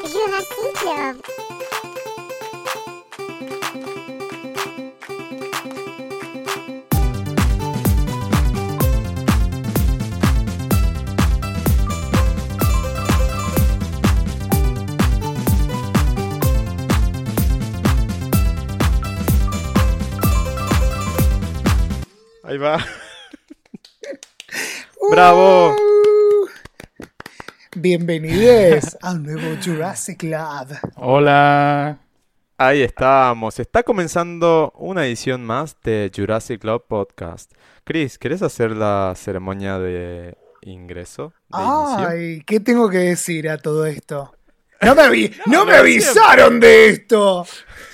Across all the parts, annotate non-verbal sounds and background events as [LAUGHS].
Jurassic. Ahí va. ¡Bravo! Bienvenidos a un nuevo Jurassic Club. Hola. Ahí estamos. Está comenzando una edición más de Jurassic Club Podcast. Chris, ¿querés hacer la ceremonia de ingreso? De inicio? Ay, ¿qué tengo que decir a todo esto? No me, avi- [LAUGHS] no me lo de avisaron de esto.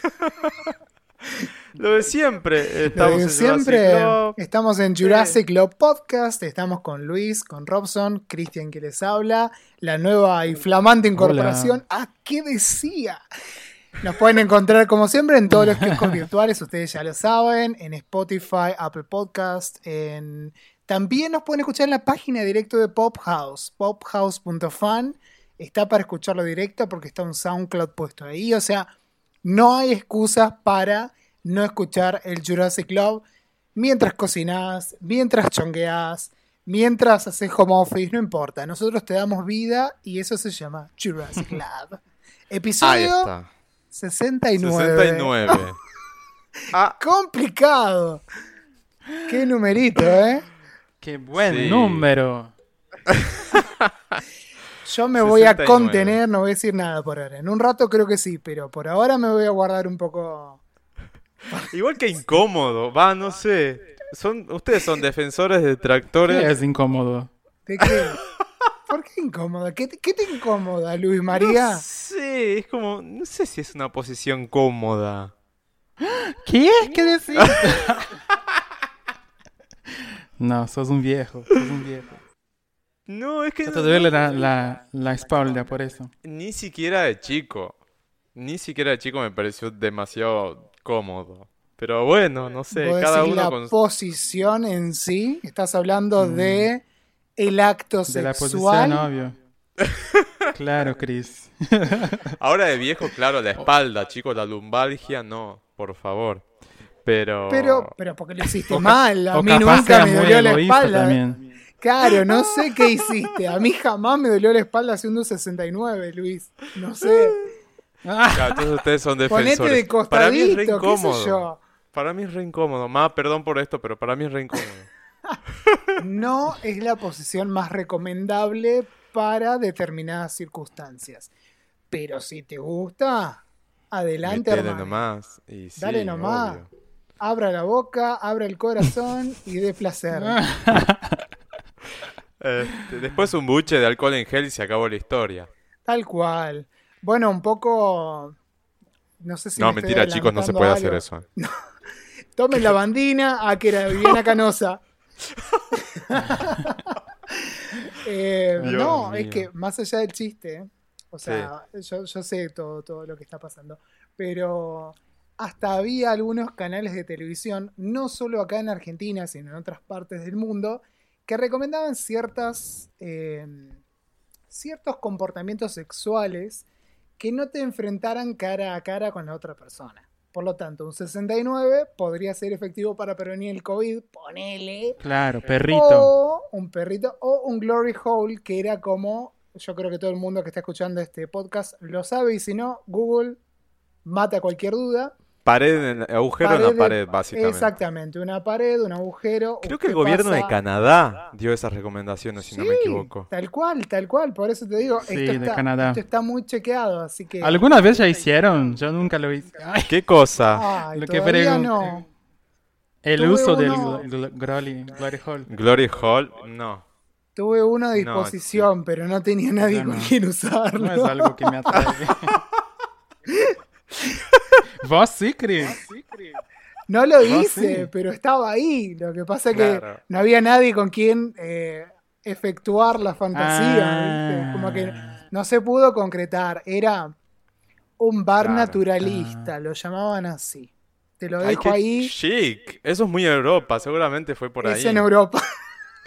[LAUGHS] [LAUGHS] Lo de siempre. Estamos Desde en siempre Club. estamos en Jurassic Club Podcast. Estamos con Luis, con Robson, Cristian que les habla, la nueva y flamante incorporación. ¿A qué decía? Nos pueden encontrar como siempre en todos los kioscos virtuales, ustedes ya lo saben, en Spotify, Apple Podcast, en... también nos pueden escuchar en la página directo de Pop House, pophouse.fan. Está para escucharlo directo porque está un SoundCloud puesto ahí, o sea, no hay excusas para no escuchar el Jurassic Club mientras cocinás, mientras chongueás, mientras haces home office, no importa. Nosotros te damos vida y eso se llama Jurassic [LAUGHS] Club. Ahí Episodio está. 69. 69. [LAUGHS] Ah, Complicado. Qué numerito, ¿eh? Qué buen Sí. número. [LAUGHS] Yo me voy a 69. contener, no voy a decir nada por ahora. En un rato creo que sí, pero por ahora me voy a guardar un poco. Igual que incómodo. Va, no sé. Son, ustedes son defensores de tractores. Es incómodo. ¿De qué? ¿Por qué incómoda? ¿Qué te, qué te incomoda, Luis María? No sé, es como. No sé si es una posición cómoda. ¿Qué? ¿Qué decís? no, sos un viejo. Sos un viejo. No, es que. Ya no- te duele la, la, la espalda por eso. Ni siquiera de chico. Ni siquiera de chico me pareció demasiado cómodo. Pero bueno, no sé, ¿Vos cada decís uno la con... posición en sí? Estás hablando de el acto Mm. De la sexual. posición, obvio. [LAUGHS] Claro, Chris. [LAUGHS] Ahora de viejo, claro, la espalda, chicos, la lumbalgia, no, por favor. Pero... Pero, pero porque lo hiciste O mal. A mí nunca me dolió la espalda. también. Claro, no sé qué hiciste. A mí jamás me dolió la espalda haciendo 69, Luis. No sé. [LAUGHS] Claro, entonces ustedes son defensores. Ponete de Para mí es re costadito, qué sé incómodo. yo. Para mí es re incómodo. Ma, perdón por esto, pero para mí es re incómodo. [LAUGHS] No es la posición más recomendable para determinadas circunstancias. Pero si te gusta, adelante, Metele hermano. nomás. Y sí, Dale nomás. obvio. Abra la boca, abra el corazón y dé placer. [LAUGHS] Este, después un buche de alcohol en gel y se acabó la historia. Tal cual. Bueno, un poco. No sé si. No, me mentira, chicos, no se puede hacer eso. [LAUGHS] Tomen la bandina, a que era Viviana [LAUGHS] Canosa. [LAUGHS] Eh, no, mío. es que más allá del chiste, ¿eh? o sea, yo, yo sé todo, todo lo que está pasando, pero hasta había algunos canales de televisión, no solo acá en Argentina, sino en otras partes del mundo, que recomendaban ciertas, eh, ciertos comportamientos sexuales que no te enfrentaran cara a cara con la otra persona. Por lo tanto, un 69 podría ser efectivo para prevenir el COVID, ponele. Claro, perrito. O un perrito, o un glory hole, que era como, yo creo que todo el mundo que está escuchando este podcast lo sabe, y si no, Google mata cualquier duda. Pared en agujero en Pared la de- pared, básicamente. Exactamente, una pared, un agujero. Creo que ¿qué el gobierno de? Canadá dio esas recomendaciones, si no me equivoco. Tal cual, tal cual, por eso te digo, Sí, esto, de está, Canadá. esto está muy chequeado, así que... ¿Alguna vez ya hicieron? Yo nunca lo hice. Ay, ¿Qué cosa? Ay, Lo que no. el Tuve uso del uno- gl- gl- glory, glory hole. Glory Hall, no. Tuve uno a No, disposición, pero no tenía nadie Yo con no. quien usarlo. No es algo que me atrae. [LAUGHS] [LAUGHS] [LAUGHS] ¿Vos sí, Chris? No lo Ah, hice, sí. pero estaba ahí. Lo que pasa es que Claro. no había nadie con quien eh, efectuar la fantasía. Ah. ¿viste? Como que no se pudo concretar. Era un bar Claro. naturalista, lo llamaban así. Te lo Ay, dejo ahí. chic. Eso es muy Europa, seguramente fue por es ahí. en Europa.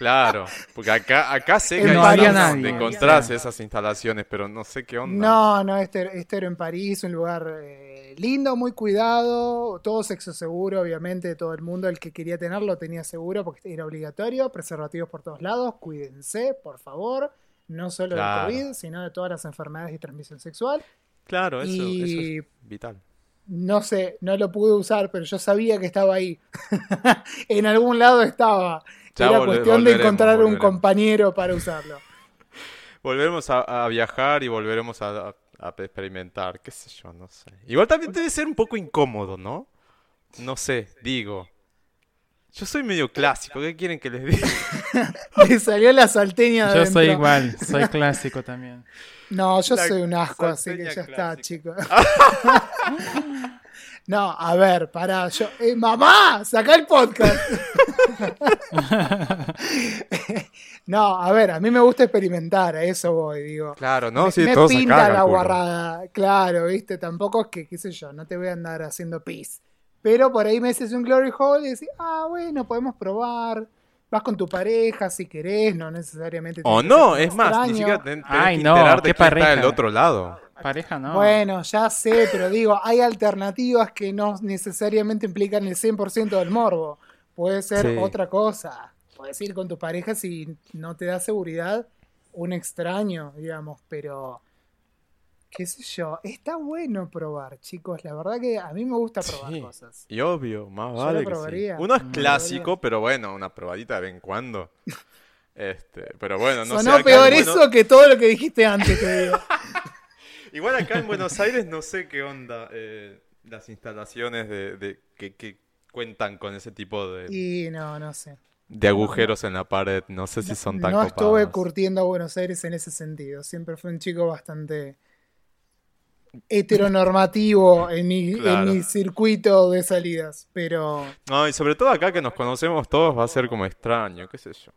Claro, porque acá, acá sé En que hay donde encontrás esas instalaciones, pero no sé qué onda. No, no, este, este era en París, un lugar eh, lindo, muy cuidado, todo sexo seguro, obviamente, todo el mundo, el que quería tenerlo tenía seguro porque era obligatorio, preservativos por todos lados, cuídense, por favor, no solo Claro. del COVID, sino de todas las enfermedades y transmisión sexual. Claro, eso, Y- eso es vital. No sé, no lo pude usar, pero yo sabía que estaba ahí. [LAUGHS] en algún lado estaba. Ya era volve- cuestión de volveremos, encontrar un compañero para usarlo. [LAUGHS] Volveremos a, a viajar y volveremos a, a- a experimentar, qué sé yo, no sé. Igual también debe ser un poco incómodo, ¿no? No sé, digo. Yo soy medio clásico, ¿qué quieren que les diga? [LAUGHS] Le salió la salteña de Yo soy igual, soy [LAUGHS] clásico también. No, yo La soy un asco, así que ya está, chicos. No, a ver, pará, yo. eh, ¡Mamá! ¡Saca el podcast! [LAUGHS] no, a ver, a mí me gusta experimentar, a eso voy, digo. Claro, ¿no? me, Sí, me todos pinta la guarrada, claro, ¿viste? Tampoco es que, qué sé yo, no te voy a andar haciendo pis. Pero por ahí me haces un glory hole y decís, ah, bueno, podemos probar. Vas con tu pareja si querés, no necesariamente. O que no, es más, ni siquiera ten- tenés Ay, que no, enterarte qué quién está pareja. del otro lado. Pareja no. Bueno, ya sé, pero digo, hay alternativas que no necesariamente implican el 100% del morbo. Puede ser Sí. otra cosa. Puedes ir con tu pareja si no te da seguridad, un extraño, digamos, pero qué sé yo, está bueno probar, chicos. La verdad que a mí me gusta probar Sí. cosas. Y obvio, más Yo vale lo que sí. probaría. Uno es Mm. clásico, pero bueno, una probadita de vez en cuando. [LAUGHS] Este, pero bueno, no sé. Sonó peor eso que todo lo que dijiste antes, te digo. [LAUGHS] Igual acá en Buenos Aires no sé qué onda eh, las instalaciones de, de- que, que cuentan con ese tipo de, Y no, no sé. de agujeros en la pared. No sé si son tan No estuve curtiendo a Buenos Aires en ese sentido. Siempre fui un chico bastante heteronormativo en mi, Claro. en mi circuito de salidas. Pero No, y sobre todo acá que nos conocemos todos va a ser como extraño, qué sé yo.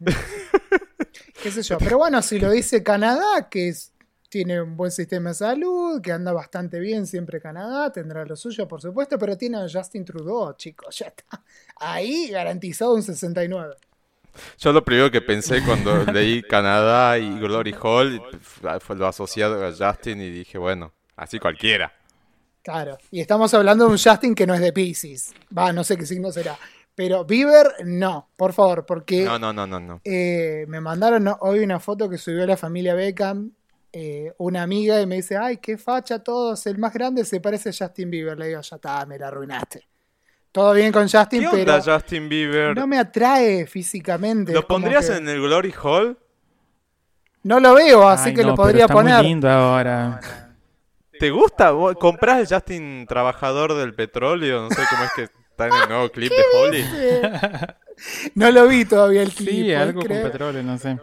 [LAUGHS] qué sé yo. Pero bueno, si lo dice Canadá, que es- tiene un buen sistema de salud, que anda bastante bien siempre Canadá, tendrá lo suyo, por supuesto, pero tiene a Justin Trudeau, chicos. Ya está. Ahí garantizado un 69. Yo lo primero que pensé cuando [LAUGHS] leí Canadá y Glory Hall fue fue lo asociado a Justin y dije, bueno, así cualquiera. Claro, y estamos hablando de un Justin que no es de Pisces. Va, no sé qué signo será. Pero Bieber, no, por favor, porque No, no, no, no, no. eh, me mandaron hoy una foto que subió la familia Beckham, eh, una amiga, y me dice, ay, qué facha todos, el más grande se parece a Justin Bieber. Le digo, ya está, me la arruinaste. Todo bien con Justin, ¿Qué pero onda Justin Bieber? no me atrae físicamente. ¿Lo pondrías que en el Glory Hall? No lo veo, así Ay, que no, lo pero podría está poner. muy lindo ahora. ¿Te gusta? ¿Vos ¿Comprás el Justin trabajador del petróleo? No sé cómo es que está en el nuevo [LAUGHS] clip de Holly. No lo vi todavía el clip. Sí, ¿puedes algo con petróleo, no sé.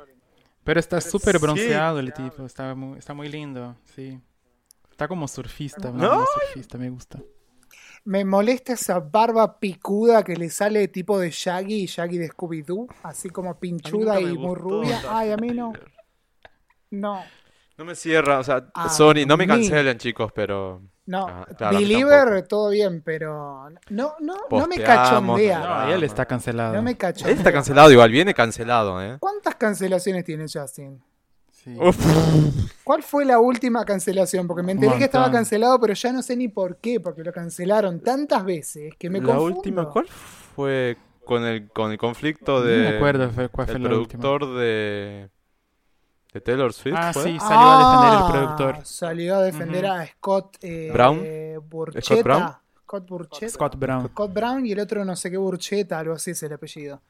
Pero está súper Sí. bronceado el tipo, está muy, está muy lindo, sí. Está como surfista, No. surfista, me gusta. Me molesta esa barba picuda que le sale tipo de Shaggy y Shaggy de Scooby-Doo, así como pinchuda y muy rubia. Ay, a mí no. No, No me cierra, o sea, A Sony, no me mí. cancelen, chicos, pero... no. Ah, claro, Believer, todo bien, pero no, no, no me cachondea. no, No, él está cancelado. No me Él cachondea. está cancelado igual, viene cancelado, ¿eh? ¿Cuántas cancelaciones tiene Justin? Sí. ¿Cuál fue la última cancelación? Porque me enteré que estaba cancelado, pero ya no sé ni por qué, porque lo cancelaron tantas veces que me La confundo. última, ¿cuál fue con el, con el conflicto No de... me acuerdo fue- cuál fue el la última. productor de... de Taylor Swift, Ah, ¿fue? sí, salió a defender el Ah, productor. Salió a defender Ujú. a Scott eh, Brown. Burchetta. ¿Scott Brown? Scott Burchetta. Scott Brown. Scott Brown y el otro no sé qué Burchetta, algo así es el apellido.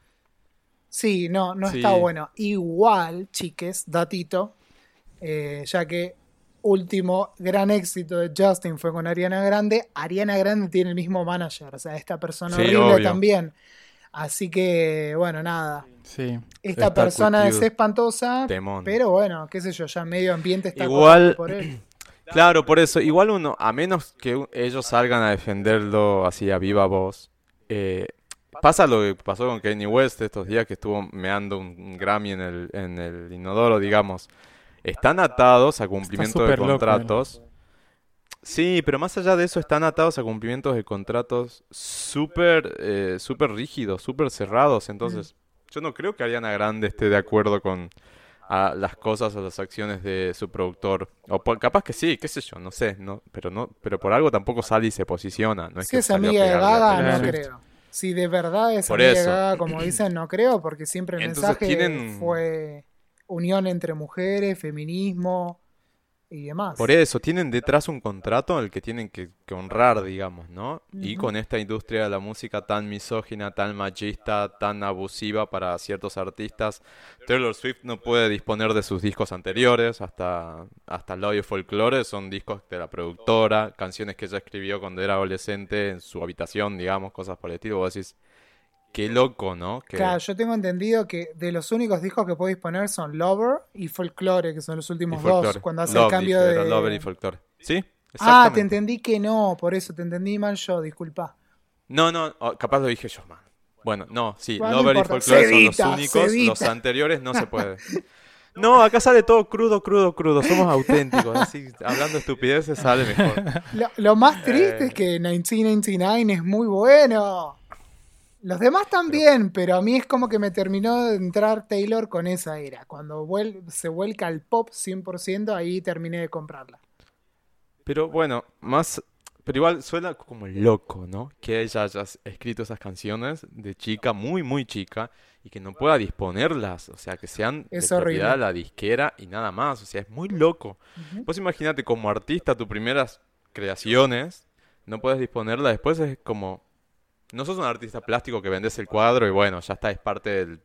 Sí, no, no Sí. está bueno. Igual, chiques, datito, eh, ya que último gran éxito de Justin fue con Ariana Grande. Ariana Grande tiene el mismo manager, o sea, esta persona Sí, horrible obvio. también. Así que, bueno, nada. Sí. Esta Está persona es espantosa, Temón. pero bueno, qué sé yo, ya medio ambiente está Igual- por él. [CLEARS THROAT] Claro, por eso, igual uno, a menos que ellos salgan a defenderlo así a viva voz, eh, pasa lo que pasó con Kanye West estos días que estuvo meando un, Grammy en el, en el inodoro, digamos. Están atados a cumplimiento de loco, contratos. Sí, pero más allá de eso, están atados a cumplimientos de contratos súper eh, súper rígidos, súper cerrados. Entonces, Yo no creo que Ariana Grande esté de acuerdo con a las cosas o las acciones de su productor. O por- capaz que sí, qué sé yo, no sé, no, pero no, pero por algo tampoco sale y se posiciona. No es Si que es amiga de Gaga, no creo. Si de verdad es Por amiga de. Gaga, como [CLEARS THROAT] dicen, no creo, porque siempre el Entonces mensaje tienen- fue unión entre mujeres, feminismo y demás. Por eso, tienen detrás un contrato en el que tienen que, que honrar, digamos, ¿no? Y con esta industria de la música tan misógina, tan machista, tan abusiva para ciertos artistas, Taylor Swift no puede disponer de sus discos anteriores, hasta, hasta Love Folklore, son discos de la productora, canciones que ella escribió cuando era adolescente en su habitación, digamos, cosas por el estilo. Vos decís, qué loco, ¿no? Que... Claro, yo tengo entendido que de los únicos discos que podéis poner son Lover y Folklore, que son los últimos dos, cuando hace Love, el cambio de... Lover y Folklore. ¿Sí? Ah, te entendí que no, por eso te entendí mal yo, disculpa. No, no, oh, capaz lo dije yo mal. Bueno, no, sí, Bueno, no Lover y. Folklore son los únicos, los anteriores no se puede. [LAUGHS] No, acá sale todo crudo, crudo, crudo, somos auténticos, así, hablando estupideces sale mejor. Lo, lo más triste Eh. es que 1999 es muy bueno. Los demás también, pero a mí es como que me terminó de entrar Taylor con esa era. Cuando vuel- se vuelca al pop 100%, ahí terminé de comprarla. Pero bueno, más, pero igual suena como loco, ¿no? Que ella haya escrito esas canciones de chica, muy, muy chica, y que no pueda disponerlas, o sea, que sean de Es propiedad horrible. de la disquera y nada más, o sea, es muy loco. Ujú. Vos imagínate como artista tus primeras creaciones, no puedes disponerlas, después es como, no sos un artista plástico que vendes el cuadro y bueno, ya está, es parte del,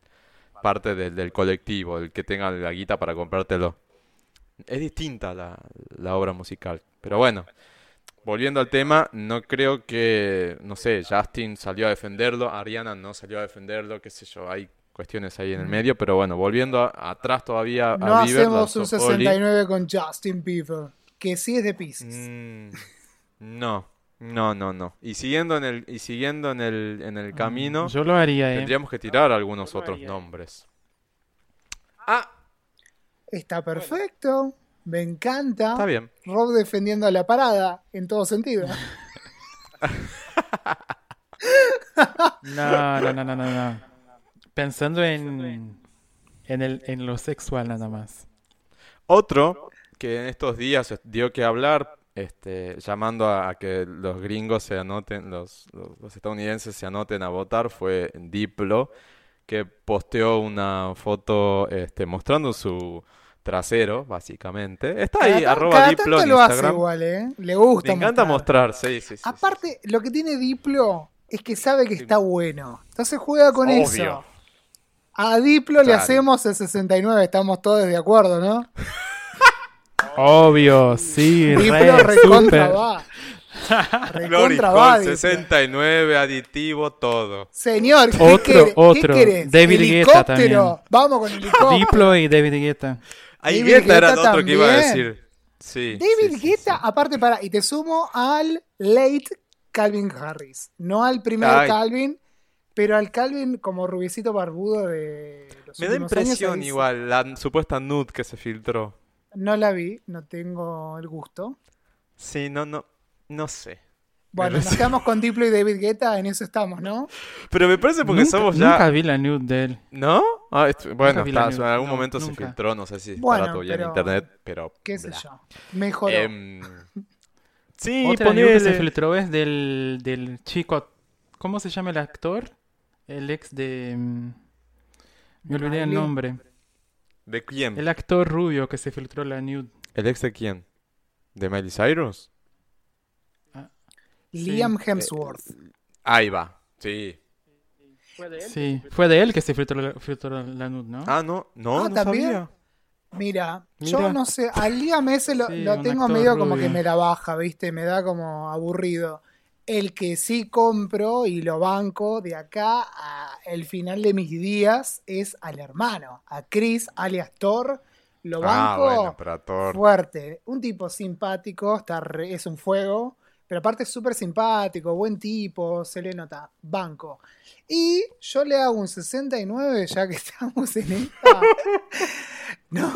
parte del, del colectivo, el que tenga la guita para comprártelo. Es distinta la, la obra musical, pero bueno, volviendo al tema, no creo que, no sé, Justin salió a defenderlo, Ariana no salió a defenderlo, qué sé yo, hay cuestiones ahí en el medio, pero bueno, volviendo a- atrás todavía a No Bieber, hacemos un Last of Oli. 69 con Justin Bieber, que sí es de Pisces. Mm, no, no, no, no. Y siguiendo en el, y siguiendo en el, en el camino, Yo lo haría, ¿eh? tendríamos que tirar algunos Yo lo otros nombres. Ah, Está perfecto, me encanta. está bien. Rob defendiendo la parada en todo sentido. [LAUGHS] No, no, no, no, no, no. Pensando en, en, el, en lo sexual nada más. Otro que en estos días dio que hablar, este, llamando a, a que los gringos se anoten, los, los, los estadounidenses se anoten a votar, fue Diplo, que posteó una foto este, mostrando su trasero, básicamente. Está ahí, Cada, arroba cada Diplo en lo hace Instagram. igual, ¿eh? Le gusta Le encanta mostrar. mostrar, sí, sí, sí. Aparte, lo que tiene Diplo es que sabe que está bueno. Entonces juega con Obvio. eso. A Diplo le hacemos el 69, estamos todos de acuerdo, ¿no? [LAUGHS] Obvio, sí, Diplo re, recontra va. [LAUGHS] Recontra Glory va, Hall, Diplo. 69, aditivo, todo. Señor, ¿qué Otro, querés? ¿Qué otro. querés? David Guetta ¿Helicóptero? también. Vamos con helicóptero. Diplo y David Guetta. Ahí David Guetta era el Guetta otro que iba a decir. Sí, David sí, sí, Guetta, sí. aparte para, y te sumo al late Calvin Harris. No al primer Ay. Calvin, pero al Calvin como rubicito barbudo de los Me da últimos años, impresión igual la supuesta nude que se filtró. No la vi, no tengo el gusto. Sí, no, no, no sé. Bueno, nos quedamos con Diplo y David Guetta, en eso estamos, ¿no? Pero me parece porque Nunca, somos nunca ya... vi la nude de él. ¿No? Ah, esto- bueno, está, en algún No, momento se nunca. filtró, no sé si Bueno, todavía en pero- internet, pero... ¿Qué sé yo? Mejoró. Em, sí, Otra nude que se ponele... filtró es del, del chico. ¿Cómo se llama el actor? El ex de. mm, Me olvidé el nombre. ¿De quién? El actor rubio que se filtró la nude. ¿El ex de quién? ¿De Miley Cyrus? Liam Eh, Hemsworth. Ahí va, sí. Sí, fue de él que se filtró, la- filtró la nude, ¿no? Ah, no, no, Ah, no ¿también? sabía. Mira, yo no sé, al Liam ese lo, Sí, lo tengo medio como que me la baja, ¿viste? Me da como aburrido. El que sí compro y lo banco de acá a el final de mis días es al hermano, a Chris alias Thor. Lo Ah, banco bueno, para Thor. fuerte. Un tipo simpático, está re- es un fuego, pero aparte es súper simpático, buen tipo, se le nota. Banco. Y yo le hago un 69, ya que [LAUGHS] estamos en esta. No,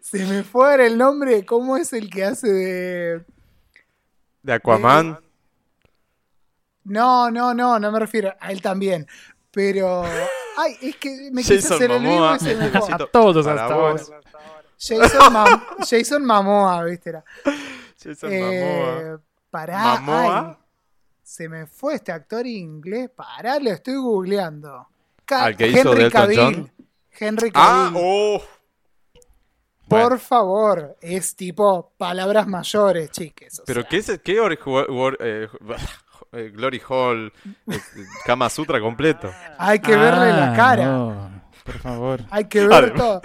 se me fue el nombre. ¿Cómo es el que hace de.? ¿De Aquaman? No, no, no, no me refiero a él también. Pero Ay, es que me quise Jason hacer el vivo Momoa. y se me A todos para hasta vos. ahora. Jason, Mam- Jason Mamoa, ¿viste? Era. Jason Eh, Momoa. pará, Mamoa. ay, se me fue este actor inglés. Pará, lo estoy googleando. Ca- ¿Al que hizo Delton Cavill. John? Henry Ah, Cavill. oh. Por Bueno, favor, es tipo palabras mayores, chiques. o pero sea. ¿qué es qué or- war- eh, eh, Glory Hall, eh, [LAUGHS] Kama Sutra completo? Hay que verle la Ah, cara. no, por favor. Hay que ver Además- todo.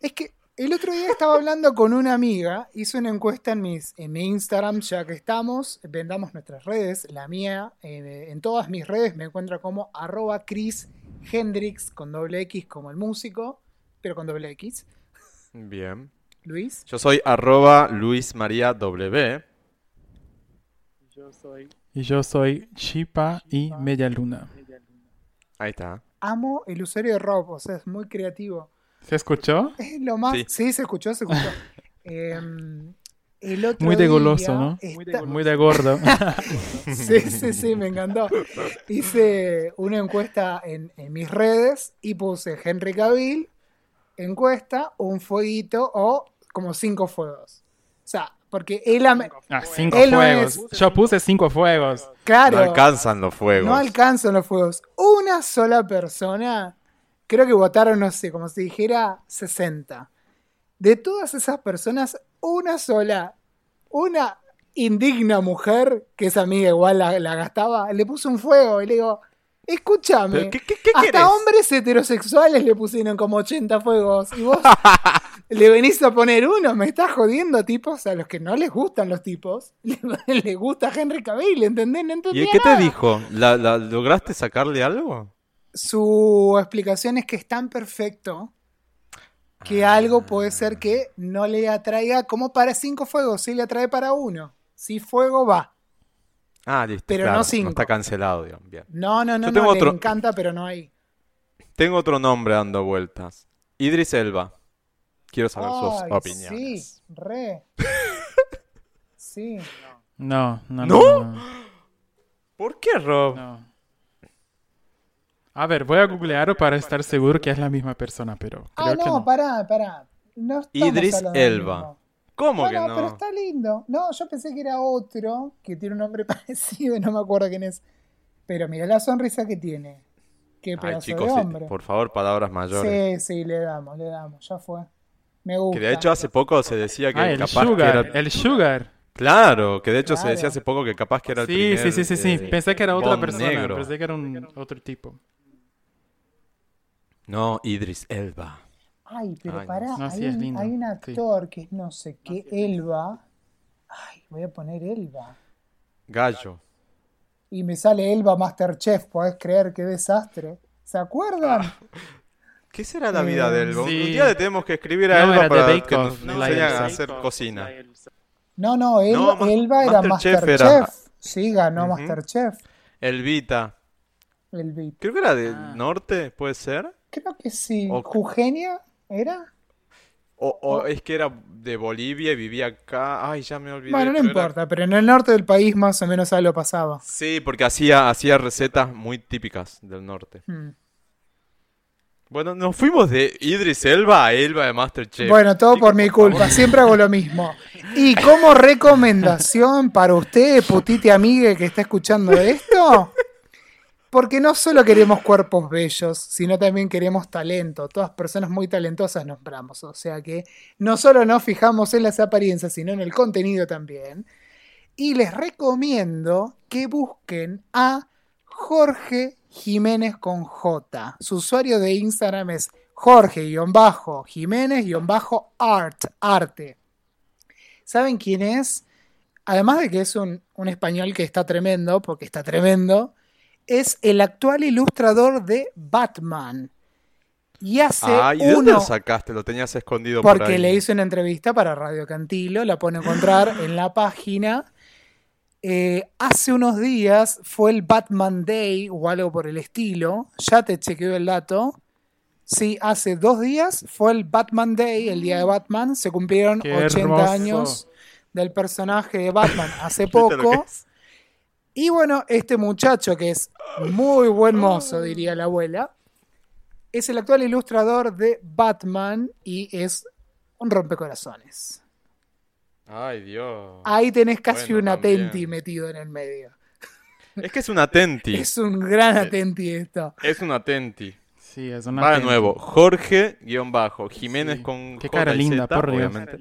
Es que el otro día estaba hablando con una amiga, hice una encuesta en, mis, en mi Instagram, ya que estamos, vendamos nuestras redes, la mía, eh, en todas mis redes me encuentro como arroba Chris Hendrix con doble X como el músico, pero con doble X. Bien. Luis. Yo soy arroba Luis María W. Y yo soy Chipa y Media Luna. Ahí está. Amo el usuario de Rob, o sea, es muy creativo. ¿Se escuchó? Es lo más. Sí. Sí, se escuchó, se escuchó. [LAUGHS] Em, el otro Muy de goloso, ¿no? está- Muy de gordo. [LAUGHS] Sí, sí, sí, me encantó. Hice una encuesta en, en mis redes y puse Henry Cavill, encuesta, un fueguito o como cinco fuegos. O sea, porque él, am- Ah, cinco Él no fuegos. es- Yo puse cinco fuegos. claro, No alcanzan los fuegos. no alcanzan los fuegos. Una sola persona, creo que votaron, no sé, como si dijera 60. De todas esas personas, una sola, una indigna mujer, que esa amiga igual la, la gastaba, le puso un fuego y le digo, escúchame. ¿Pero qué, qué, qué Hasta querés? hombres heterosexuales le pusieron como 80 fuegos. Y vos [LAUGHS] le venís a poner uno, me estás jodiendo tipos a los que no les gustan los tipos. [LAUGHS] Le, le gusta Henry Cavill, ¿entendés? No ¿Y qué te dijo? ¿La, la- lograste sacarle algo? Su explicación es que es tan perfecto que Ah. algo puede ser que no le atraiga como para cinco fuegos, sí le atrae para uno. Si fuego va. Ah, listo. Pero claro, no cinco. está cancelado, digamos. Bien. No, no, no, Yo no, tengo otro- encanta, pero no hay. Tengo otro nombre dando vueltas. Idris Elba. Quiero saber sus Ay, opiniones. Sí, re. [LAUGHS] Sí. No, no, ¿No? no. no, ¿Por qué, Rob? no. A ver, voy a googlearlo para estar seguro que es la misma persona, pero creo Ah, que no, no. pará, pará. No Idris Elba. ¿Cómo No, que no, no? pero está lindo. No, yo pensé que era otro que tiene un nombre [LAUGHS] parecido y no me acuerdo quién es. Pero mira la sonrisa que tiene. Qué Ay, pedazo chicos, de hombre. por favor, palabras mayores. Sí, sí, le damos, le damos, ya fue. Me gusta. Que de hecho hace poco se decía que Ah, el capaz Sugar, que era... el Sugar. Claro, que de hecho se decía hace poco que capaz que era el Sí, primer, sí, sí, sí, sí. eh, Pensé que era otra persona. negro. Pensé que era un otro tipo. No, Idris Elba. Ay, pero Ay, pará, no, hay, sí, un, lindo, hay un sí. actor que es no sé qué, Elba. Ay, voy a poner Elba. Gallo. Y me sale Elba Masterchef, podés creer qué desastre. ¿Se acuerdan? ¿Qué será la vida de Elba? Un día le tenemos que escribir a No, Elba para que nos la enseñe a hacer cocina. No, no, Elba, No, Ma- Elba era Masterchef Masterchef. era. Sí, ganó Ujú. Masterchef. Elvita. El beat. Creo que era del Ah. norte, ¿puede ser? Creo que sí. O- ¿Eugenia era? O, o es que era de Bolivia y vivía acá. Ay, ya me olvidé. Bueno, no pero era- importa, pero en el norte del país más o menos algo pasaba. Sí, porque hacía, hacía recetas muy típicas del norte. Hmm. Bueno, nos fuimos de Idris Elba a Elba de Masterchef. Bueno, todo por mi favor. culpa, siempre hago lo mismo. [LAUGHS] Y como recomendación para usted, putite amigue que está escuchando esto, porque no solo queremos cuerpos bellos, sino también queremos talento. Todas personas muy talentosas nombramos, o sea que no solo nos fijamos en las apariencias, sino en el contenido también. Y les recomiendo que busquen a Jorge Jiménez con J. Su usuario de Instagram es Jorge-Jiménez-Art, arte. ¿Saben quién es? Además de que es un, un español que está tremendo, porque está tremendo, es el actual ilustrador de Batman. Y hace ¿de dónde uno, lo sacaste? Lo tenías escondido por porque ahí. le hice una entrevista para Radio Cantilo, la pueden encontrar en la página. Eh, hace unos días fue el Batman Day o algo por el estilo. Ya te chequeo el dato. Sí, hace dos días fue el Batman Day, el día de Batman. Se cumplieron Qué 80 hermoso. años del personaje de Batman hace [LAUGHS] ¿Viste lo que poco. Y bueno, este muchacho que es muy buen mozo, diría la abuela, Es el actual ilustrador de Batman y es un rompecorazones. Ay, Dios. Ahí tenés casi Bueno, un también. Atenti metido en el medio. Es que es un atenti. [LAUGHS] Es un gran Eh, Atenti esto. Es un atenti. Sí, es una Va de nuevo. Jorge, guion bajo. Jiménez Sí. con Qué cara linda, Z, por Dios. obviamente.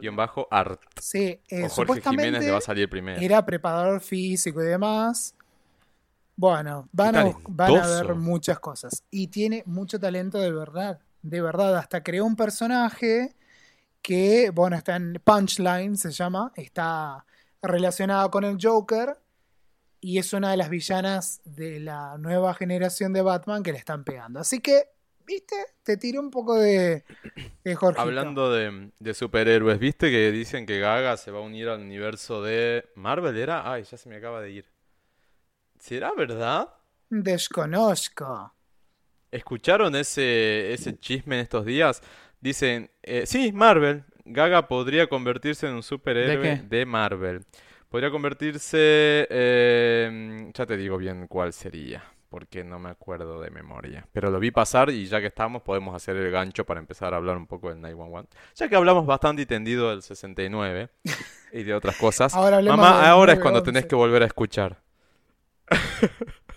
Guión bajo art. Sí, eh, o Jorge Jiménez le va a salir primero. era preparador físico y demás. Bueno, van a, van a ver muchas cosas. Y tiene mucho talento de verdad. De verdad, hasta creó un personaje que, bueno, está en Punchline, se llama. Está relacionado con el Joker. Y es una de las villanas de la nueva generación de Batman que le están pegando. Así que, ¿viste? Te tiré un poco de, de Jorgito. Hablando de, de superhéroes, ¿viste que dicen que Gaga se va a unir al universo de Marvel? ¿Era? Ay, ya se me acaba de ir. ¿Será verdad? Desconozco. ¿Escucharon ese, ese chisme en estos días? Dicen, eh, sí, Marvel. Gaga podría convertirse en un superhéroe qué? de Marvel. Podría convertirse... eh, ya te digo bien cuál sería, porque no me acuerdo de memoria. Pero lo vi pasar y ya que estamos podemos hacer el gancho para empezar a hablar un poco del 911. Ya que hablamos bastante y tendido del 69 [LAUGHS] y de otras cosas. Ahora Mamá, ahora es cuando 911. tenés que volver a escuchar. [LAUGHS]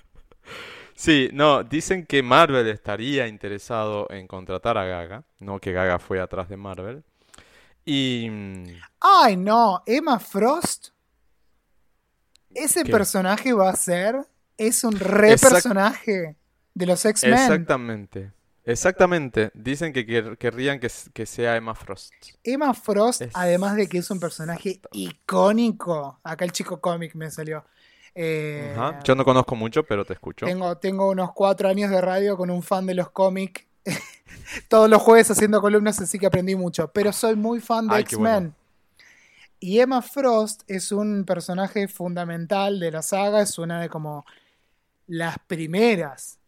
Sí, no, dicen que Marvel estaría interesado en contratar a Gaga, no que Gaga fue atrás de Marvel. Y mm, Ay, no, Emma Frost. Ese ¿Qué? personaje va a ser. Es un re Exact- personaje de los X-Men. exactamente, exactamente, dicen que quer- querrían que, que sea Emma Frost. Emma Frost, Es- además de que es un personaje icónico. Acá el chico cómic me salió. Eh, Ajá, Yo no conozco mucho, pero te escucho. tengo, tengo unos cuatro años de radio con un fan de los cómics. [LAUGHS] Todos los jueves haciendo columnas, así que aprendí mucho. Pero soy muy fan de X-Men. bueno. Y Emma Frost es un personaje fundamental de la saga, es una de como las primeras,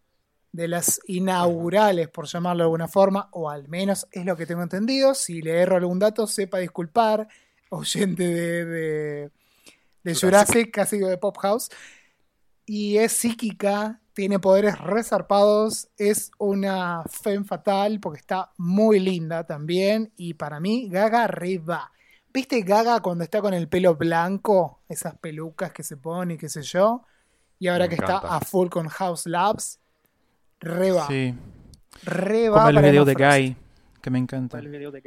de las inaugurales, por llamarlo de alguna forma, o al menos es lo que tengo entendido. Si le erro algún dato, sepa disculpar, oyente de, de, de Jurassic. Casi de Pop House. Y es psíquica, tiene poderes resarpados, es una femme fatal porque está muy linda también. Y para mí, Gaga reba. ¿Viste Gaga cuando está con el pelo blanco? Esas pelucas que se pone y qué sé yo. Y ahora Me que está a full con House Labs. Reba. Sí, Reba como el para video de Frost. Guy, que me encanta. ¿El video de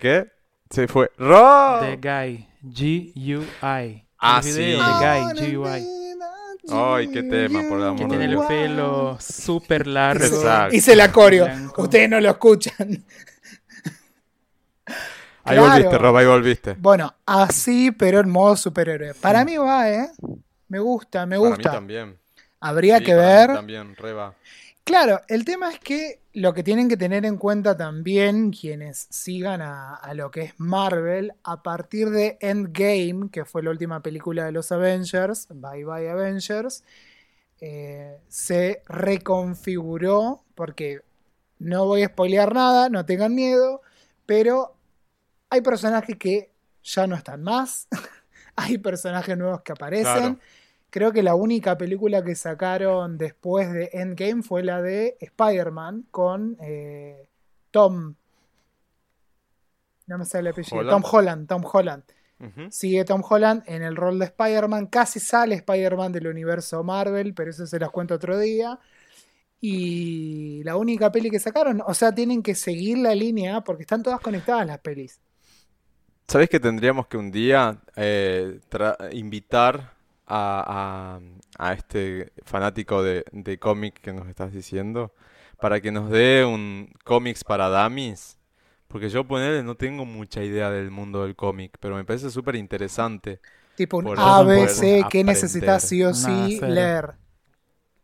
qué? Se fue. ¡Ro! De Guy, G-U-I. Ah, el video sí. de Guy, G-U-I. Ay, qué tema, por el amor Que de tiene el pelo súper largo. Exacto. Hice la coreo. Blanco. Ustedes no lo escuchan. Ahí Claro. volviste, Rob, ahí volviste. Bueno, así, pero en modo superhéroe. Para mí va, ¿eh? Me gusta, me Para mí gusta. también. Habría Sí, que para mí ver. También, Reba. Claro, el tema es que lo que tienen que tener en cuenta también quienes sigan a, lo que es Marvel, a partir de Endgame, que fue la última película de los Avengers, Bye Bye Avengers, eh, se reconfiguró, porque no voy a spoilear nada, no tengan miedo, pero hay personajes que ya no están más, [LAUGHS] hay personajes nuevos que aparecen. Creo que la única película que sacaron después de Endgame fue la de Spider-Man con eh, Tom. No me sale el apellido. Holland. Tom Holland. Tom Holland. Sigue Tom Holland en el rol de Spider-Man. Casi sale Spider-Man del universo Marvel, pero eso se las cuento otro día. Y la única peli que sacaron, o sea, tienen que seguir la línea porque están todas conectadas las pelis. ¿Sabés que tendríamos que un día eh, invitar a, a- a este fanático de, de cómic que nos estás diciendo para que nos dé un cómics para dummies? Porque yo ponerle no tengo mucha idea del mundo del cómic, pero me parece súper interesante. Tipo un Por A, eso B, poder C, que necesitas sí o sí leer.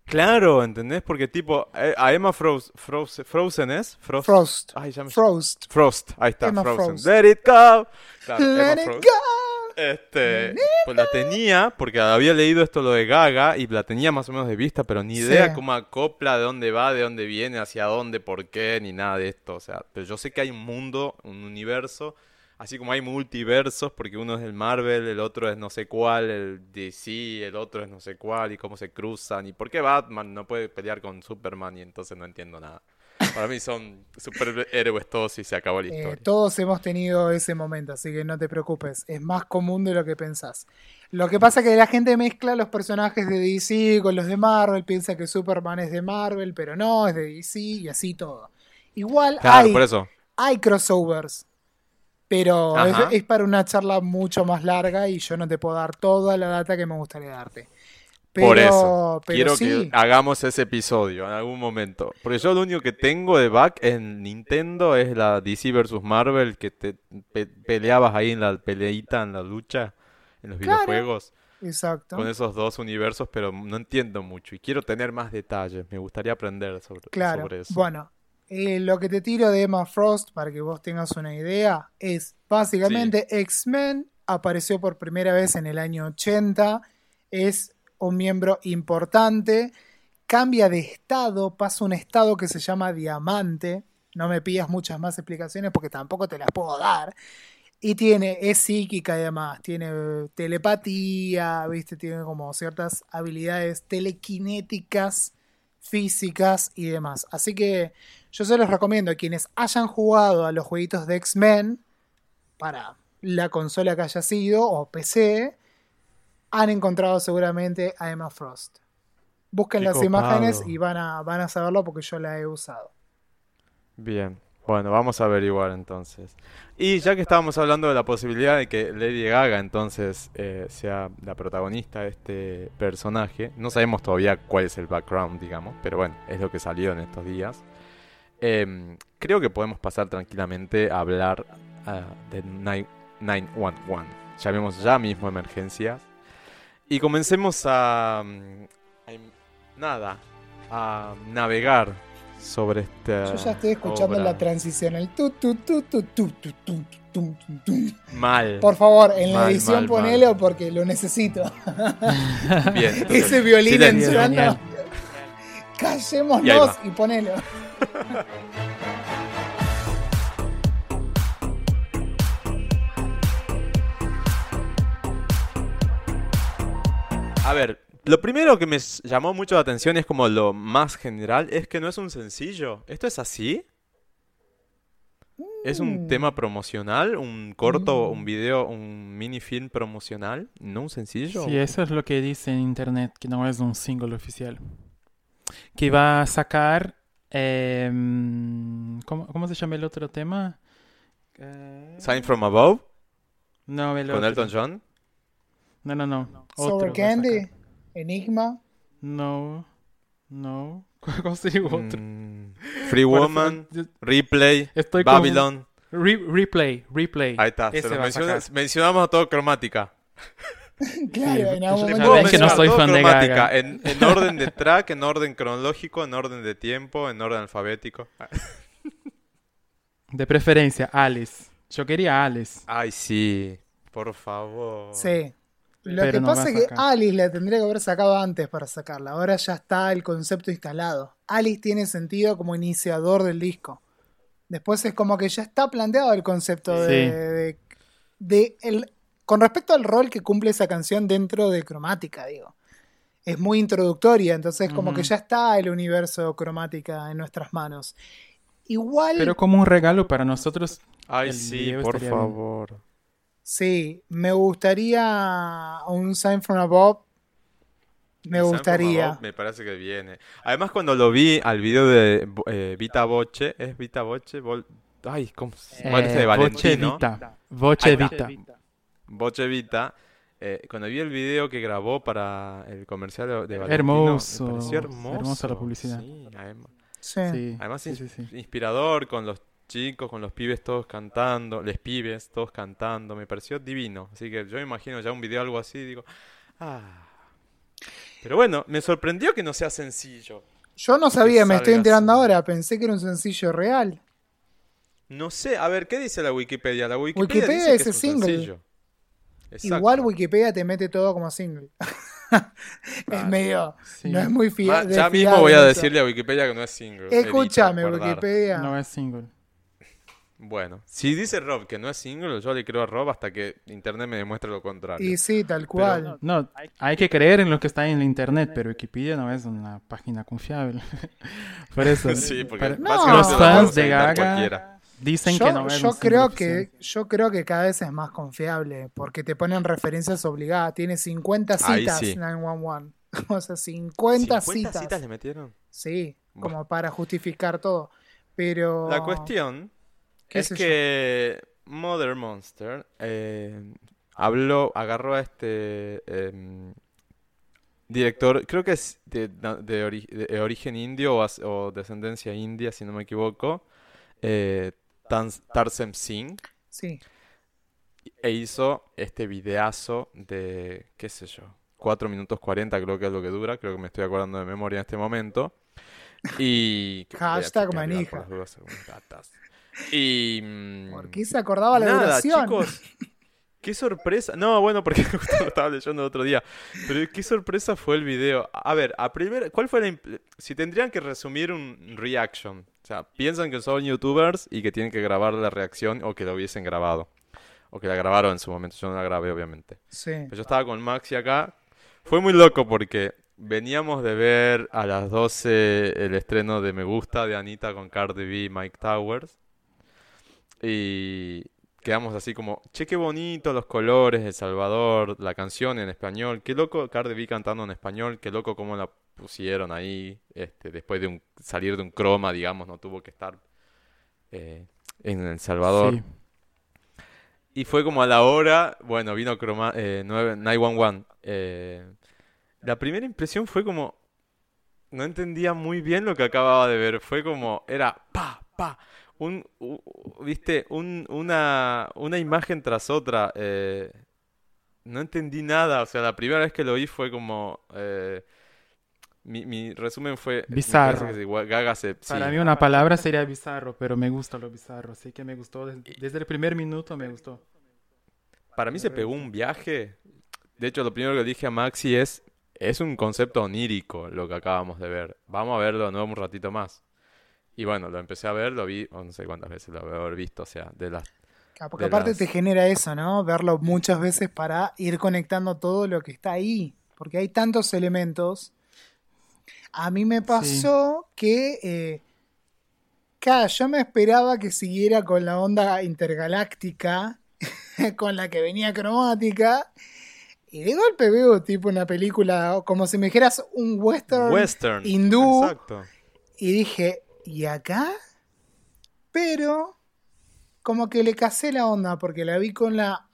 Claro, ¿entendés? Porque tipo, eh, a Emma Frost, Frost- Frozen es Frost. Frost. Ay, ya me- Frost. Frost, ahí está, Emma Frozen. Frost. Let it go. Claro, Let Emma it Frost. go. Este, pues la tenía, porque había leído esto lo de Gaga y la tenía más o menos de vista, pero ni idea Sí. cómo acopla, de dónde va, de dónde viene, hacia dónde, por qué, ni nada de esto. O sea, pero yo sé que hay un mundo, un universo Así como hay multiversos, porque uno es el Marvel, el otro es no sé cuál, el DC, el otro es no sé cuál, y cómo se cruzan, y por qué Batman no puede pelear con Superman, y entonces no entiendo nada. Para mí son superhéroes todos y se acabó la Eh, historia. todos hemos tenido ese momento, así que no te preocupes. Es más común de lo que pensás. Lo que pasa es que la gente mezcla los personajes de DC con los de Marvel, piensa que Superman es de Marvel, pero no, es de DC y así todo. Igual Claro, hay, por eso. hay crossovers, pero es para una charla mucho más larga y yo no te puedo dar toda la data que me gustaría darte. Pero, por eso. pero Quiero sí, que hagamos ese episodio en algún momento. Porque yo lo único que tengo de back en Nintendo es la DC vs Marvel, que te pe- peleabas ahí en la peleita, en la lucha, en los Claro. videojuegos. exacto. con esos dos universos, pero no entiendo mucho y quiero tener más detalles. Me gustaría aprender sobre, Claro. sobre eso. Bueno, eh, lo que te tiro de Emma Frost, para que vos tengas una idea, es básicamente X-Men apareció por primera vez en el año 80, es un miembro importante, cambia de estado, pasa a un estado que se llama diamante, no me pidas muchas más explicaciones porque tampoco te las puedo dar. Y tiene, es psíquica y demás, tiene telepatía, viste, tiene como ciertas habilidades telequinéticas, físicas y demás. Así que yo se los recomiendo a quienes hayan jugado a los jueguitos de X-Men para la consola que haya sido o PC, han encontrado seguramente a Emma Frost. Busquen Qué las imágenes y van a, van a saberlo porque yo la he usado. Bien, bueno, vamos a averiguar entonces. Y ya que estábamos hablando de la posibilidad de que Lady Gaga entonces eh, sea la protagonista de este personaje, no sabemos todavía cuál es el background, digamos, pero bueno, es lo que salió en estos días. Em, creo que podemos pasar tranquilamente a hablar ah, de nine- 911. Llamemos ya mismo emergencias. Y comencemos a, mm, a nada, a navegar sobre este Yo ya estoy escuchando obra. la transición, el tu tu tu tu tu tu tu tu tu tu. Mal. Por favor, en la Mal, edición mal, ponelo mal. porque lo necesito. [LAUGHS] Bien. Ese violín silencio. entrando. Y Callémonos va. y ponelo. [LAUGHS] A ver, lo primero que me llamó mucho la atención es como lo más general, es que no es un sencillo. ¿Esto es así? ¿Es un Mm. tema promocional? ¿Un corto, Mm. un video, un mini film promocional? ¿No un sencillo? Sí, eso es lo que dice en internet, que no es un single oficial. Que va a sacar... em, ¿cómo, cómo se llama el otro tema? Eh, Sign from Above no, el con otro. Elton John. No, no, no. Otro Sour Candy. Enigma. No, no. [LAUGHS] ¿Cómo se llama otro? Mm, Free Woman, yo- Replay, Estoy con- Babylon. Re- replay, replay. Ahí está, se a menciona- mencionamos a todo cromática. [LAUGHS] Claro, en algún momento. que no soy fan de cromática, Gaga. En, en orden de track, en orden cronológico, en orden de tiempo, en orden alfabético. De preferencia, Alice. Yo quería Alice. Ay, sí, por favor. Sí. Lo Pero que no pasa es que. Alice la tendría que haber sacado antes para sacarla. Ahora ya está el concepto instalado. Alice tiene sentido como iniciador del disco. Después es como que ya está planteado el concepto de, Sí. de- de el, con respecto al rol que cumple esa canción dentro de Cromática, digo. Es muy introductoria, entonces como que ya está el universo Cromática en nuestras manos. Igual, Pero como un regalo para nosotros. Ay, sí, por bien. Sí, me gustaría un Sign from Above. Me Sign from gustaría. Above Me parece que viene. Además, cuando lo vi al video de eh, Vita Voce, ¿es Vita Voce? Vol- Ay, ¿cómo se Eh, de Voce Valentino? Vita. Está. Vita. Voce Vita. eh, cuando vi el video que grabó para el comercial de, Valentino, Hermoso, me pareció hermoso. hermosa la publicidad. Sí, además, Sí. Sí, además sí, ins- sí, sí. inspirador con los chicos, con los pibes todos cantando, les pibes todos cantando, me pareció divino. Así que yo me imagino ya un video algo así, digo, ah. Pero bueno, me sorprendió que no sea sencillo. Yo no sabía, me estoy enterando así. ahora. Pensé que era un sencillo real. No sé, a ver, ¿qué dice la Wikipedia? La Wikipedia, Wikipedia dice dice que es un single. sencillo. Exacto. Igual Wikipedia te mete todo como single. [LAUGHS] es Claro. medio. Sí. No es muy fiable. ya mismo voy a decirle a Wikipedia que no es single. Escúchame. Wikipedia. No es single. Bueno, si dice Rob que no es single, yo le creo a Rob hasta que internet me demuestre lo contrario. Y sí, tal cual. No, hay que creer en lo que está en la internet, pero Wikipedia no es una página confiable. [LAUGHS] Por eso, Sí, porque para- No. los lo fans de Gaga dicen yo que no es yo creo que yo creo que cada vez es más confiable porque te ponen referencias obligadas. Tiene 50 Ahí citas sí. 911. [LAUGHS] O sea, 50, 50 citas. citas le metieron? Sí, como para justificar todo. Pero La cuestión ¿Qué es que Mother Monster eh, habló, agarró a este em, director, creo que es de, de ori- de origen indio o, descendencia india, si no me equivoco, eh, Tarsem Singh, sí, e hizo este videazo de, qué sé yo, 4 minutos 40 creo que es lo que dura, creo que me estoy acordando de memoria en este momento. Y... Hashtag manija. dudas. Y... mm, ¿por qué se acordaba la Nada, duración? chicos. Qué sorpresa. No, bueno, porque [LAUGHS] justo lo estaba leyendo el otro día. Pero qué sorpresa fue el video. A ver, a primer, ¿cuál fue la si tendrían que resumir un reaction? O sea, piensan que son youtubers y que tienen que grabar la reacción o que lo hubiesen grabado. O que la grabaron en su momento. Yo no la grabé, obviamente. Sí, Pero yo estaba con Maxi acá. Fue muy loco porque veníamos de ver a las 12 el estreno de Me Gusta de Anita con Cardi B y Mike Towers. Y quedamos así como, che, qué bonito los colores, El Salvador, la canción en español. Qué loco Cardi B cantando en español. Qué loco cómo la pusieron ahí. Este, después de un, salir de un croma, digamos, no tuvo que estar eh, en El Salvador. Sí. Y fue como a la hora, bueno, vino Croma, eh, 9 911. Eh, la primera impresión fue como, no entendía muy bien lo que acababa de ver. Fue como, era pa, pa, un, u- viste, un, una, una imagen tras otra. eh, no entendí nada, o sea, la primera vez que lo vi fue como, eh, mi, mi resumen fue, Bizarro. parece que igual Gaga se, Para sí, mí una palabra sería bizarro, pero me gusta lo bizarro, así que me gustó des- desde, el primer minuto me gustó. Para mí se pegó un viaje. De hecho, lo primero que dije a Maxi es, es un concepto onírico lo que acabamos de ver. Vamos a verlo de nuevo un ratito más. Y bueno, lo empecé a ver, lo vi, oh, no sé cuántas veces lo voy a haber visto, o sea, de las... Claro, porque de aparte las- te genera eso, ¿no? Verlo muchas veces para ir conectando todo lo que está ahí. Porque hay tantos elementos. A mí me pasó que. Eh, claro, yo me esperaba que siguiera con la onda intergaláctica, [LAUGHS] con la que venía cromática. Y de golpe veo tipo una película, como si me dijeras un western. Western. hindú. Exacto. Y dije, ¿y acá? Pero como que le casé la onda porque la vi con la...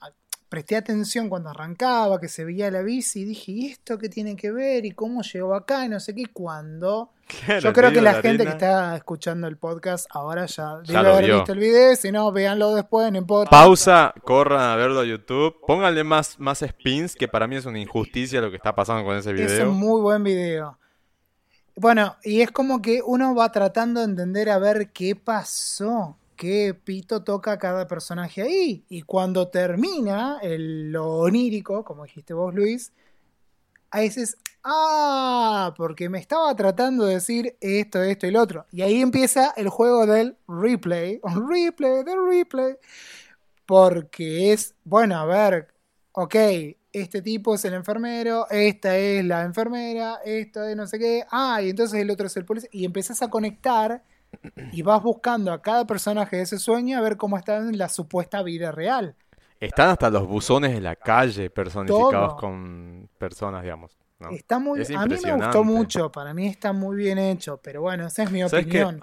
Presté atención cuando arrancaba, que se veía la bici y dije, ¿y esto qué tiene que ver? ¿Y cómo llegó acá? Y no sé qué. ¿Y ¿Cuándo? Claro, Yo creo que la gente que está escuchando el podcast ahora ya debe haber vio. visto el video. Si no, véanlo después, no importa. Pausa, corran a verlo a YouTube. Pónganle más, más spins, que para mí es una injusticia lo que está pasando con ese Es video. un muy buen video. Bueno, y es como que uno va tratando de entender a ver qué pasó, qué pito toca cada personaje ahí. Y cuando termina el, lo onírico, como dijiste vos, Luis, ahí dices, ah, porque me estaba tratando de decir esto, esto y lo otro. Y ahí empieza el juego del replay, un replay, del replay. Porque es, bueno, a ver, ok, este tipo es el enfermero, esta es la enfermera, esto es no sé qué, ah, y entonces el otro es el policía, y empezás a conectar y vas buscando a cada personaje de ese sueño a ver cómo está en la supuesta vida real. Están hasta los buzones de la calle personificados Todo. con personas, digamos. ¿no? Está muy, Es a mí me gustó mucho, para mí está muy bien hecho, pero bueno, esa es mi opinión.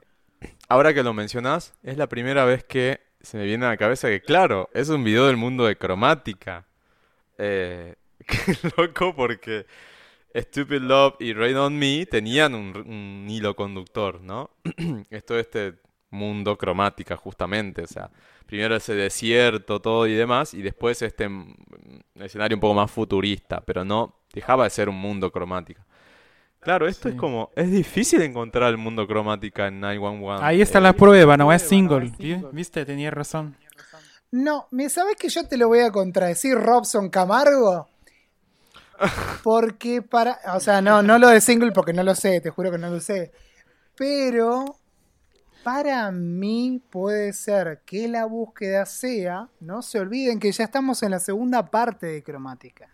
Ahora que lo mencionás, es la primera vez que se me viene a la cabeza que, claro, es un video del mundo de cromática. Eh, [LAUGHS] qué loco porque Stupid Love y Rain on Me tenían un, un hilo conductor, ¿no? [CLEARS THROAT] Esto es este mundo cromática, justamente. O sea, primero ese desierto, todo y demás, y después este mm, escenario un poco más futurista, pero no dejaba de ser un mundo cromática. Claro, esto es como, es difícil encontrar el mundo cromática en 911. Ahí está Eh, la prueba, no es single. ¿vi- ¿Viste? Tenía razón. No, ¿me sabes que yo te lo voy a contradecir, Robson Camargo? Porque para. O sea, no, no lo de single porque no lo sé, te juro que no lo sé. Pero. para mí puede ser que la búsqueda sea, no se olviden que ya estamos en la segunda parte de cromática.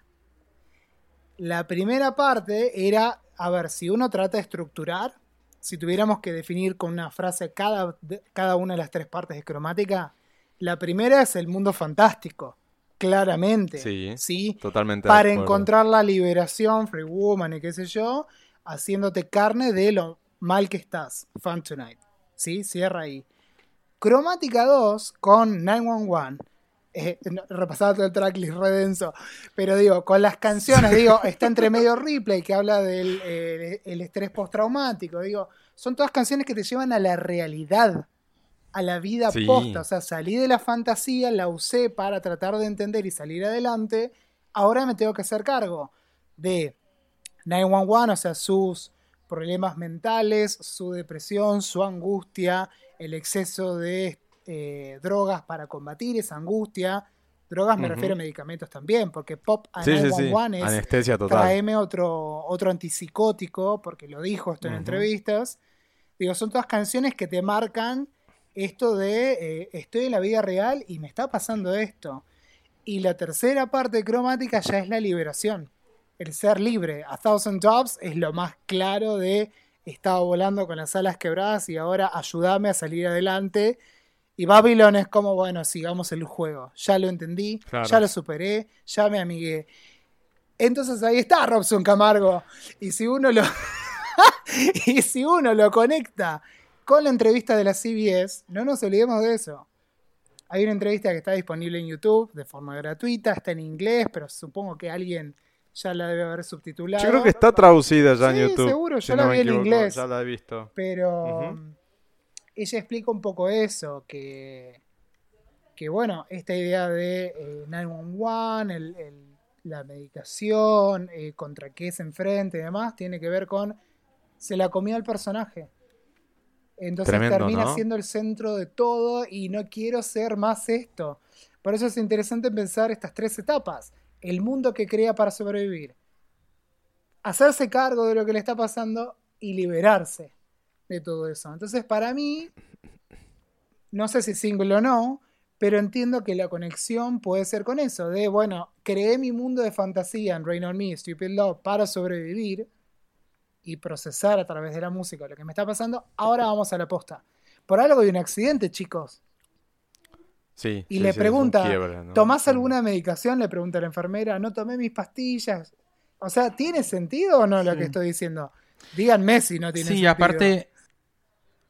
La primera parte era, a ver, si uno trata de estructurar, si tuviéramos que definir con una frase cada, cada una de las tres partes de cromática, la primera es el mundo fantástico, claramente. Sí, ¿sí? totalmente. Para encontrar la liberación, Free Woman y qué sé yo, haciéndote carne de lo mal que estás. Fun Tonight. ¿Sí? Cierra ahí. Cromática 2 con 911. Eh, no, repasaba todo el tracklist redenso. Pero digo, con las canciones, digo, está entre [LAUGHS] medio replay que habla del eh, el estrés postraumático. Digo, son todas canciones que te llevan a la realidad, a la vida Sí. posta. O sea, salí de la fantasía, la usé para tratar de entender y salir adelante. Ahora me tengo que hacer cargo de 911, o sea, sus problemas mentales, su depresión, su angustia, el exceso de eh, drogas para combatir esa angustia. Drogas me refiero a medicamentos también, porque Pop a Sí, sí, sí. 911 es Anestesia total. traeme otro, otro antipsicótico, porque lo dijo esto en entrevistas. Digo, son todas canciones que te marcan esto de eh, estoy en la vida real y me está pasando esto. Y la tercera parte cromática ya es la liberación. El ser libre. A Thousand Jobs es lo más claro de estaba volando con las alas quebradas y ahora ayúdame a salir adelante. Y Babylon es como, bueno, sigamos el juego. Ya lo entendí, Claro. ya lo superé, ya me amigué. Entonces ahí está Robson Camargo. Y si uno lo. [LAUGHS] y si uno lo conecta con la entrevista de la CBS, no nos olvidemos de eso. Hay una entrevista que está disponible en YouTube de forma gratuita, está en inglés, pero supongo que alguien ya la debe haber subtitulado. Yo creo que está traducida ya Sí, en YouTube. seguro, si yo la no vi en equivoco, inglés. Ya la he visto. Pero ella explica un poco eso, que, que bueno, esta idea de eh, 911, el- el- la medicación, eh, contra qué se enfrenta y demás, tiene que ver con se la comió al personaje. Entonces Tremendo, termina ¿no? siendo el centro de todo y no quiero ser más esto. Por eso es interesante pensar estas tres etapas. El mundo que crea para sobrevivir. Hacerse cargo de lo que le está pasando y liberarse de todo eso. Entonces, para mí, no sé si single o no, pero entiendo que la conexión puede ser con eso, de, bueno, creé mi mundo de fantasía en Rain on Me, Stupid Love, para sobrevivir y procesar a través de la música lo que me está pasando, ahora vamos a la posta. Por algo hay un accidente, chicos. Sí. Y sí, le sí, pregunta. ¿tomás Mm. alguna medicación? Le pregunta la enfermera, no tomé mis pastillas. O sea, ¿tiene sentido o no lo Sí. que estoy diciendo? Díganme si no tiene Sí, sentido. aparte,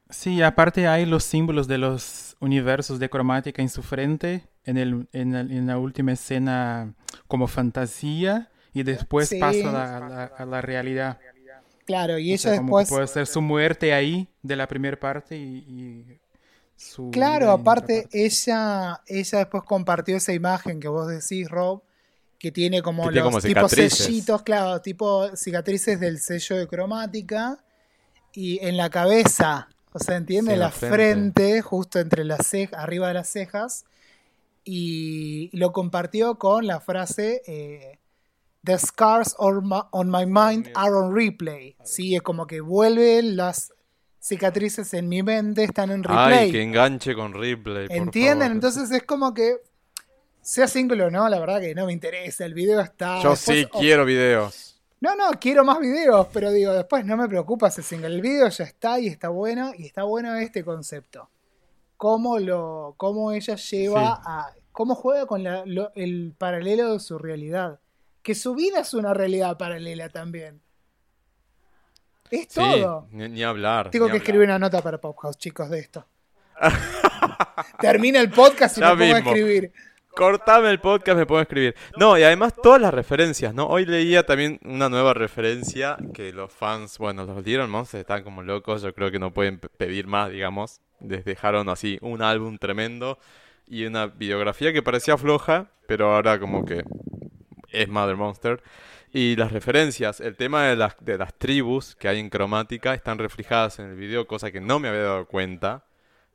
sí, aparte hay los símbolos de los universos de cromática en su frente, en, el, en, el- en la última escena como fantasía, y después Sí. pasa a la, a la- a la realidad. Claro, y O ella sea, como que después... puede ser su muerte ahí de la primera parte y, y su Claro, aparte parte. ella, ella después compartió esa imagen que vos decís, Rob, que tiene como Que tiene los como tipos sellitos, claro, tipo cicatrices del sello de cromática y en la cabeza, o sea, entiende Sí, en la la frente. frente. justo entre las cejas, arriba de las cejas, y lo compartió con la frase eh, The scars on my, on my mind are on replay. Sí, es como que vuelven las cicatrices en mi mente, están en replay. Ay, que enganche con por ¿Entienden? favor. Entonces es como que, sea single o no, la verdad que no me interesa. El video está. Yo después- sí oh, quiero videos. No, no, quiero más videos, pero digo, después no me preocupa ese single. El video ya está y está bueno, y está bueno este concepto. Cómo, lo, cómo ella lleva Sí. a. Cómo juega con la- lo- el paralelo de su realidad. Que su vida es una realidad paralela también. Es Sí, todo. ni, ni hablar. Tengo ni que hablar. escribir una nota para Pophouse, chicos, de esto. [LAUGHS] Termina el podcast y Ya me pongo a escribir. Cortame el podcast, me puedo escribir. No, y además todas las referencias, ¿no? Hoy leía también una nueva referencia que los fans, bueno, los Little Monsters están como locos, yo creo que no pueden pe- pedir más, digamos. Les dejaron así un álbum tremendo y una videografía que parecía floja, pero ahora como que es Mother Monster. Y las referencias, el tema de las, de las tribus que hay en cromática están reflejadas en el video, cosa que no me había dado cuenta,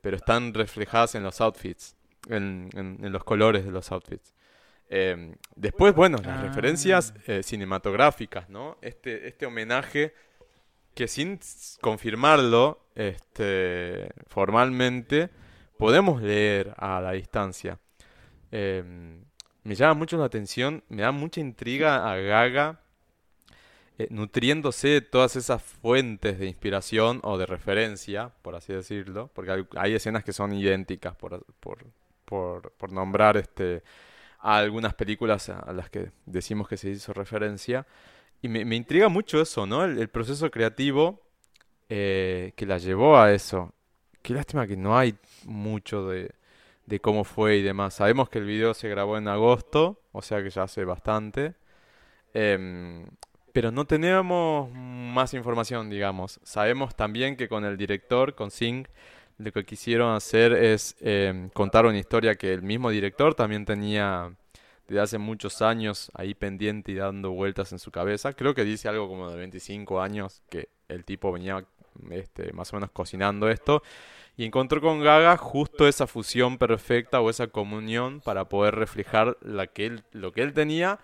pero están reflejadas en los outfits, en, en- en los colores de los outfits. Eh, después, bueno, las Ah. referencias eh, cinematográficas, ¿no? Este, este homenaje que sin confirmarlo este, formalmente, podemos leer a la distancia. Em, me llama mucho la atención, me da mucha intriga a Gaga eh, nutriéndose de todas esas fuentes de inspiración o de referencia, por así decirlo, porque hay, escenas que son idénticas, por, por, por, nombrar este, a algunas películas a las que decimos que se hizo referencia. Y me, me intriga mucho eso, ¿no? El, proceso creativo eh, que la llevó a eso. Qué lástima que no hay mucho de, de cómo fue y demás. Sabemos que el video se grabó en agosto, o sea que ya hace bastante. Em, pero no tenemos más información, digamos. Sabemos también que con el director, con Singh, lo que quisieron hacer es em, contar una historia que el mismo director también tenía desde hace muchos años ahí pendiente y dando vueltas en su cabeza. Creo que dice algo como de 25 años que el tipo venía este, más o menos cocinando esto y encontró con Gaga justo esa fusión perfecta o esa comunión para poder reflejar la que él, lo que él tenía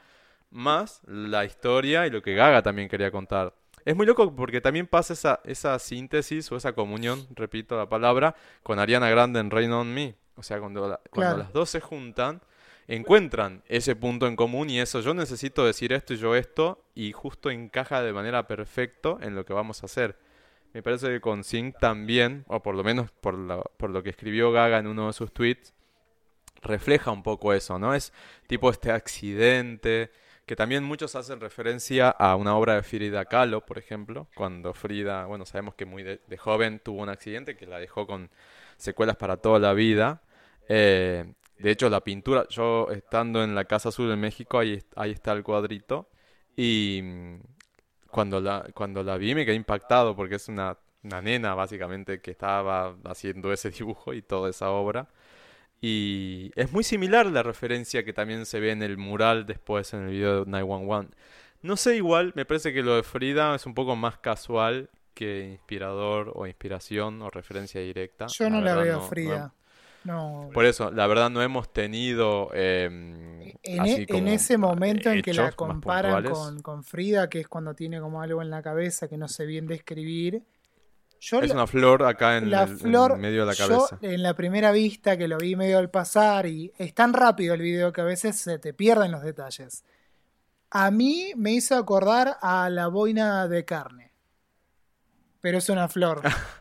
más la historia y lo que Gaga también quería contar. Es muy loco porque también pasa esa, esa síntesis o esa comunión, repito la palabra, con Ariana Grande en Rain on Me. O sea, cuando, cuando las dos se juntan, encuentran ese punto en común y eso, yo necesito decir esto y yo esto, y justo encaja de manera perfecta en lo que vamos a hacer. Me parece que con Sync también, o por lo menos por por lo que escribió Gaga en uno de sus tweets, refleja un poco eso, ¿no? Es tipo este accidente, que también muchos hacen referencia a una obra de Frida Kahlo, por ejemplo, cuando Frida, bueno, sabemos que muy de, joven tuvo un accidente que la dejó con secuelas para toda la vida. Eh, de hecho, la pintura, yo estando en la Casa Azul de México, ahí, ahí está el cuadrito, y cuando la, cuando la vi me quedé impactado porque es una, una nena básicamente que estaba haciendo ese dibujo y toda esa obra. Y es muy similar la referencia que también se ve en el mural después en el video de 911. No sé, igual, me parece que lo de Frida es un poco más casual que inspirador o inspiración o referencia directa. Yo no la, veo Frida. No, Por eso, la verdad no hemos tenido... Em, en, e, en, ese momento en que la comparan con, con, Frida, que es cuando tiene como algo en la cabeza que no sé bien describir, es una flor acá en, la el, flor, medio de la cabeza. en la primera vista que lo vi medio al pasar y es tan rápido el video que a veces se te pierden los detalles. A mí me hizo acordar a la boina de carne. Pero es una flor. [LAUGHS]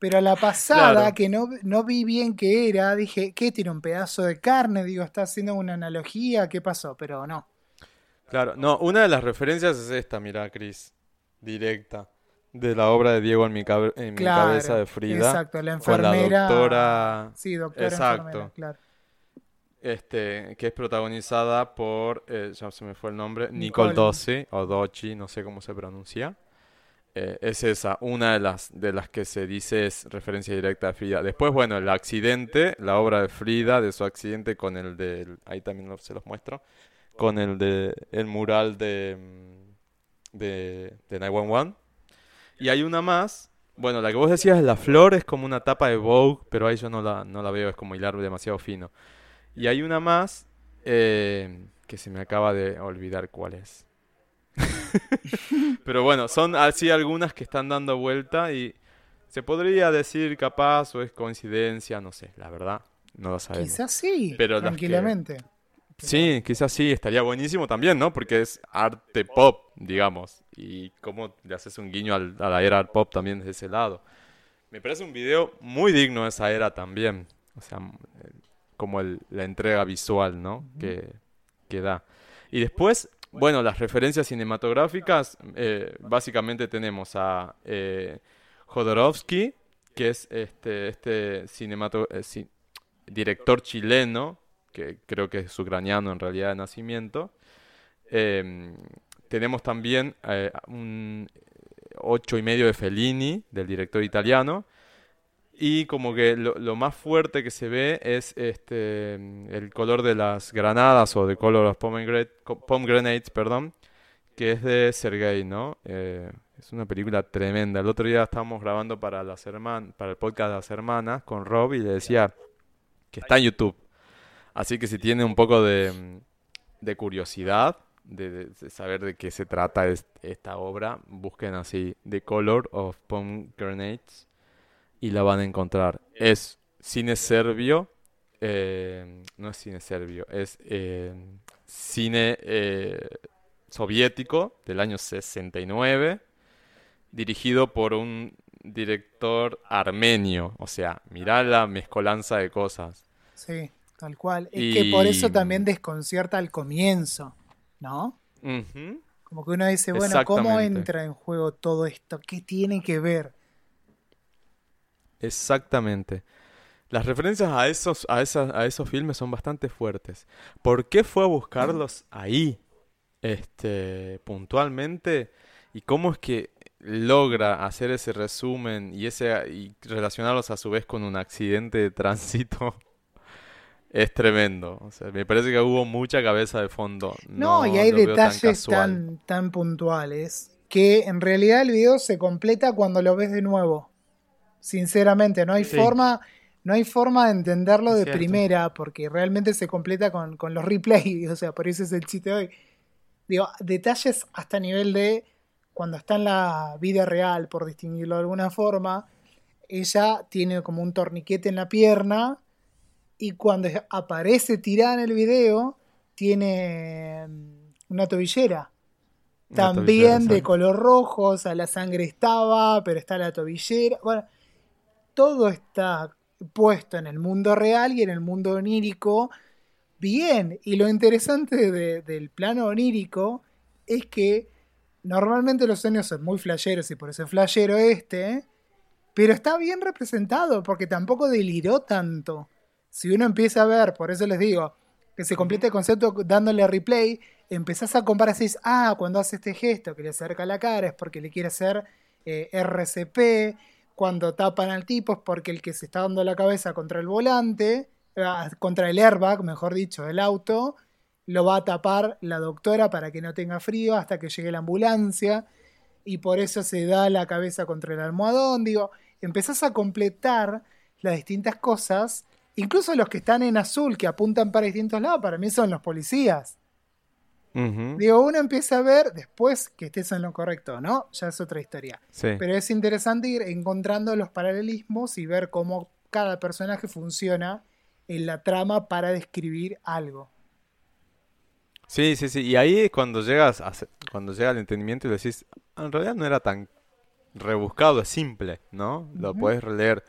Pero a la pasada, que no, no vi bien qué era, dije, ¿qué tiene un pedazo de carne? Digo, está haciendo una analogía, ¿qué pasó? Pero no. Claro, no, una de las referencias es esta, mira, Cris, directa de la obra de Diego en mi, en mi cabeza de Frida. Exacto, la enfermera. la doctora. Sí, doctora. Exacto. claro. Este, que es protagonizada por, eh, ya se me fue el nombre, Nicole, Nicole o Dochi, no sé cómo se pronuncia. Eh, es esa, una de las, de las que se dice es referencia directa a Frida. Después, bueno, el accidente, la obra de Frida, de su accidente con el de, ahí también se los muestro, con el de, el mural de, mm, de, de 911 y hay una más. Bueno, la que vos decías, la flor es como una tapa de Vogue, pero ahí yo no la, no la veo, es como hilar demasiado fino. Y hay una más eh, que se me acaba de olvidar cuál es. [LAUGHS] pero bueno, son así algunas que están dando vuelta y se podría decir capaz o es coincidencia, no sé, la verdad, no lo sabemos. Quizás sí, pero tranquilamente. Sí, quizás sí, estaría buenísimo también, ¿no? Porque es arte pop, digamos. Y cómo le haces un guiño al, a la era art pop también desde ese lado. Me parece un video muy digno de esa era también. O sea, como la entrega visual, ¿no? que, que, da. Y después, bueno, las referencias cinematográficas, eh, básicamente tenemos a eh, Jodorowsky, que es este, este eh, director chileno que creo que es ucraniano en realidad de nacimiento. Em, tenemos también eh, un ocho y medio de Fellini, del director italiano. Y como que lo, más fuerte que se ve es este el color de las granadas o de color of pomegranates, perdón, que es de Sergei, ¿no? Eh, es una película tremenda. El otro día estábamos grabando para las para el podcast de las hermanas con Rob y le decía que está en YouTube. Así que si tiene un poco de, curiosidad de, saber de qué se trata esta obra, busquen así The Color of Pomegranates. Y la van a encontrar. Es cine serbio, eh, no es cine serbio, es eh, cine eh, soviético del año 69, dirigido por un director armenio. O sea, mirá la mezcolanza de cosas. Sí, tal cual. Es que por eso también desconcierta al comienzo, ¿no? Como que uno dice, bueno, ¿cómo entra en juego todo esto? ¿Qué tiene que ver? Exactamente. Las referencias a esos, a, esas, a esos filmes son bastante fuertes. ¿Por qué fue a buscarlos ahí? Este, puntualmente. ¿Y cómo es que logra hacer ese resumen y ese y relacionarlos a su vez con un accidente de tránsito? [LAUGHS] es tremendo. O sea, me parece que hubo mucha cabeza de fondo. No, y hay detalles tan, tan, puntuales que en realidad el video se completa cuando lo ves de nuevo. Sinceramente, no hay forma. No hay forma de entenderlo de primera, porque realmente se completa con, con los replays. [LAUGHS] O sea, por eso es el chiste hoy. Digo, detalles hasta nivel de cuando está en la vida real, por distinguirlo de alguna forma, ella tiene como un torniquete en la pierna y cuando aparece tirada en el video, tiene mm, una tobillera. También de color rojo, o sea, la sangre estaba, pero está la tobillera. Bueno, todo está puesto en el mundo real y en el mundo onírico bien. Y lo interesante del plano onírico es que normalmente los sueños son muy flasheros y por eso es flashero este, pero está bien representado porque tampoco deliró tanto si uno empieza a ver, por eso les digo, que se complete el concepto dándole replay, empezás a comparar, decís, ah, cuando hace este gesto que le acerca la cara es porque le quiere hacer eh, RCP, cuando tapan al tipo es porque el que se está dando la cabeza contra el volante, ah, contra el airbag, mejor dicho, del auto, lo va a tapar la doctora para que no tenga frío hasta que llegue la ambulancia y por eso se da la cabeza contra el almohadón, digo, empezás a completar las distintas cosas Incluso los que están en azul, que apuntan para distintos lados, para mí son los policías. Digo, uno empieza a ver después que estés en lo correcto, ¿no? Ya es otra historia. Pero es interesante ir encontrando los paralelismos y ver cómo cada personaje funciona en la trama para describir algo. Sí, sí, sí. Y ahí es cuando llegas a, cuando llega el entendimiento y decís, en realidad no era tan rebuscado, es simple, ¿no? Lo puedes leer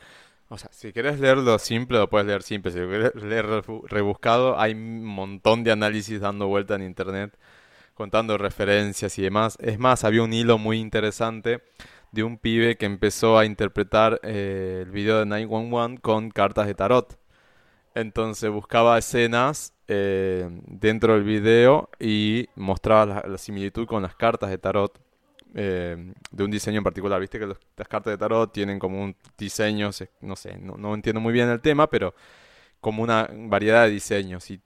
o sea, si quieres leerlo simple, lo puedes leer simple. Si quieres leer rebuscado, hay un montón de análisis dando vuelta en internet, contando referencias y demás. Es más, había un hilo muy interesante de un pibe que empezó a interpretar eh, el video de 911 con cartas de tarot. Entonces buscaba escenas eh, dentro del video y mostraba la similitud con las cartas de tarot eh, de un diseño en particular. Viste que las cartas de tarot tienen como un diseño, no sé, no, entiendo muy bien el tema, pero como una variedad de diseños. Y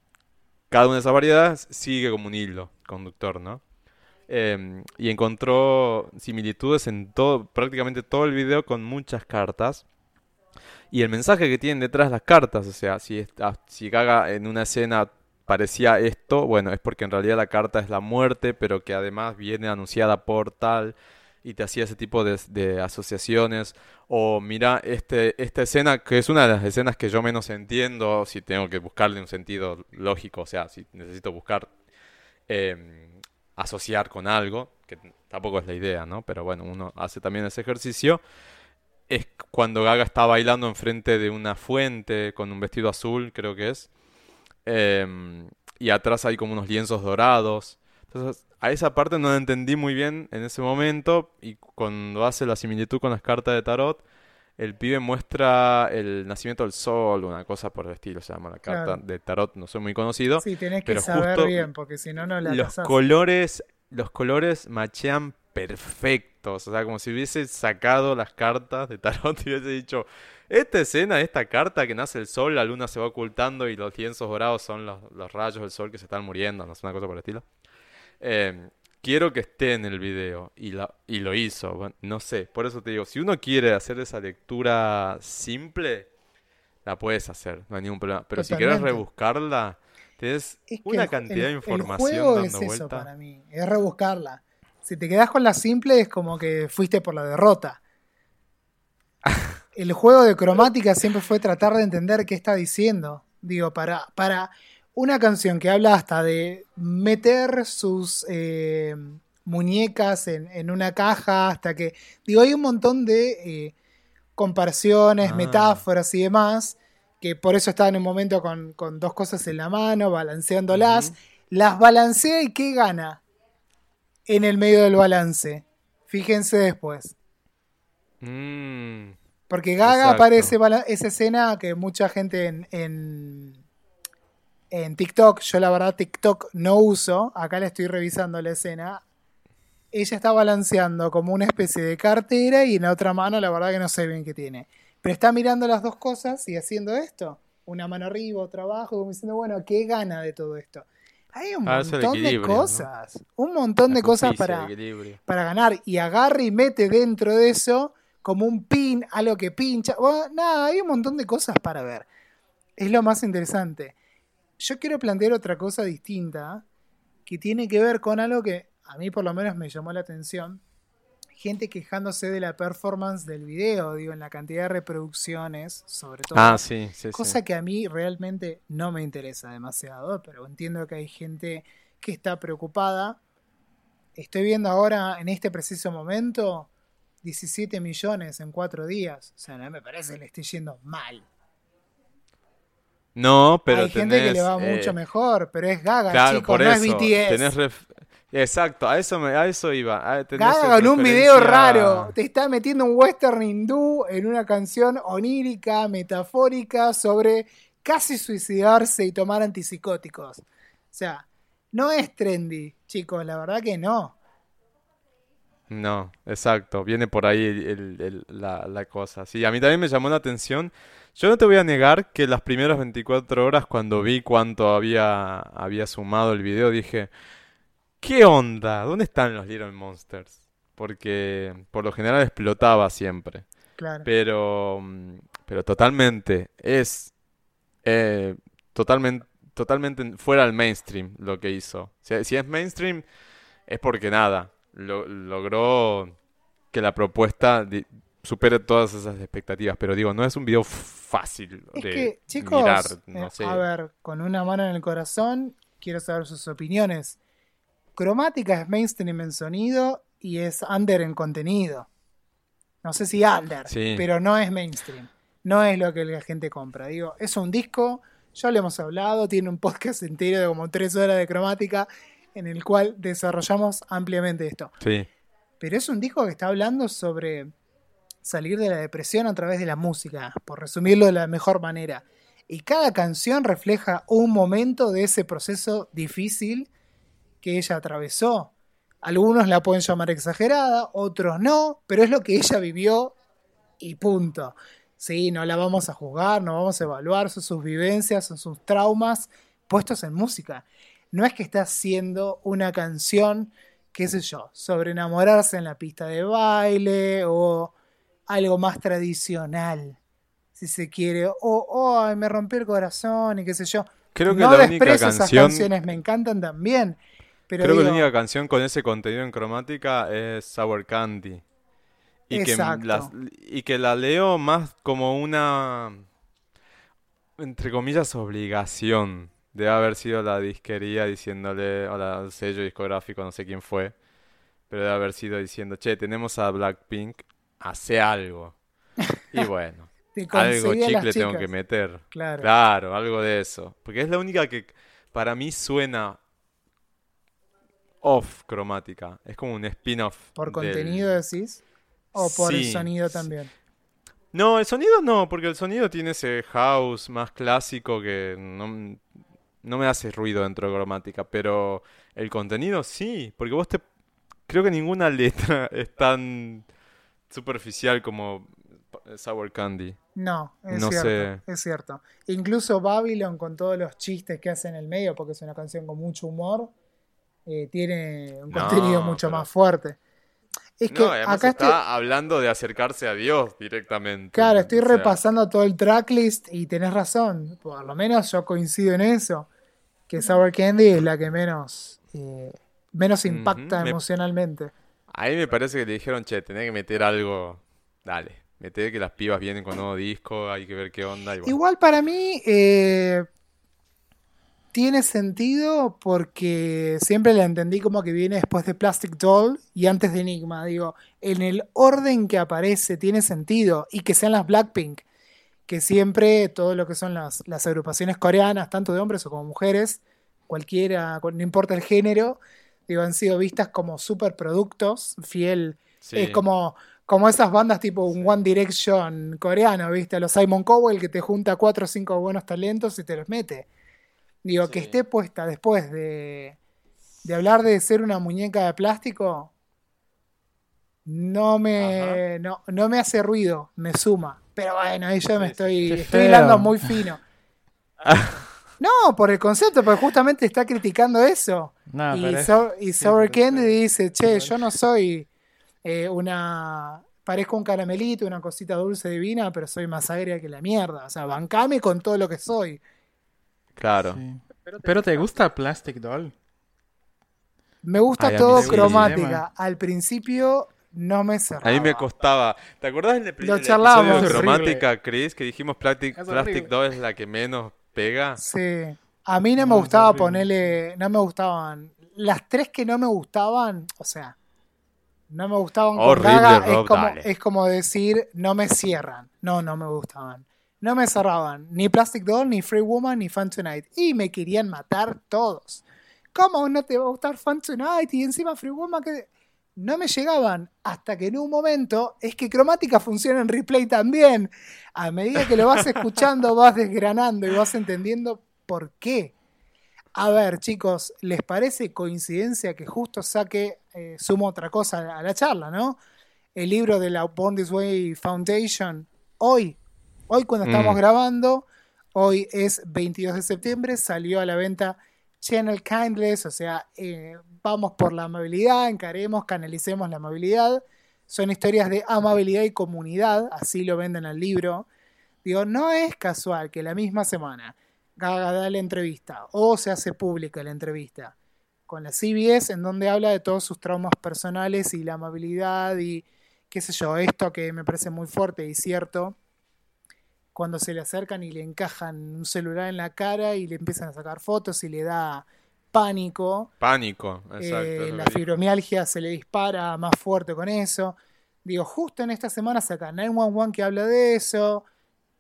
cada una de esas variedades sigue como un hilo conductor, ¿no? Em, y encontró similitudes en todo, prácticamente todo el video con muchas cartas. Y el mensaje que tienen detrás las cartas, o sea, si, si caga en una escena parecía esto, bueno, es porque en realidad la carta es la muerte, pero que además viene anunciada por tal y te hacía ese tipo de, asociaciones. O mira, este, esta escena, que es una de las escenas que yo menos entiendo, si tengo que buscarle un sentido lógico, o sea, si necesito buscar em, asociar con algo, que tampoco es la idea, ¿no? Pero bueno, uno hace también ese ejercicio. Es cuando Gaga está bailando enfrente de una fuente con un vestido azul, creo que es Em, y atrás hay como unos lienzos dorados. Entonces, a esa parte no la entendí muy bien en ese momento. Y cuando hace la similitud con las cartas de tarot, el pibe muestra el nacimiento del sol, una cosa por el estilo, se llama la carta de tarot, no soy muy conocido. Sí, tienes que saber bien, porque si no, no la Los colores, los colores machean perfectos, o sea, como si hubiese sacado las cartas de tarot [LAUGHS] y hubiese dicho, esta escena, esta carta que nace el sol, la luna se va ocultando y los lienzos dorados son los, rayos del sol que se están muriendo, no sé, una cosa por el estilo. Em, quiero que esté en el video y, la, y lo hizo. no sé, por eso te digo, si uno quiere hacer esa lectura simple, la puedes hacer, no hay ningún problema. Pero si quieres rebuscarla, tienes una cantidad de información dando es Eso para mí, es rebuscarla. Si te quedas con la simple es como que fuiste por la derrota. [LAUGHS] el juego de cromática siempre fue tratar de entender qué está diciendo. Digo, para, para una canción que habla hasta de meter sus eh, muñecas en, una caja, hasta que. Digo, hay un montón de eh, comparaciones, Ah. metáforas y demás, que por eso está en un momento con, con dos cosas en la mano, balanceándolas. Las balancea y ¿qué gana? En el medio del balance. Fíjense después. Mm, Porque Gaga Exacto. aparece esa escena que mucha gente en, en, en TikTok, yo la verdad TikTok no uso, acá le estoy revisando la escena. Ella está balanceando como una especie de cartera y en la otra mano la verdad que no sé bien qué tiene. Pero está mirando las dos cosas y haciendo esto. Una mano arriba, otra abajo, como diciendo, bueno, ¿qué gana de todo esto? Hay un Ah, montón de cosas. Un montón la de cosas para, para ganar y agarra y mete dentro de eso como un pin, algo que pincha. Bueno, nada, hay un montón de cosas para ver. Es lo más interesante. Yo quiero plantear otra cosa distinta que tiene que ver con algo que a mí por lo menos me llamó la atención. Gente quejándose de la performance del video, digo, en la cantidad de reproducciones, sobre todo. Ah, sí, sí, Cosa sí. que a mí realmente no me interesa demasiado, pero entiendo que hay gente que está preocupada. Estoy viendo ahora, en este preciso momento, 17 millones en cuatro días. O sea, no me parece que le esté yendo mal. No, pero hay gente que le va tenés, mucho eh, mejor, pero es Gaga, Claro, chicos, por no eso. es BTS. tenés ref- Exacto, a eso, me, a eso iba. Tenés Gaga con un video raro. Te está metiendo un western hindú en una canción onírica, metafórica, sobre casi suicidarse y tomar antipsicóticos. O sea, no es trendy, chicos, la verdad que no. No, exacto, viene por ahí el- el- el- la, la cosa. Sí, a mí también me llamó la atención. Yo no te voy a negar que las primeras 24 horas, cuando vi cuánto había, había sumado el video, dije, ¿qué onda? ¿Dónde están los Little Monsters? Porque por lo general explotaba siempre. Claro. Pero, pero totalmente, es eh, totalmente, totalmente fuera del mainstream lo que hizo. Si, si es mainstream, es porque nada, lo- logró que la propuesta supere todas esas expectativas. Pero digo, no es un video fácil Es de que, chicos, mirar, eh, no sé. a ver, con una mano en el corazón, quiero saber sus opiniones. Cromática es mainstream en sonido y es under en contenido. No sé si under, Sí. pero no es mainstream. No es lo que la gente compra. Digo, es un disco, ya lo hemos hablado, tiene un podcast entero de como tres horas de cromática en el cual desarrollamos ampliamente esto. Sí, Pero es un disco que está hablando sobre salir de la depresión a través de la música, por resumirlo de la mejor manera. Y cada canción refleja un momento de ese proceso difícil que ella atravesó. Algunos la pueden llamar exagerada, otros no, pero es lo que ella vivió y punto. Sí, no la vamos a juzgar, no vamos a evaluar, son sus vivencias, son sus traumas puestos en música. No es que está haciendo una canción, qué sé yo, sobre enamorarse en la pista de baile o algo más tradicional, si se quiere, o oh, me rompió el corazón y qué sé yo. creo que no la única desprecio esas canción, canciones, me encantan también. Pero creo que la única canción con ese contenido en cromática es Sour Candy. Que, y que la leo más como una, entre comillas, obligación. Debe haber sido la disquería diciéndole, o la- el sello discográfico, no sé quién fue, pero debe haber sido diciendo, che, tenemos a Blackpink, hace algo. Y [LAUGHS] bueno, algo chicle tengo que meter. Claro. Claro, algo de eso. Porque es la única que para mí suena off cromática. Es como un spin-off. ¿Por del- contenido decís? ¿O por el sonido también? No, el sonido no, porque el sonido tiene ese house más clásico que no, no me hace ruido dentro de cromática, pero el contenido sí, porque vos te... Creo que ninguna letra [LAUGHS] es tan superficial como Sour Candy. No, es No cierto, sé. es cierto. Incluso Babylon con todos los chistes que hace en el medio, porque es una canción con mucho humor, eh, tiene un No, contenido mucho pero- más fuerte. Es que No, acá está estoy, hablando de acercarse a Dios directamente. claro, estoy O sea, repasando todo el tracklist y tenés razón. Por lo menos yo coincido en eso. Que Sour Candy es la que menos, eh, menos impacta me- emocionalmente. Ahí me parece que le dijeron, che, tenés que meter algo. Dale. Mete que las pibas vienen con nuevo disco, hay que ver qué onda. y bueno. Igual para mí eh, tiene sentido porque siempre la entendí como que viene después de Plastic Doll y antes de Enigma. Digo, en el orden que aparece tiene sentido y que sean las Blackpink, que siempre todo lo que son las, las agrupaciones coreanas, tanto de hombres o como mujeres, cualquiera, no importa el género, digo, han sido vistas como superproductos, fiel. Sí. Es como, como esas bandas tipo un One Direction coreano, ¿viste? Los Simon Cowell que te junta cuatro o cinco buenos talentos y te los mete. Digo, que esté puesta después de, de hablar de ser una muñeca de plástico, no me, no, no me hace ruido, me suma. Pero bueno, ahí yo me estoy, estoy hilando muy fino. [LAUGHS] No, por el concepto, porque justamente está criticando eso. No, y, So- y es Candy dice, che, yo no soy eh, una... Parezco un caramelito, una cosita dulce divina, pero soy más agria que la mierda. O sea, bancame con todo lo que soy. Claro. sí. Pero te gusta Plastic Doll. Me gusta Ay, todo cromática. Al principio no me cerraba. A mí me costaba. ¿Te acordás del Lo el charlábamos. episodio de cromática, Chris? Que dijimos Plastic, Plastic horrible. 2 es la que menos pega. Sí. A mí no me No, gustaba ponerle... No me gustaban. Las tres que no me gustaban, o sea... No me gustaban con Horrible, Gaga, Rob, es, como, es como decir, no me cierran. No, no me gustaban. No me cerraban. Ni Plastic Doll, ni Free Woman, ni Fun Tonight. Y me querían matar todos. ¿Cómo no te va a gustar Fun Tonight? Y encima Free Woman que... No me llegaban hasta que en un momento es que cromática funciona en replay también. A medida que lo vas [LAUGHS] escuchando, vas desgranando y vas entendiendo por qué. A ver, chicos, ¿les parece coincidencia que justo saque, eh, sumo otra cosa a la charla, ¿no? El libro de la Born This Way Foundation, hoy, hoy cuando estamos Mm. grabando, hoy es 22 de septiembre, salió a la venta Channel Kindness, o sea, eh, vamos por la amabilidad, encaremos, canalicemos la amabilidad. Son historias de amabilidad y comunidad, así lo venden al libro. Digo, no es casual que la misma semana Gaga da la entrevista o se hace pública la entrevista con la CBS en donde habla de todos sus traumas personales y la amabilidad y qué sé yo, esto que me parece muy fuerte y cierto, cuando se le acercan y le encajan un celular en la cara y le empiezan a sacar fotos y le da pánico, Pánico, exacto. eh, la fibromialgia se le dispara más fuerte con eso. Digo, justo en esta semana saca 911 que habla de eso.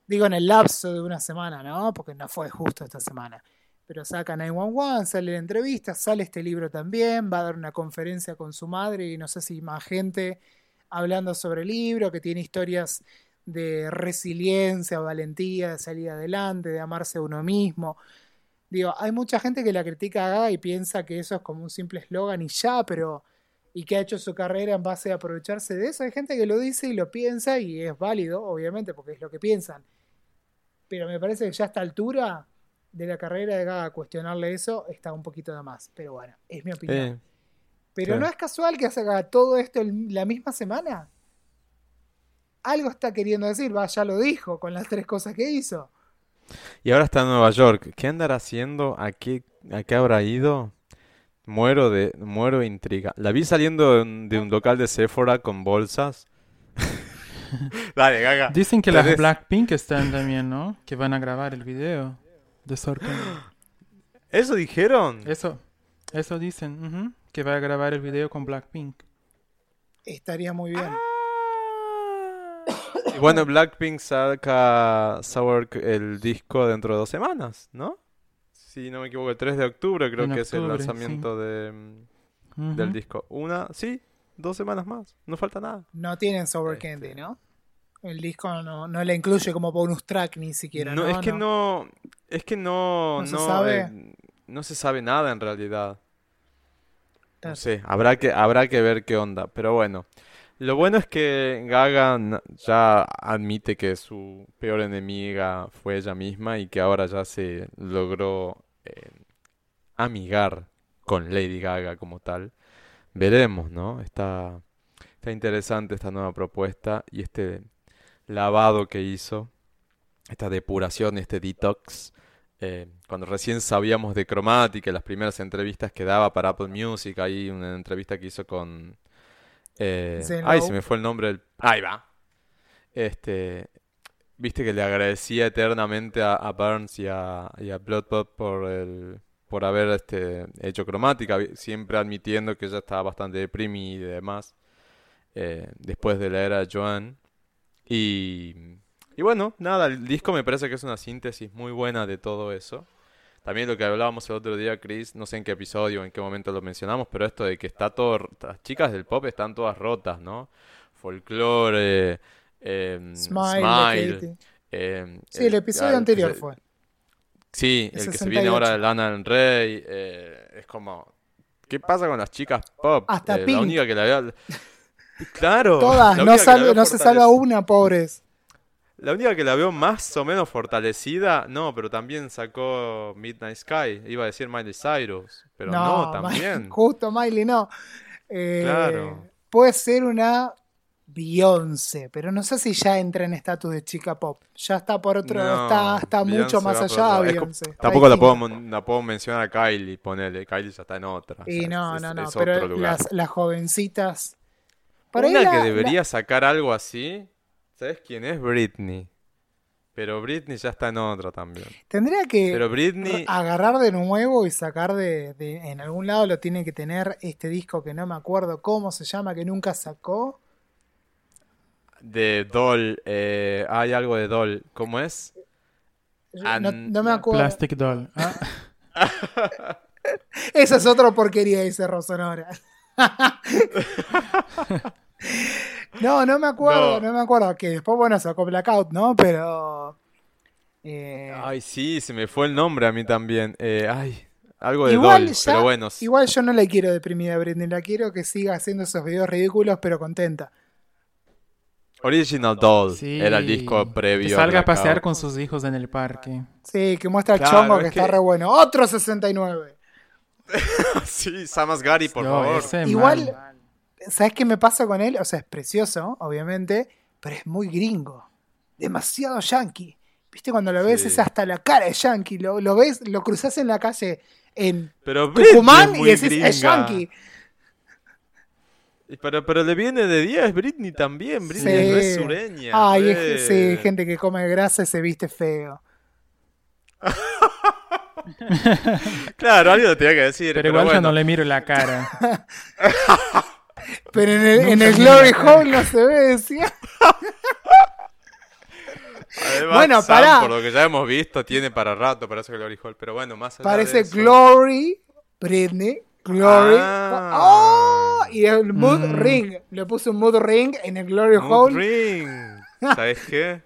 Digo, en el lapso de una semana, ¿no? Porque no fue justo esta semana. Pero saca 911, sale la entrevista, sale este libro también, va a dar una conferencia con su madre y no sé si más gente hablando sobre el libro, que tiene historias de resiliencia, valentía, de salir adelante, de amarse a uno mismo. Digo, hay mucha gente que la critica a Gaga y piensa que eso es como un simple eslogan y ya, pero. y que ha hecho su carrera en base a aprovecharse de eso. Hay gente que lo dice y lo piensa y es válido, obviamente, porque es lo que piensan. Pero me parece que ya a esta altura de la carrera de Gaga cuestionarle eso está un poquito de más. Pero bueno, es mi opinión. Eh, Pero claro. no es casual que haga todo esto la misma semana. Algo está queriendo decir, va, ya lo dijo con las tres cosas que hizo. Y ahora está en Nueva York. ¿Qué andará haciendo? ¿A qué, a qué habrá ido? Muero de, muero de intriga. La vi saliendo de un, de un local de Sephora con bolsas. [LAUGHS] Dale, Gaga. Dicen que las Blackpink están también, ¿no? Que van a grabar el video de Sorkin. ¿Eso dijeron? Eso, eso dicen, ujú, que va a grabar el video con Blackpink. Estaría muy bien. Y bueno, Blackpink saca Sour el disco dentro de dos semanas, ¿no? Si no me equivoco, el 3 de octubre creo En que es el lanzamiento de, del disco. Una, sí, dos semanas más. No falta nada. No tienen Sour Este. Candy, ¿no? El disco no, no la incluye como bonus track ni siquiera. No, No, es que no, es que no, ¿No se no, sabe? eh, no se sabe nada en realidad. No Claro. sé, habrá que, habrá que ver qué onda. Pero bueno, lo bueno es que Gaga ya admite que su peor enemiga fue ella misma y que ahora ya se logró eh, amigar con Lady Gaga como tal. Veremos, ¿no? Está, está interesante esta nueva propuesta y este lavado que hizo, esta depuración, este detox. eh, cuando recién sabíamos de Cromática, las primeras entrevistas que daba para Apple Music, hay una entrevista que hizo con... eh, ay, se me fue el nombre del... Ahí va. este, viste que le agradecía eternamente a, a Burns y a, y a Bloodpop por el, por haber este, hecho cromática, siempre admitiendo que ella estaba bastante deprimida y demás, eh, después de la era de Joan. Y, y bueno, nada, el disco me parece que es una síntesis muy buena de todo eso. También lo que hablábamos el otro día, Chris, no sé en qué episodio, en qué momento lo mencionamos, pero esto de que está todo, las chicas del pop están todas rotas, ¿no? Folklore, eh, Smile, eh, Sí, el episodio anterior fue. Sí, El que se viene 68. ahora de Lana del Rey, eh, es como, ¿qué pasa con las chicas pop? Hasta Eh, la Pink. única que la [LAUGHS] veo, claro, Todas, la no, la sal- no se salva una, pobres. La única que la veo más o menos fortalecida, no, pero también sacó Midnight Sky, iba a decir Miley Cyrus, pero no, también. [LAUGHS] Justo Miley no. Eh, Claro. Puede ser una Beyoncé, pero no sé si ya entra en estatus de chica pop. Ya está por otro, No, está, mucho más allá. Es Beyoncé. Tampoco la puedo, la mencionar a Kylie, ponele, Kylie ya está en otra. o Y sea, no, es- no, no, pero las, las jovencitas. Por ahí Una la- que la- debería sacar algo así, ¿sabes quién es? Britney. Pero Britney ya está en otra también. tendría que Pero Britney, agarrar de nuevo y sacar de, de- En algún lado lo tiene que tener este disco que no me acuerdo cómo se llama, que nunca sacó. de Doll, eh, hay algo de Doll, ¿cómo es? No me acuerdo. Plastic Doll. Ah, [LAUGHS] Esa es otra porquería, dice Rosonora. [LAUGHS] no, no me acuerdo, no. No. me acuerdo. Que después, bueno, sacó Blackout, ¿no? Pero. eh, Ay, sí, se me fue el nombre a mí también. Eh, ay, algo de igual, Doll, ya- pero bueno. igual yo no la quiero deprimida, Britney. La quiero que siga haciendo esos videos ridículos, pero contenta. Original Doll sí. era el disco previo. Que salga a pasear con sus hijos en el parque. Sí, que muestra el Claro, chongo que, es está re bueno. Otro 69. [LAUGHS] sí, Samas Gary, por No, favor. Igual- mal. ¿Sabes qué me pasa con él? O sea, es precioso, obviamente, pero es muy gringo. Demasiado yankee. ¿Viste? Cuando lo ves Sí. es hasta la cara de yankee. Lo, lo ves, lo cruzas en la calle en Pero Britney Tucumán es y muy decís, gringa. es yankee. Pero, pero le viene de 10 Britney también. Britney es Sí. re sureña. Ay, es- sí, gente que come grasa y se viste feo. [LAUGHS] Claro, algo te tenía que decir. Pero Pero, igual yo bueno. no le miro la cara. [LAUGHS] Pero en el, en el Glory. Hole no se ve, decía. Además, Bueno, Sam, pará. por lo que ya hemos visto, tiene para rato para eso Glory Hall. Pero bueno, más allá Parece de eso. Glory, Britney, Glory. Ah. ¡Oh! Y el Mood Mm. Ring. Le puse un Mood Ring en el Glory Mood Hole. Ring. ¿Sabes qué?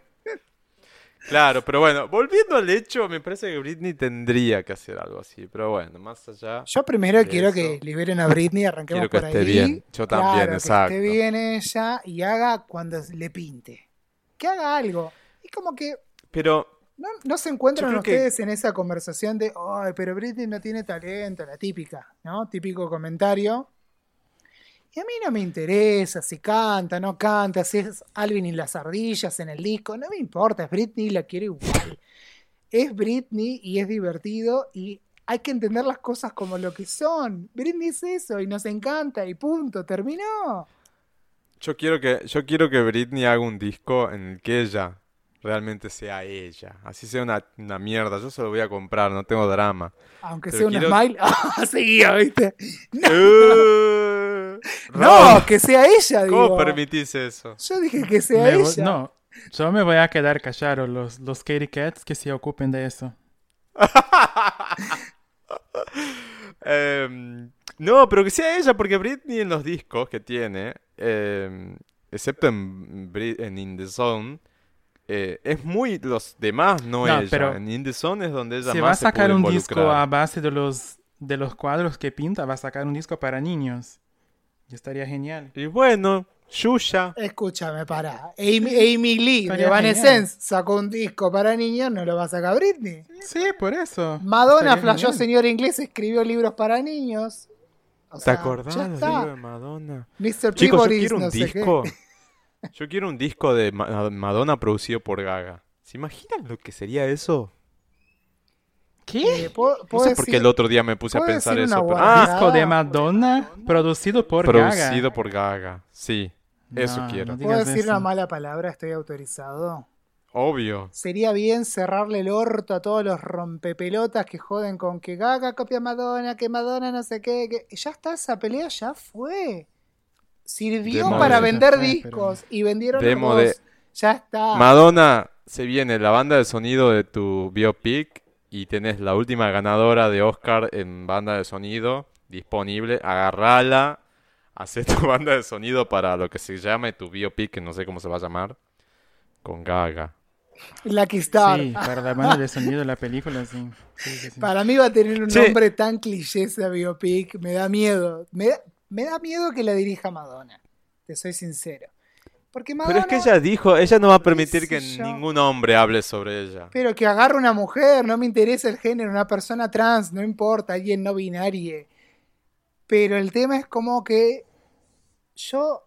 Claro, pero bueno, volviendo al hecho, me parece que Britney tendría que hacer algo así. Pero bueno, más allá. Yo primero quiero eso. que liberen a Britney, arranquemos Quiero que por esté ahí. bien. Yo también, Claro, exacto. Que esté bien ella y haga cuando le pinte. Que haga algo. Y como que Pero no, no se encuentran que- ustedes en esa conversación de, ay, pero Britney no tiene talento, la típica, ¿no? Típico comentario. Y a mí no me interesa si canta, no canta, si es Alvin y las ardillas en el disco, no me importa, es Britney, la quiero igual. Es Britney y es divertido y hay que entender las cosas como lo que son. Britney es eso y nos encanta y punto, terminó. yo quiero que, yo quiero que Britney haga un disco en el que ella realmente sea ella. Así sea una, una mierda. Yo se lo voy a comprar, no tengo drama. Aunque Pero sea un quiero- smile, [LAUGHS] ah, seguía, ¿viste? Uh, [LAUGHS] No, que sea ella, digo. ¿Cómo permitís eso? Yo dije que sea Me ella. no, yo me voy a quedar callado. Los, los Katy Cats que se ocupen de eso. [LAUGHS] Em, no, pero que sea ella, porque Britney en los discos que tiene, em, excepto en, Brit- en In The Zone, eh, es muy los demás, no, No, ella. pero En In The Zone es donde ella Si va a se sacar puede un disco a base de los, de los cuadros que pinta, va a sacar un disco para niños. Estaría genial. Y bueno, Yuya. Escúchame, pará. Amy, Amy Lee de Evanescence sacó un disco para niños, no lo va a sacar Britney. Sí, por eso. Madonna, flashó señor inglés, escribió libros para niños. O ¿Te sea, acordás del libro de Madonna? Mr. Chicos, yo quiero un no disco. Yo quiero un disco de Ma- Madonna producido por Gaga. ¿Se imaginan lo que sería eso? ¿Qué? Eh, ¿puedo- No sé por qué el otro día me puse a ¿puedo pensar eso. pero-? Ah, Disco de Madonna producido por producido Gaga. por Gaga. Sí. Eso No, quiero. no ¿Puedo decir eso. una mala palabra? Estoy autorizado. Obvio. Sería bien cerrarle el orto a todos los rompepelotas que joden con que Gaga copia a Madonna, que Madonna no sé qué. que- Ya está, esa pelea ya fue. Sirvió Demo para de- vender fue, discos y vendieron Demo los de-. Ya está. Madonna, se viene la banda de sonido de tu biopic y tenés la última ganadora de Oscar en banda de sonido disponible. Agarrala, hacé tu [LAUGHS] banda de sonido para lo que se llame tu biopic, que no sé cómo se va a llamar, con Gaga. Lucky Star. Sí, para la banda de sonido de la película, sí. Sí, sí, sí. Para mí va a tener un Sí. nombre tan cliché esa biopic. Me da miedo. Me da, me da miedo que la dirija Madonna. Te soy sincero. Porque Pero es que ella dijo, ella no va a permitir que yo. ningún hombre hable sobre ella. Pero que agarre una mujer, no me interesa el género, una persona trans, no importa, alguien no binario. Pero el tema es como que yo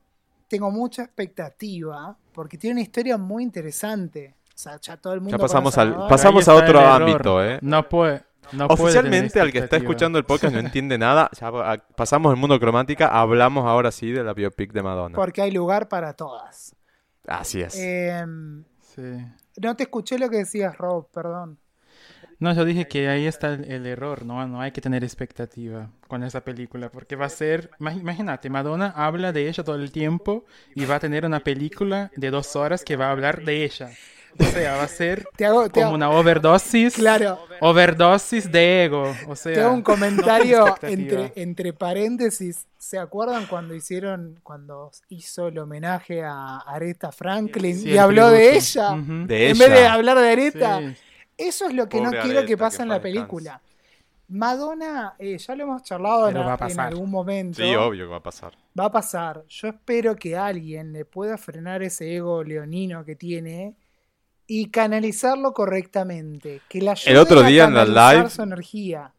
tengo mucha expectativa porque tiene una historia muy interesante. O sea, ya todo el mundo Ya pasamos al- pasamos a otro ámbito, ¿eh? No puede. No Oficialmente, al que está escuchando el podcast no [LAUGHS] entiende nada, ya pasamos el mundo cromática, hablamos ahora sí de la biopic de Madonna. Porque hay lugar para todas. Así es. Em, Sí. no te escuché lo que decías, Rob, perdón. No, yo dije que ahí está el, el error, ¿no? No hay que tener expectativa con esa película, porque va a ser, ima- imagínate, Madonna habla de ella todo el tiempo y va a tener una película de dos horas que va a hablar de ella. O sea, va a ser [LAUGHS] Te hago, te como hago- una overdosis, claro, overdosis de ego. O sea, te hago un [LAUGHS] comentario entre, entre paréntesis. ¿Se acuerdan cuando hicieron, cuando hizo el homenaje a Aretha Franklin Sí, y habló de ella? Ujú. De en vez de hablar de Aretha. Sí. Eso es lo que no quiero que pase que en la descanse. película. Madonna, eh, ya lo hemos charlado en, a en algún momento. Sí, obvio que va a pasar. Va a pasar. Yo espero que alguien le pueda frenar ese ego leonino que tiene y canalizarlo correctamente. Que la ayude otro a día en la canalizar live- su energía.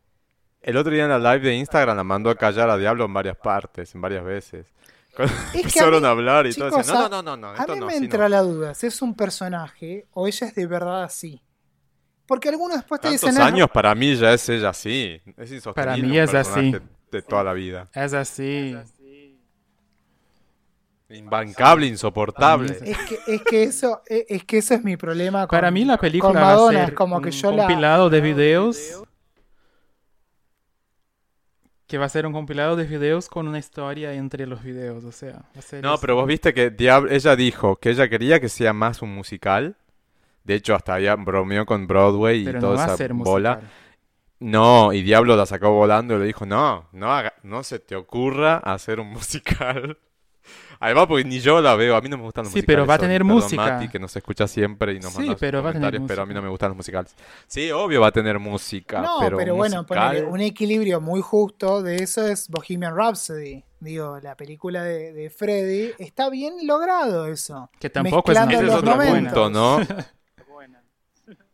El otro día en la live de Instagram la mandó a callar a Diablo en varias partes, en varias veces. [LAUGHS] A empezaron mí, a hablar y todo, chicos, decían, no, a- no, no, no, no, A esto mí no, me entra no. la duda si es un personaje o ella es de verdad así. Porque algunos después te dicen... "Es- años para mí ya es ella así. Es insostenible Para mí es así. De toda la vida. Es así. Imbancable, insoportable. Es que, es que eso es, es que eso es mi problema con, Para mí la película con va Madonna, a es ser como que un yo la compilado de videos que va a ser un compilado de videos con una historia entre los videos, o sea, va a ser No, eso. pero vos viste que ella dijo que ella quería que sea más un musical. De hecho, hasta ella bromeó con Broadway y Pero toda no va esa a ser bola. musical. No, y Diablo la sacó volando y le dijo, no, no, haga- no se te ocurra hacer un [LAUGHS] musical. Además, porque ni yo la veo, a mí no me gustan los Sí, musicales. pero va a tener perdón, música. Mati, que nos escucha siempre y nos Sí, manda sus pero va a tener pero a mí música. no me gustan los musicales. Sí, obvio va a tener música, No, pero, bueno, ponele, un equilibrio muy justo de eso es Bohemian Rhapsody. Digo, la película de, de Freddy. Está bien logrado eso. Que tampoco es Mezclando Ese es los otro momentos. punto, ¿no? [LAUGHS]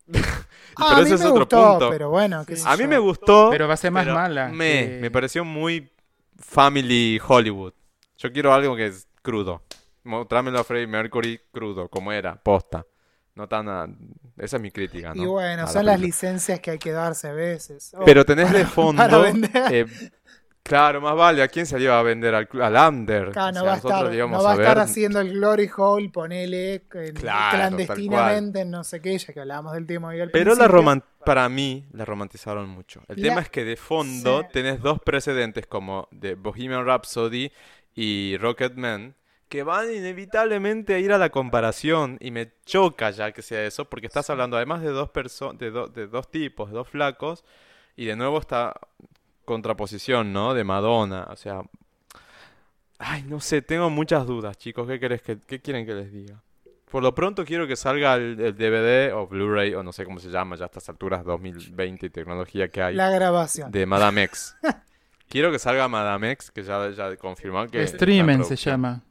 [LAUGHS] Ah, Pero a ese es me otro gustó, punto. pero bueno, A mí me gustó, Pero va a ser más mala Me, que- me pareció muy family Hollywood. Yo quiero algo que es crudo. Mostrámelo a Freddie Mercury crudo, como era, posta. No tan... a- Esa es mi crítica, ¿no? Y bueno, a la son las licencias que hay que darse a veces. Oh, Pero [LAUGHS] tenés de para fondo... vender. eh, claro, más vale. ¿A quién se le iba a vender? Al, al Under. O no sea, va a nosotros estar, no va a ver- estar haciendo el Glory Hall, ponele en- Claro, clandestinamente, en no sé qué, ya que hablábamos del tema hoy al Pero la roman- para mí la romantizaron mucho. El La- tema es que de fondo Sí. tenés dos precedentes como de Bohemian Rhapsody y Rocketman que van inevitablemente a ir a la comparación y me choca ya que sea eso porque estás hablando además de dos de, do- de dos tipos, de dos flacos y de nuevo esta contraposición, ¿no? De Madonna, o sea, ay, no sé, tengo muchas dudas, chicos, ¿qué querés que qué quieren que les diga? Por lo pronto quiero que salga el, el DVD o Blu-ray o no sé cómo se llama ya a estas alturas 2020 y tecnología que hay La grabación. de Madame X. [LAUGHS] quiero que salga Madame X, que ya, ya confirmó que... Streaming se llama.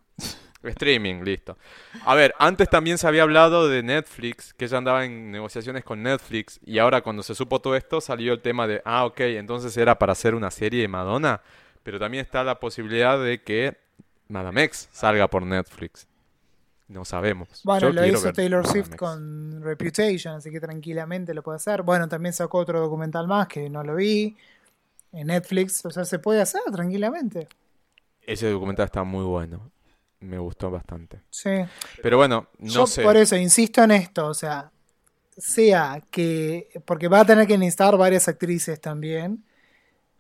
Streaming, listo. A ver, antes también se había hablado de Netflix, que ella andaba en negociaciones con Netflix, y ahora cuando se supo todo esto salió el tema de, ah, ok, entonces era para hacer una serie de Madonna, pero también está la posibilidad de que Madame X salga por Netflix. No sabemos. Bueno, Yo lo hizo Taylor Swift con Reputation, así que tranquilamente lo puede hacer. Bueno, también sacó otro documental más que no lo vi en Netflix, o sea, se puede hacer tranquilamente. Ese documental está muy bueno. me gustó bastante. Sí. Pero bueno, no Yo sé. por eso insisto en esto, o sea, sea que, porque va a tener que necesitar varias actrices también,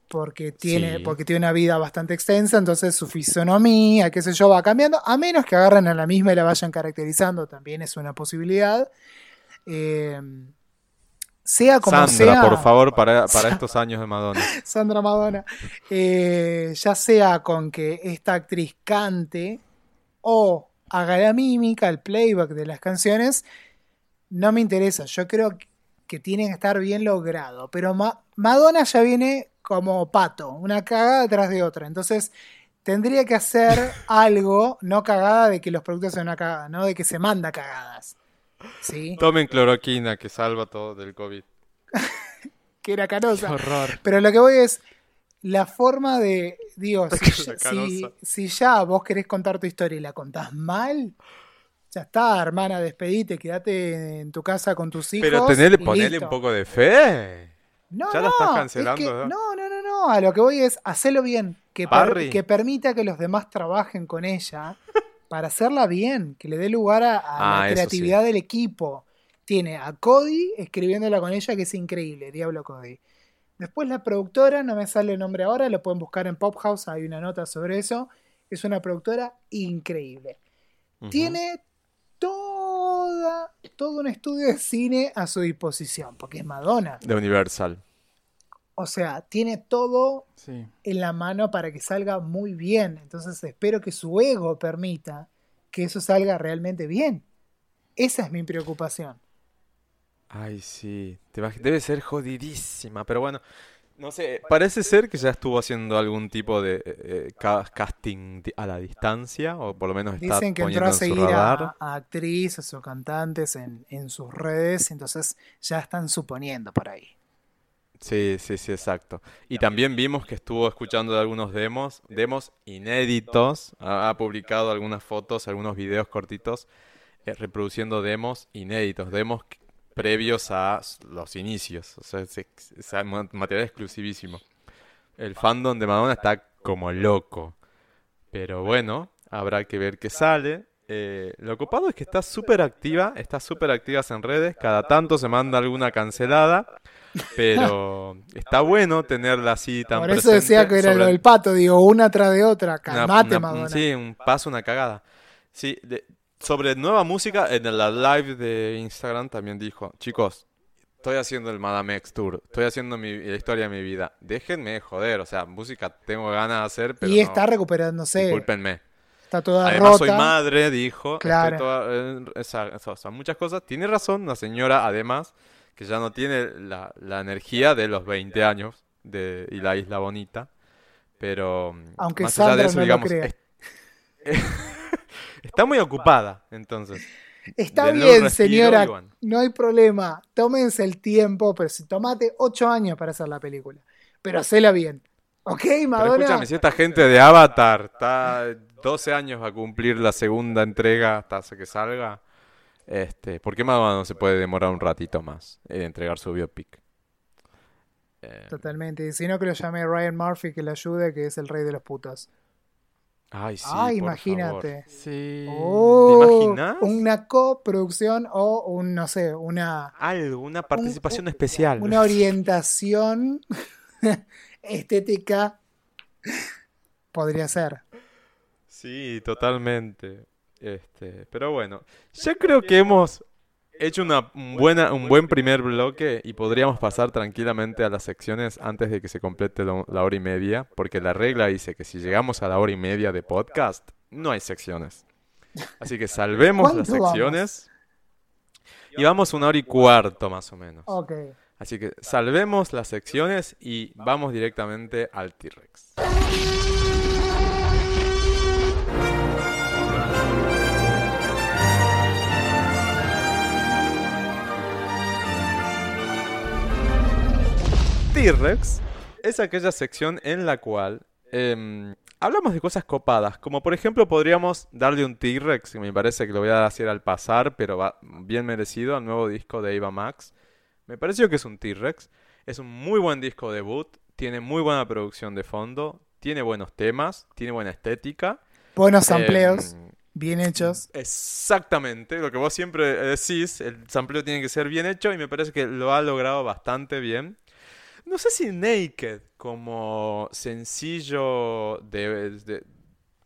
porque tiene, Sí. porque tiene una vida bastante extensa, entonces su fisonomía, qué sé yo, va cambiando, a menos que agarren a la misma y la vayan caracterizando, también es una posibilidad. Eh, sea como Sandra, sea, por favor, para, para estos años de Madonna. [LAUGHS] Sandra Madonna, eh, ya sea con que esta actriz cante o haga la mímica, el playback de las canciones, no me interesa. Yo creo que tiene que estar bien logrado. Pero Ma- Madonna ya viene como pato, una cagada detrás de otra. Entonces tendría que hacer [LAUGHS] algo, no cagada de que los productos sean una cagada, no de que se manda cagadas. ¿Sí? Tomen cloroquina que salva todo del COVID. Que [LAUGHS] era Qué canosa. horror. Pero lo que voy es la forma de, digo, [LAUGHS] si, ya- canosa. si, si ya vos querés contar tu historia y la contás mal, ya está, hermana, despedite, quédate en tu casa con tus hijos. Pero tenele, y ponele listo. un poco de fe. No, ya no, la estás es cancelando, que- ¿no? no, no, no, no, a lo que voy es hacerlo bien, que, per- Barry. que permita que los demás trabajen con ella para hacerla bien, que le dé lugar a, a Ah, la eso creatividad del equipo. Tiene a Cody escribiéndola con ella, que es increíble, Diablo Cody. Después la productora, no me sale el nombre ahora, lo pueden buscar en Pop House, hay una nota sobre eso. Es una productora increíble. Tiene toda, todo un estudio de cine a su disposición, porque es Madonna. De Universal. O sea, tiene todo Sí. en la mano para que salga muy bien. Entonces espero que su ego permita que eso salga realmente bien. Esa es mi preocupación. Ay, sí. Debe ser jodidísima, pero bueno. No sé, parece ser que ya estuvo haciendo algún tipo de eh, eh, ca- casting a la distancia, o por lo menos está Dicen que entró poniendo a seguir a, a actrices o cantantes en, en sus redes, entonces ya están suponiendo por ahí. Sí, sí, sí, exacto. Y también vimos que estuvo escuchando de algunos demos, demos inéditos. Ha, ha publicado algunas fotos, algunos videos cortitos, eh, reproduciendo demos inéditos, demos previos a los inicios. O sea, es, material exclusivísimo. El fandom de Madonna está como loco. Pero bueno, habrá que ver qué sale. Eh, lo copado es que está súper activa, está súper activa en redes, cada tanto se manda alguna cancelada, pero está bueno tenerla así tan Por eso decía que era sobre lo del pato, digo, una tras de otra. Calmate, una- Madonna. Sí, un paso, una cagada. Sí, de- sobre nueva música, en la live de Instagram también dijo, chicos, estoy haciendo el Madame X Tour, estoy haciendo mi, la historia de mi vida, déjenme de joder, o sea, música tengo ganas de hacer, pero y no, está recuperándose. discúlpenme. Está toda Además rota. soy madre, dijo. Claro. toda- eh, esa- esa- muchas cosas. Tiene razón la señora, además, que ya no tiene la, la energía de los 20 años de, y la isla bonita. Pero Aunque más allá de eso, no lo digamos, crea. es- [LAUGHS] está muy ocupada, entonces. Está bien, señora, no hay problema. Tómense el tiempo, pero si tomate 8 años para hacer la película. Pero hacela bien. ¿Ok, Pero Madonna? escúchame, si esta gente de Avatar está 12 años a cumplir la segunda entrega hasta que salga, este, ¿por qué Madonna no se puede demorar un ratito más en entregar su biopic? Eh, Totalmente. Y si no, que lo llame Ryan Murphy que le ayude, que es el rey de los putos. Ay, sí, Ay, por imagínate. Sí. Oh, ¿Te imaginas? Una coproducción o un, no sé, una, favor. Algo, una participación un- especial. una orientación [LAUGHS] estética. Podría ser. Sí, totalmente. Este, pero bueno, ya creo que hemos hecho una buena, un buen primer bloque y podríamos pasar tranquilamente a las secciones antes de que se complete lo- la hora y media, porque la regla dice que si llegamos a la hora y media de podcast, no hay secciones. Así que salvemos las secciones y vamos una hora y cuarto más o menos. Ok. Así que salvemos las secciones y vamos directamente al T-Rex. T-Rex es aquella sección en la cual em, hablamos de cosas copadas, como por ejemplo podríamos darle un T-Rex, que me parece que lo voy a así al pasar, pero va bien merecido al nuevo disco de Eva Max. Me pareció que es un T-Rex, es un muy buen disco debut, tiene muy buena producción de fondo, tiene buenos temas, tiene buena estética. Buenos. Em, Bien hechos. Exactamente, lo que vos siempre decís, el sampleo tiene que ser bien hecho y me parece que lo ha logrado bastante bien. No sé si Naked como sencillo de,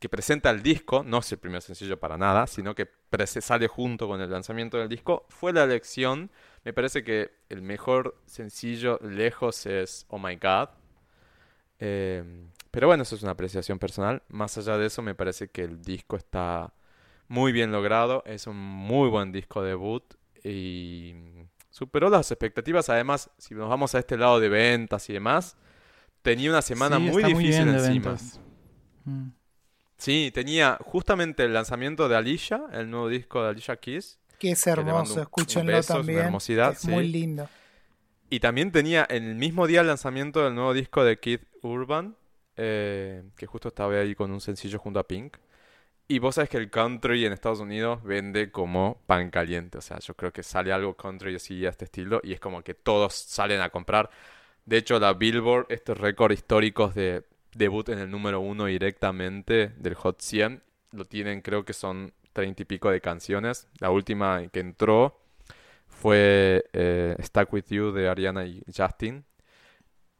que presenta el disco, no es el primer sencillo para nada, sino que sale junto con el lanzamiento del disco, fue la elección. Me parece que el mejor sencillo lejos es Oh My God. Em, pero bueno, eso es una apreciación personal. Más allá de eso, me parece que el disco está muy bien logrado. Es un muy buen disco debut y superó las expectativas. Además, si nos vamos a este lado de ventas y demás, tenía una semana muy difícil encima. Mm. Sí, tenía justamente el lanzamiento de Alicia, el nuevo disco de Alicia Keys. Que es hermoso, escúchenlo también. Es muy lindo. Y también tenía el mismo día el lanzamiento del nuevo disco de Kid Urban, eh, que justo estaba ahí con un sencillo junto a Pink. Y vos sabes que el country en Estados Unidos vende como pan caliente. O sea, yo creo que sale algo country así a este estilo y es como que todos salen a comprar. De hecho, la Billboard, estos récords históricos de debut en el número uno directamente del Hot 100, lo tienen, creo que son treinta y pico de canciones. La última que entró fue eh, Stuck With You de Ariana y Justin.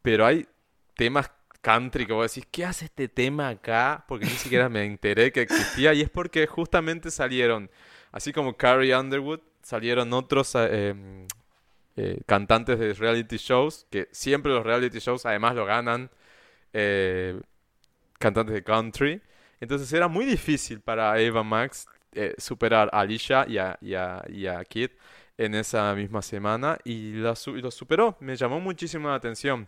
Pero hay temas country que vos decís, ¿qué hace este tema acá? Porque ni siquiera me enteré que existía y es porque justamente salieron, así como Carrie Underwood, salieron otros eh, eh, cantantes de reality shows, que siempre los reality shows además lo ganan eh, cantantes de country. Entonces era muy difícil para Eva Max superar a Alicia y a, y a, Kid en esa misma semana y, y lo superó. Me llamó muchísimo la atención.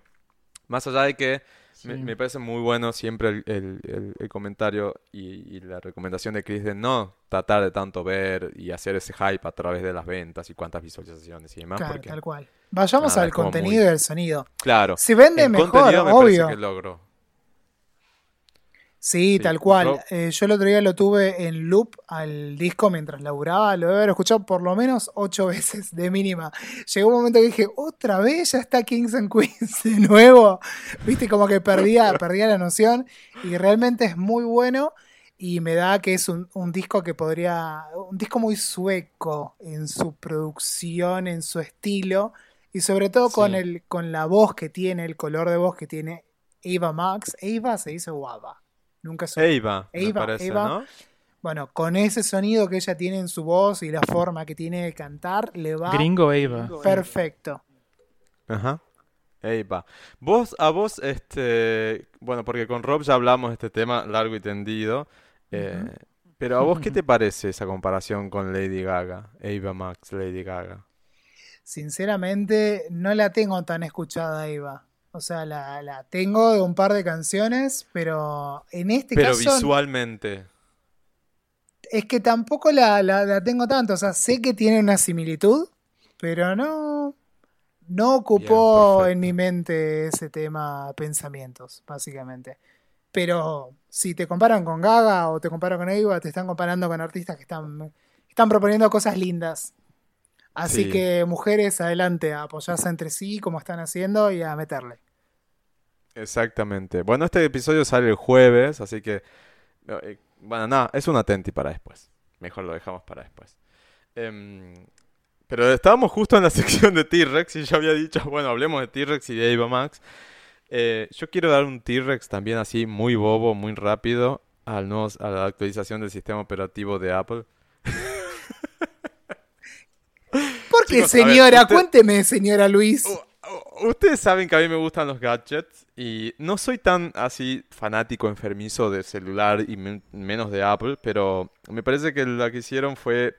Más allá de que me, parece muy bueno siempre el, el, comentario y, la recomendación de Chris de no tratar de tanto ver y hacer ese hype a través de las ventas y cuántas visualizaciones y demás. Claro, tal cual. Vayamos al contenido y al sonido. Claro. Si vende mejor, obvio. Que logró. Sí, tal cual. Eh, yo el otro día lo tuve en loop al disco mientras laburaba. Lo debe haber escuchado por lo menos ocho [LAUGHS] veces de mínima. Llegó un momento que dije, otra vez ya está Kings and Queens de nuevo. Viste, como que perdía, [LAUGHS] perdía la noción. Y realmente es muy bueno. Y me da que es un, disco que podría. Un disco muy sueco en su producción, en su estilo. Y sobre todo con, el, con la voz que tiene, el color de voz que tiene Eva Max. Eva se dice guava. Nunca Eva, parece, ¿no? Bueno, con ese sonido que ella tiene en su voz y la forma que tiene de cantar, le va. Gringo Eva. Perfecto. Ajá. Eva. Vos, a vos, este. Bueno, porque con Rob ya hablamos de este tema largo y tendido. Eh, pero a vos, ¿qué [LAUGHS] te parece esa comparación con Lady Gaga? Eva Max, Lady Gaga. Sinceramente, no la tengo tan escuchada, Eva. O sea, la, tengo de un par de canciones, pero en este caso. Pero visualmente. Es que tampoco la, tengo tanto. O sea, sé que tiene una similitud, pero no. No ocupó en mi mente ese tema pensamientos, básicamente. Pero si te comparan con Gaga o te comparan con Eva, te están comparando con artistas que están, están proponiendo cosas lindas. Así que mujeres, adelante, a apoyarse entre sí como están haciendo y a meterle. Exactamente. Bueno, este episodio sale el jueves, así que... Eh, bueno, nada, es un atenti para después. Mejor lo dejamos para después. Em, pero estábamos justo en la [LAUGHS] sección de T-Rex y yo había dicho, bueno, hablemos de T-Rex y de Ava Max. Eh, yo quiero dar un T-Rex también así, muy bobo, muy rápido, al nuevo, a la actualización del sistema operativo de Apple. ¿Por qué, señora? Cuénteme, señora Luis. Uh, Ustedes saben que a mí me gustan los gadgets y no soy tan así fanático enfermizo de celular y menos de Apple, pero me parece que lo que hicieron fue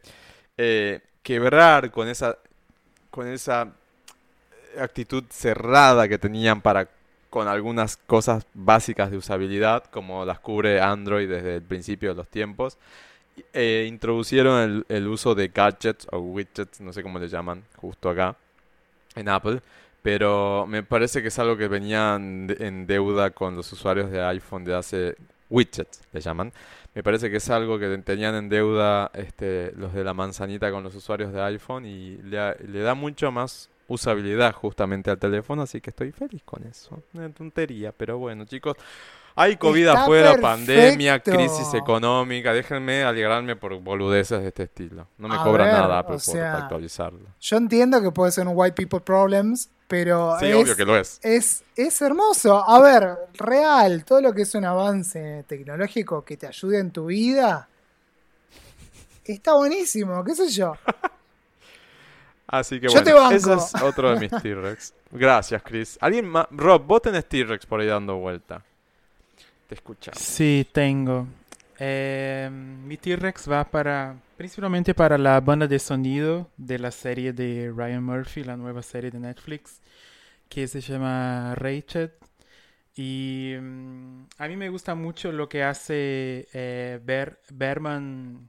eh, quebrar con esa con esa actitud cerrada que tenían para con algunas cosas básicas de usabilidad como las cubre Android desde el principio de los tiempos. Eh, introducieron el, el uso de gadgets o widgets, no sé cómo le llaman, justo acá en Apple pero me parece que es algo que venían en deuda con los usuarios de iPhone de hace widgets, le llaman. Me parece que es algo que tenían en deuda este, los de la manzanita con los usuarios de iPhone y le, le da mucho más usabilidad justamente al teléfono, así que estoy feliz con eso. Una tontería, pero bueno, chicos. Hay COVID Está afuera, pandemia, crisis económica. Déjenme alegrarme por boludeces de este estilo. No me A cobra ver, nada o Apple por sea, actualizarlo. Yo entiendo que puede ser un white people problems, pero Sí, es, obvio que lo es. es, es hermoso. A ver, real, todo lo que es un avance tecnológico que te ayude en tu vida, está buenísimo, qué sé yo. [LAUGHS] Así que Yo bueno, ese es otro de mis [LAUGHS] T-Rex. Gracias, Chris. ¿Alguien más? Rob, vos tenés T-Rex por ahí dando vuelta. Te escuchamos. Sí, tengo. Eh, mi T-Rex va para, principalmente para la banda de sonido de la serie de Ryan Murphy, la nueva serie de Netflix, que se llama Rachel. Y mm, a mí me gusta mucho lo que hace eh, Ber- Berman.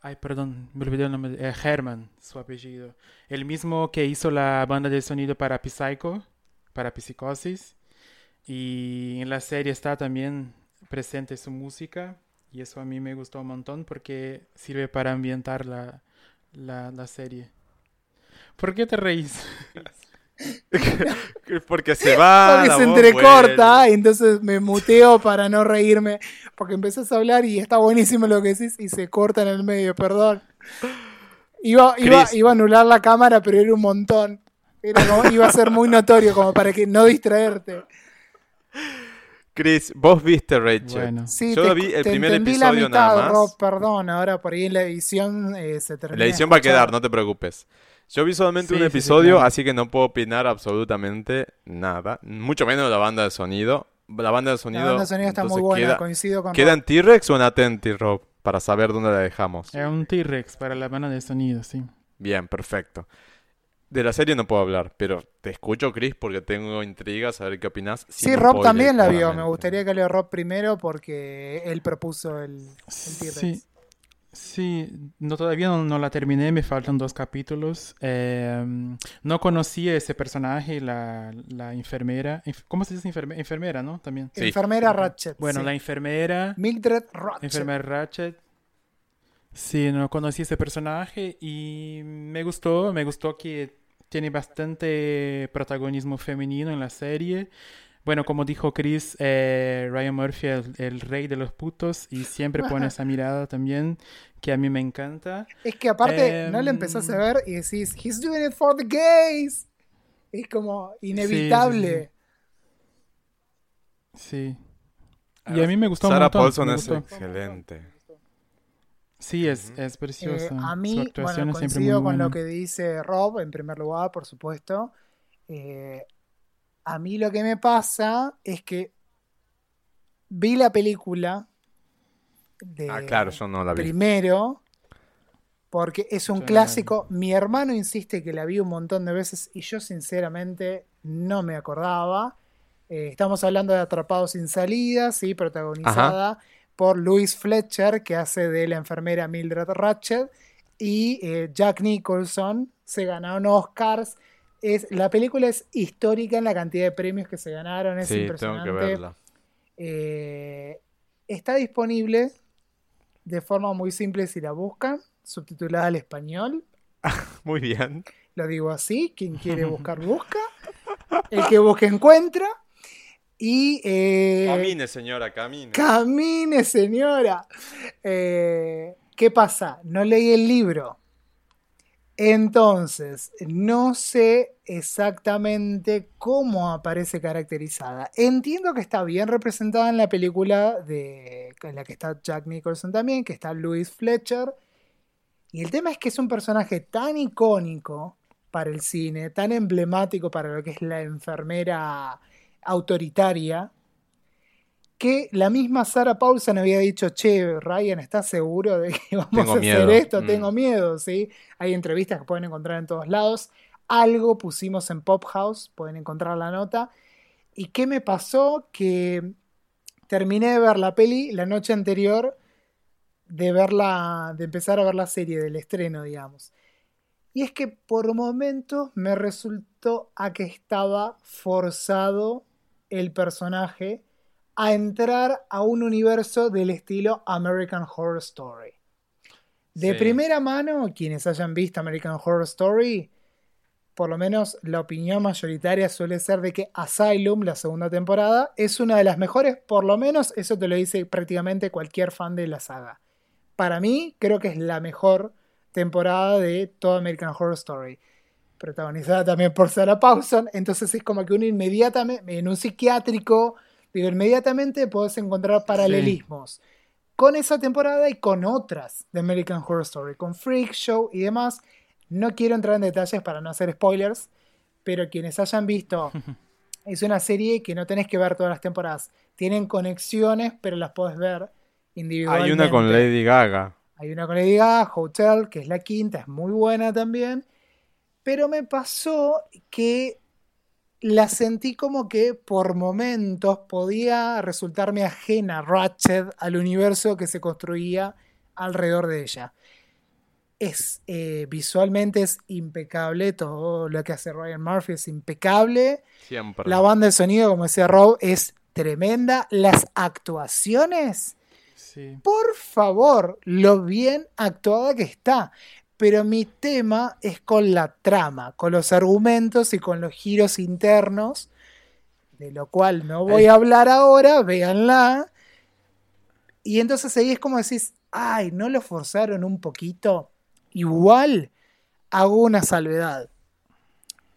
Ay, perdón, me olvidé el nombre. eh, Herman, su apellido. El mismo que hizo la banda de sonido para Psycho, para Psicosis. Y en la serie está también presente su música. Y eso a mí me gustó un montón porque sirve para ambientar la, la, la serie. ¿Por qué te reís? [LAUGHS] Porque se va. Porque la se voz entrecorta vuelve. y entonces me muteo para no reírme. Porque empezás a hablar y está buenísimo lo que decís y se corta en el medio, perdón. Iba, iba, iba a anular la cámara, pero era un montón. Era como- iba a ser muy notorio como para que no distraerte. Chris, vos viste Rachel. Bueno. Sí, Yo te, vi el te primer la episodio mitad, nada más. Rob, perdón. Ahora por ahí la edición eh, se termina. La edición va a quedar, no te preocupes. Yo vi solamente Sí, un sí, sí, episodio, claro. así que no puedo opinar absolutamente nada. Mucho menos la banda de sonido. La banda de La sonido, banda de sonido está muy buena, ¿Queda, coincido con ¿queda Rob. en T-Rex o en Atenti, Rob? Para saber dónde la dejamos. Es un T-Rex para la banda de sonido, sí. Bien, perfecto. De la serie no puedo hablar, pero te escucho, Chris, porque tengo intriga saber qué opinás. Sí, Rob spoiler, también la vio. Me gustaría que hable Rob primero porque él propuso el, el T-Rex. Sí, sí, no, todavía no, no la terminé, me faltan dos capítulos. Eh, no conocía ese personaje, la, la enfermera. ¿Cómo se dice enferme- enfermera, no? También. Sí. Enfermera Ratchet. Bueno, sí. la enfermera, Mildred Ratchet. enfermera Ratchet. Sí, no conocí ese personaje y me gustó, me gustó que tiene bastante protagonismo femenino en la serie. Bueno, como dijo Chris, eh, Ryan Murphy es el, el rey de los putos y siempre pone esa [LAUGHS] mirada también que a mí me encanta. Es que aparte Em, no la empezás a ver y decís, he's doing it for the gays. Es como inevitable. Sí. Y a mí me gustó Sarah Paulson me es excelente. Sí, es, es Eh, preciosa. a Su mí, actuación bueno, es siempre coincido muy con lo que dice Rob, en primer lugar, por supuesto. Eh, a mí lo que me pasa es que vi la película de Ah, claro, yo no la vi. primero porque es un Yo no la clásico. Mi hermano insiste que la vi un montón de veces y yo sinceramente no me acordaba. Eh, estamos hablando de Atrapados sin salida, sí, protagonizada por Louise Fletcher, que hace de la enfermera Mildred Ratchet, y eh, Jack Nicholson. Se ganaron Oscars. Es, la película es histórica en la cantidad de premios que se ganaron. Es Sí, tengo impresionante. que verla. Eh, está disponible de forma muy simple si la buscan, subtitulada al español. [LAUGHS] Muy bien. Lo digo así, quien quiere buscar, [LAUGHS] busca. El que busque, encuentra. Y eh, Camine, señora, camine. camine, señora. Eh, ¿Qué pasa? No leí el libro. Entonces, no sé exactamente cómo aparece caracterizada. Entiendo que está bien representada en la película de, en la que está Jack Nicholson también, que está Louis Fletcher. Y el tema es que es un personaje tan icónico para el cine, tan emblemático para lo que es la enfermera autoritaria, que la misma Sarah Paulson había dicho, che, Ryan, ¿estás seguro de que [LAUGHS] vamos Tengo a hacer miedo". esto? Mm. Tengo miedo, ¿sí? Hay entrevistas que pueden encontrar en todos lados. Algo pusimos en Pop House, pueden encontrar la nota. ¿Y qué me pasó? Que terminé de ver la peli la noche anterior de verla, de empezar a ver la serie del estreno, digamos. Y es que por momentos me resultó a que estaba forzado el personaje a entrar a un universo del estilo American Horror Story. De Sí. primera mano, quienes hayan visto American Horror Story, por lo menos la opinión mayoritaria suele ser de que Asylum, la segunda temporada, es una de las mejores, por lo menos eso te lo dice prácticamente cualquier fan de la saga. Para mí, creo que es la mejor temporada de toda American Horror Story. Protagonizada también por Sarah Paulson, entonces es como que uno inmediatamente, en un psiquiátrico, digo, inmediatamente puedes encontrar paralelismos. Con esa temporada y con otras de American Horror Story, con Freak Show y demás, no quiero entrar en detalles para no hacer spoilers, pero quienes hayan visto, [LAUGHS] es una serie que no tenés que ver todas las temporadas. Tienen conexiones, pero las podés ver individualmente. Hay una con Lady Gaga. Hay una con Lady Gaga, Hotel, que es la quinta, es muy buena también. Pero me pasó que la sentí como que por momentos podía resultarme ajena Ratchet al universo que se construía alrededor de ella es eh, visualmente es impecable, todo lo que hace Ryan Murphy es impecable. Siempre. La banda de sonido, como decía Rob, es tremenda. Las actuaciones, Sí. por favor, lo bien actuada que está. Pero mi tema es con la trama, con los argumentos y con los giros internos, de lo cual no voy a hablar ahora, véanla. Y entonces ahí es como decís, ay, ¿no lo forzaron un poquito? Igual hago una salvedad.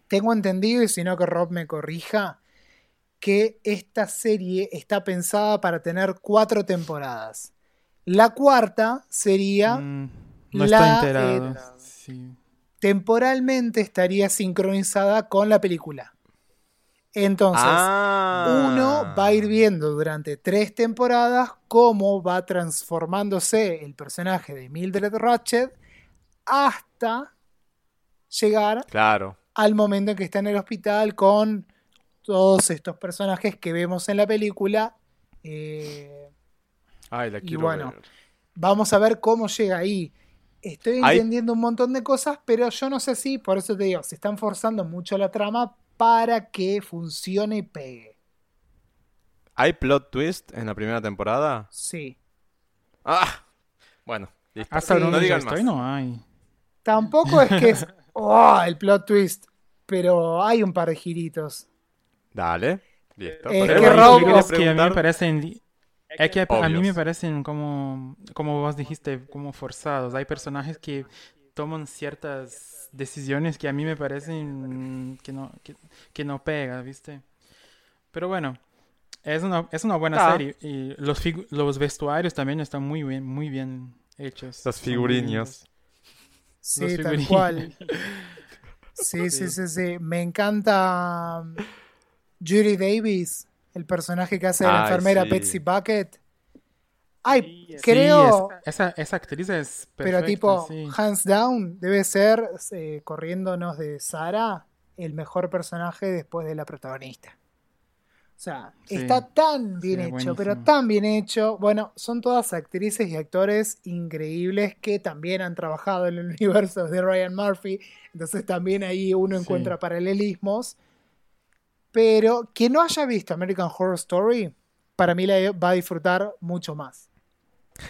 Tengo entendido, y si no que Rob me corrija, que esta serie está pensada para tener cuatro temporadas. La cuarta sería, Mm, no la, enterado. eh, Sí. temporalmente estaría sincronizada con la película. Entonces, Ah. uno va a ir viendo durante tres temporadas cómo va transformándose el personaje de Mildred Ratchet hasta llegar Claro. al momento en que está en el hospital con todos estos personajes que vemos en la película. Eh, Ay, la Y bueno, ver. vamos a ver cómo llega ahí. Estoy Hay- entendiendo un montón de cosas, pero yo no sé si, por eso te digo, se están forzando mucho la trama para que funcione y pegue. ¿Hay plot twist en la primera temporada? Sí. Ah. Bueno, listo. Hasta Sí. no digan estoy más. no hay. Tampoco es que es [LAUGHS] oh, el plot twist, pero hay un par de giritos. Dale. Listo. Es que Rob- que a mí me parecen... Es que a mí me parecen como, como vos dijiste, como forzados. Hay personajes que toman ciertas decisiones que a mí me parecen que no, que, que no pega, ¿viste? Pero bueno, es una, es una buena Ah. serie. Y los, los vestuarios también están muy bien, muy bien hechos. Los figuriños. Sí, Los tal cual. [LAUGHS] Sí, sí, sí, sí. Me encanta um, Judy Davis, el personaje que hace la enfermera sí. Betsy Bucket. Ay, Sí, creo, es- esa, esa actriz es pero perfecta, tipo, sí. hands down, debe ser, eh, corriéndonos de Sara, el mejor personaje después de la protagonista. O sea, Sí. está tan bien Sí, hecho, pero tan bien hecho. Bueno, son todas actrices y actores increíbles que también han trabajado en el [LAUGHS] universo de Ryan Murphy. Entonces también ahí uno Sí. encuentra paralelismos. Pero quien no haya visto American Horror Story, para mí la va a disfrutar mucho más.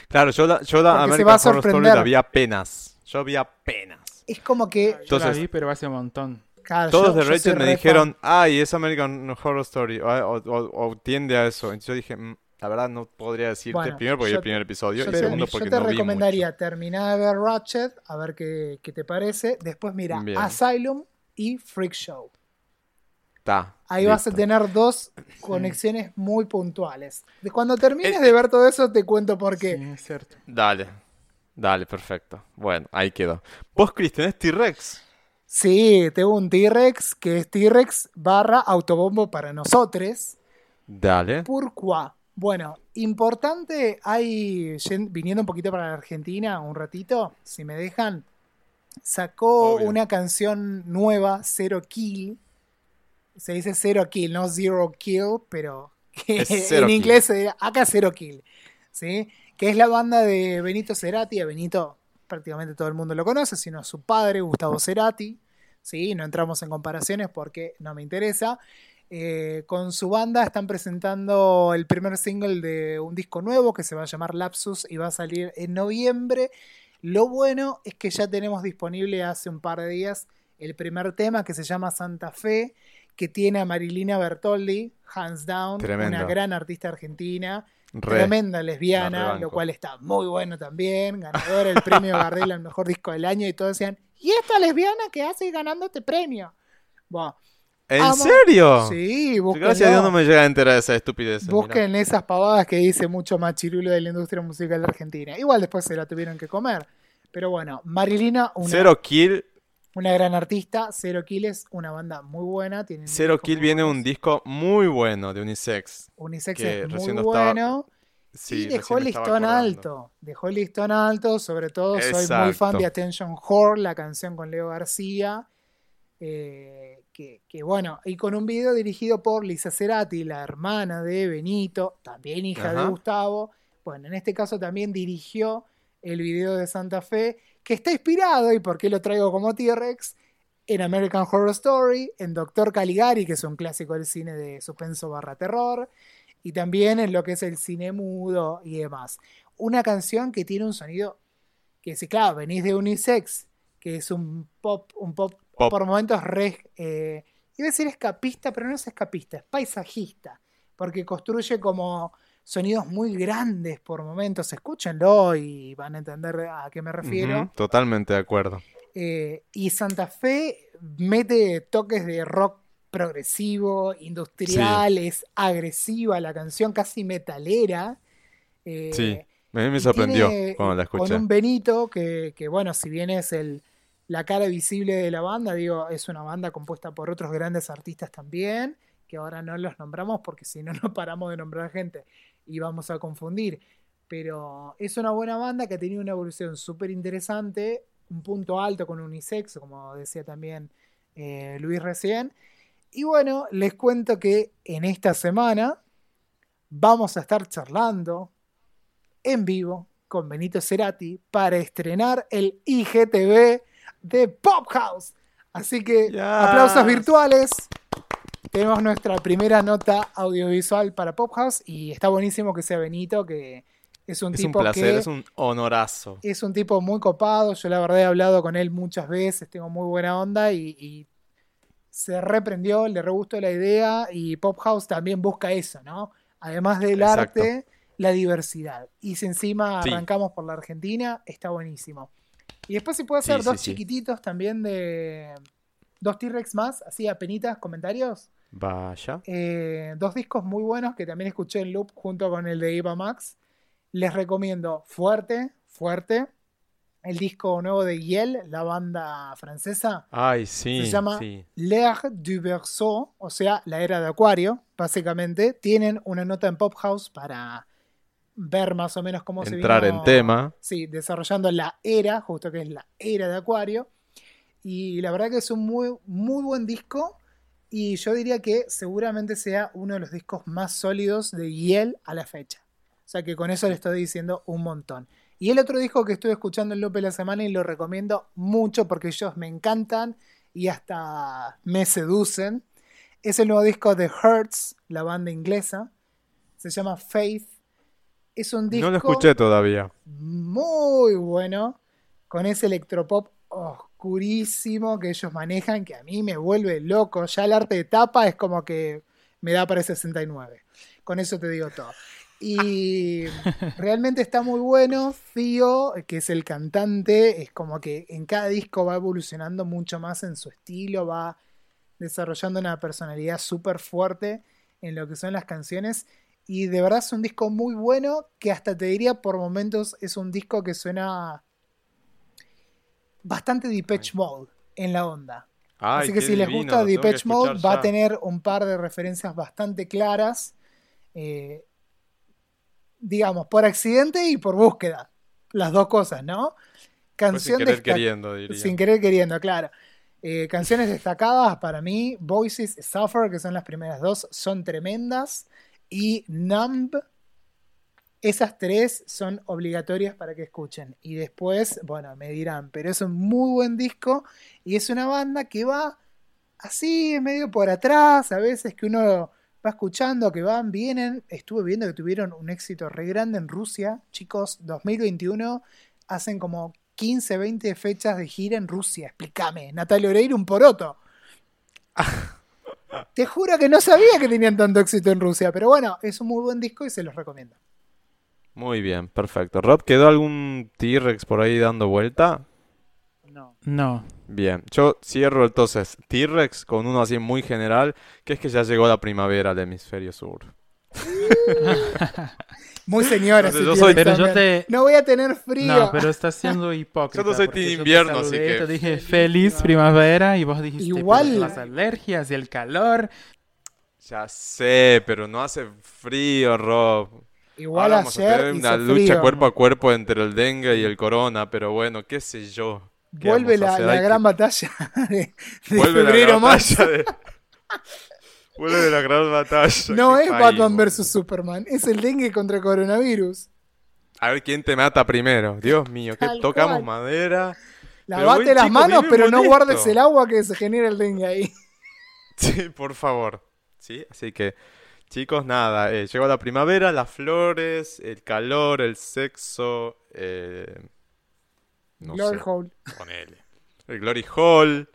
Claro, yo la, yo la American va a Horror Story la vi apenas. Yo vi apenas. Es como que... Yo la Entonces- vi, pero hace un montón. claro, Todos yo- de yo Rachel me dijeron, ay, es American Horror Story, o, o- o- o tiende a eso. Entonces yo dije, "Mm, la verdad no podría decirte, Bueno, primero porque vi yo- el primer episodio Yo y te, segundo yo porque te no vi recomendaría terminar de ver Ratchet, a ver qué, qué te parece. Después mira Bien. Asylum y Freak Show. Ahí vas a tener dos [CLEARS THROAT] conexiones muy puntuales. Cuando termines de ver todo eso, te cuento por qué. Sí, es cierto. Dale, dale, perfecto. Bueno, ahí quedó. Vos, Cristian, es T-Rex. Sí, tengo un T-Rex que es T-Rex barra autobombo para nosotros. Dale. Pourquoi? Bueno, importante, hay, viniendo un poquito para la Argentina, un ratito, si me dejan, sacó Obvio. una canción nueva, Zero Kill. Se dice Zero Kill, no Zero Kill, pero [LAUGHS] que en Kill. inglés se dirá acá Zero Kill. ¿sí? Que es la banda de Benito Cerati. A Benito prácticamente todo el mundo lo conoce, sino su padre, Gustavo Cerati. ¿sí? No entramos en comparaciones porque no me interesa. Eh, con su banda están presentando el primer single de un disco nuevo que se va a llamar Lapsus y va a salir en noviembre. Lo bueno es que ya tenemos disponible hace un par de días el primer tema que se llama Santa Fe, que tiene a Marilina Bertoldi, hands down, Tremendo. una gran artista argentina, Re. tremenda lesbiana, lo cual está muy bueno también, ganadora del premio [LAUGHS] Gardel al mejor disco del año y todos decían, ¿y esta lesbiana que hace ganando este premio? Bueno, ¿En Amo- serio? sí, búsquenlo. Gracias a Dios no me llega a enterar de esa estupidez. mirá. Busquen esas pavadas que dice mucho machirulo de la industria musical argentina. Igual después se la tuvieron que comer. Pero bueno, Marilina, una, Zero Kill. Una gran artista. Zero Kill es una banda muy buena. tienen Zero Kill viene un disco muy bueno de Unisex. Unisex que es muy estaba- bueno. Sí, y dejó el listón alto. Dejó el listón alto. Sobre todo, soy muy fan de Attention Whore, la canción con Leo García. eh, que, que bueno, y con un video dirigido por Lisa Cerati, la hermana de Benito, también hija de. Gustavo. Bueno, en este caso también dirigió el video de Santa Fe, que está inspirado, y por qué lo traigo como T-Rex, en American Horror Story, en Doctor Caligari, que es un clásico del cine de suspenso barra terror, y también en lo que es el cine mudo y demás. Una canción que tiene un sonido que si claro, venís de Unisex, que es un pop, un pop, Pop. por momentos re, eh, iba a decir escapista, pero no es escapista, es paisajista, porque construye como sonidos muy grandes por momentos, escúchenlo y van a entender a qué me refiero. Totalmente de acuerdo. Eh, y Santa Fe mete toques de rock progresivo, industrial, es agresiva la canción, casi metalera. Eh, Sí, a mí me sorprendió tiene, cuando la eh, Con escuché. un Benito que, que, bueno, si bien es el, la cara visible de la banda, digo, es una banda compuesta por otros grandes artistas también, que ahora no los nombramos porque si no, [LAUGHS] no paramos de nombrar gente y vamos a confundir. Pero es una buena banda que ha tenido una evolución súper interesante, un punto alto con unisex, como decía también eh, Luis recién. Y bueno, les cuento que en esta semana vamos a estar charlando en vivo con Benito Cerati para estrenar el IGTV de Pop House. Así que Yes. aplausos virtuales. Tenemos nuestra primera nota audiovisual para Pop House y está buenísimo que sea Benito, que es un Es un tipo placer, que es un honorazo. es un tipo muy copado. Yo la verdad he hablado con él muchas veces, tengo muy buena onda y, y se reprendió, le re gustó la idea y Pop House también busca eso, ¿no? Además del Exacto. arte, la diversidad. Y si encima Sí. arrancamos por la Argentina, está buenísimo. Y después se puede Sí, hacer sí, dos sí. chiquititos también de dos T-Rex más, así apenitas, comentarios. Vaya. Eh, dos discos muy buenos que también escuché en loop junto con el de Eva Max. Les recomiendo Fuerte, Fuerte. El disco nuevo de Yel, la banda francesa. Ay, sí. se llama sí. L'ère du Verseau, o sea, la era de Acuario, básicamente. Tienen una nota en Pop House para ver más o menos cómo se Entrar vino, en tema. Sí, desarrollando la era, justo que es la era de Acuario. Y la verdad que es un muy, muy buen disco. Y yo diría que seguramente sea uno de los discos más sólidos de Yel a la fecha. O sea que con eso le estoy diciendo un montón. Y el otro disco que estuve escuchando en Lope la semana y lo recomiendo mucho porque ellos me encantan y hasta me seducen. Es el nuevo disco de Hertz, la banda inglesa. Se llama Faith. Es un disco No lo escuché todavía. muy bueno, con ese electropop oscurísimo que ellos manejan, que a mí me vuelve loco. Ya el arte de tapa es como que me da para el 69. Con eso te digo todo. Y [LAUGHS] realmente está muy bueno. Fío, que es el cantante, es como que en cada disco va evolucionando mucho más en su estilo, va desarrollando una personalidad súper fuerte en lo que son las canciones. Y de verdad es un disco muy bueno que hasta te diría por momentos es un disco que suena bastante Depeche Mode en la onda. Ay, Así que si les gusta Depeche Mode va a tener un par de referencias bastante claras. eh, digamos, por accidente y por búsqueda. Las dos cosas, ¿no? Fue sin Canción querer destac- queriendo, diría. sin querer queriendo, claro. Eh, canciones destacadas para mí, Voices, Suffer, que son las primeras dos, son tremendas. Y Numb, esas tres son obligatorias para que escuchen. Y después, bueno, me dirán, pero es un muy buen disco y es una banda que va así, medio por atrás, a veces que uno va escuchando, que van, vienen. Estuve viendo que tuvieron un éxito re grande en Rusia, chicos, 2021, hacen como 15, 20 fechas de gira en Rusia. Explícame. Natalia Oreiro, un poroto. [LAUGHS] Te juro que no sabía que tenían tanto éxito en Rusia, pero bueno, es un muy buen disco y se los recomiendo. Muy bien, perfecto. Rob, ¿quedó algún T-Rex por ahí dando vuelta? No. No. Bien, yo cierro entonces T-Rex con uno así muy general, que es que ya llegó la primavera al hemisferio sur. [LAUGHS] Muy señora. No yo soy- Pero yo te... No voy a tener frío. No, pero estás siendo hipócrita. Yo no soy team yo te invierno, así saludé, que- Te dije feliz primavera y vos dijiste Igual- "Pero las alergias y el calor. Ya sé, pero no hace frío, Rob. Igual Ahora vamos a tener una lucha frío. cuerpo a cuerpo entre el dengue y el corona, pero bueno, qué sé yo. ¿Qué Vuelve la, la que- gran batalla [LAUGHS] de, de Vuelve la febrero batalla de... Vuelve la gran batalla. No es país, Batman vs Superman, es el dengue contra coronavirus. A ver quién te mata primero. Dios mío, que tocamos cual. madera. Lavate las chico, manos, pero no guardes el agua que se genera el dengue ahí. [LAUGHS] Sí, por favor. Sí, así que, chicos, nada. eh, llegó la primavera, las flores, el calor, el sexo. Eh, no Glory sé, hole. ponele. El Glory Hall,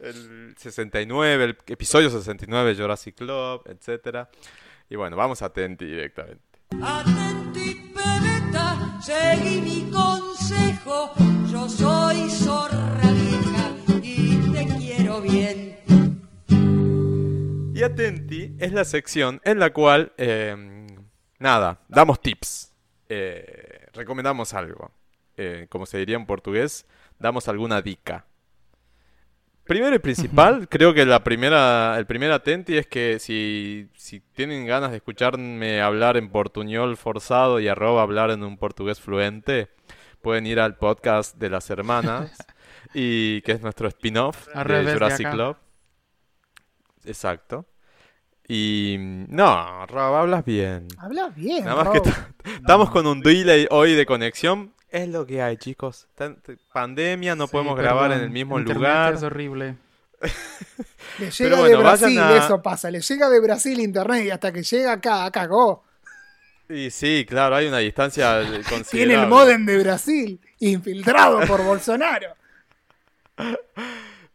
el 69, el episodio 69 de Jurassic Club, etcétera. Y bueno, vamos a Tenti directamente. Atenti, pebeta, seguí mi consejo. Yo soy zorra vieja y te quiero bien. Y Atenti es la sección en la cual, eh, nada, damos tips. Eh, recomendamos algo. Eh, como se diría en portugués, damos alguna dica. Primero y principal, creo que la primera, el primer Atenti es que si, si tienen ganas de escucharme hablar en portuñol forzado y arroba hablar en un portugués fluente, pueden ir al podcast de las hermanas, [LAUGHS] y que es nuestro spin-off de Jurassic. Club. Exacto. Y no, Rob, hablas bien. Hablas bien. Nada más que Rob. estamos con un delay hoy de conexión. Es lo que hay, chicos. Pandemia, no Sí, podemos grabar en el mismo Internet lugar. Es horrible. Le [LAUGHS] llega Pero de bueno, vayan Brasil, a- eso pasa. Le llega de Brasil internet y hasta que llega acá, cagó. Y sí, claro, hay una distancia [LAUGHS] considerable. Tiene el modem de Brasil, infiltrado por [LAUGHS] Bolsonaro.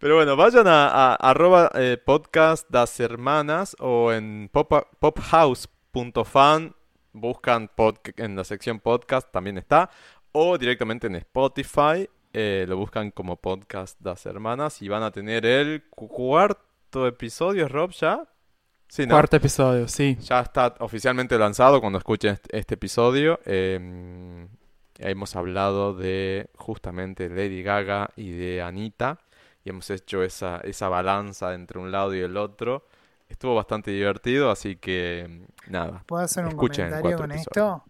Pero bueno, vayan a, a- arroba eh, podcast das hermanas o en pop- pophouse.fan, buscan en la sección podcast, también está, o directamente en Spotify, eh, lo buscan como podcast das hermanas y van a tener el cu- cuarto episodio, Rob, ¿ya? Sí, ¿no? Cuarto episodio, sí. Ya está oficialmente lanzado cuando escuchen este, este episodio. Eh, hemos hablado de justamente Lady Gaga y de Anita. Y hemos hecho esa, esa balanza entre un lado y el otro. Estuvo bastante divertido, así que nada. ¿Puedo hacer un Escuchen comentario con episodio. esto?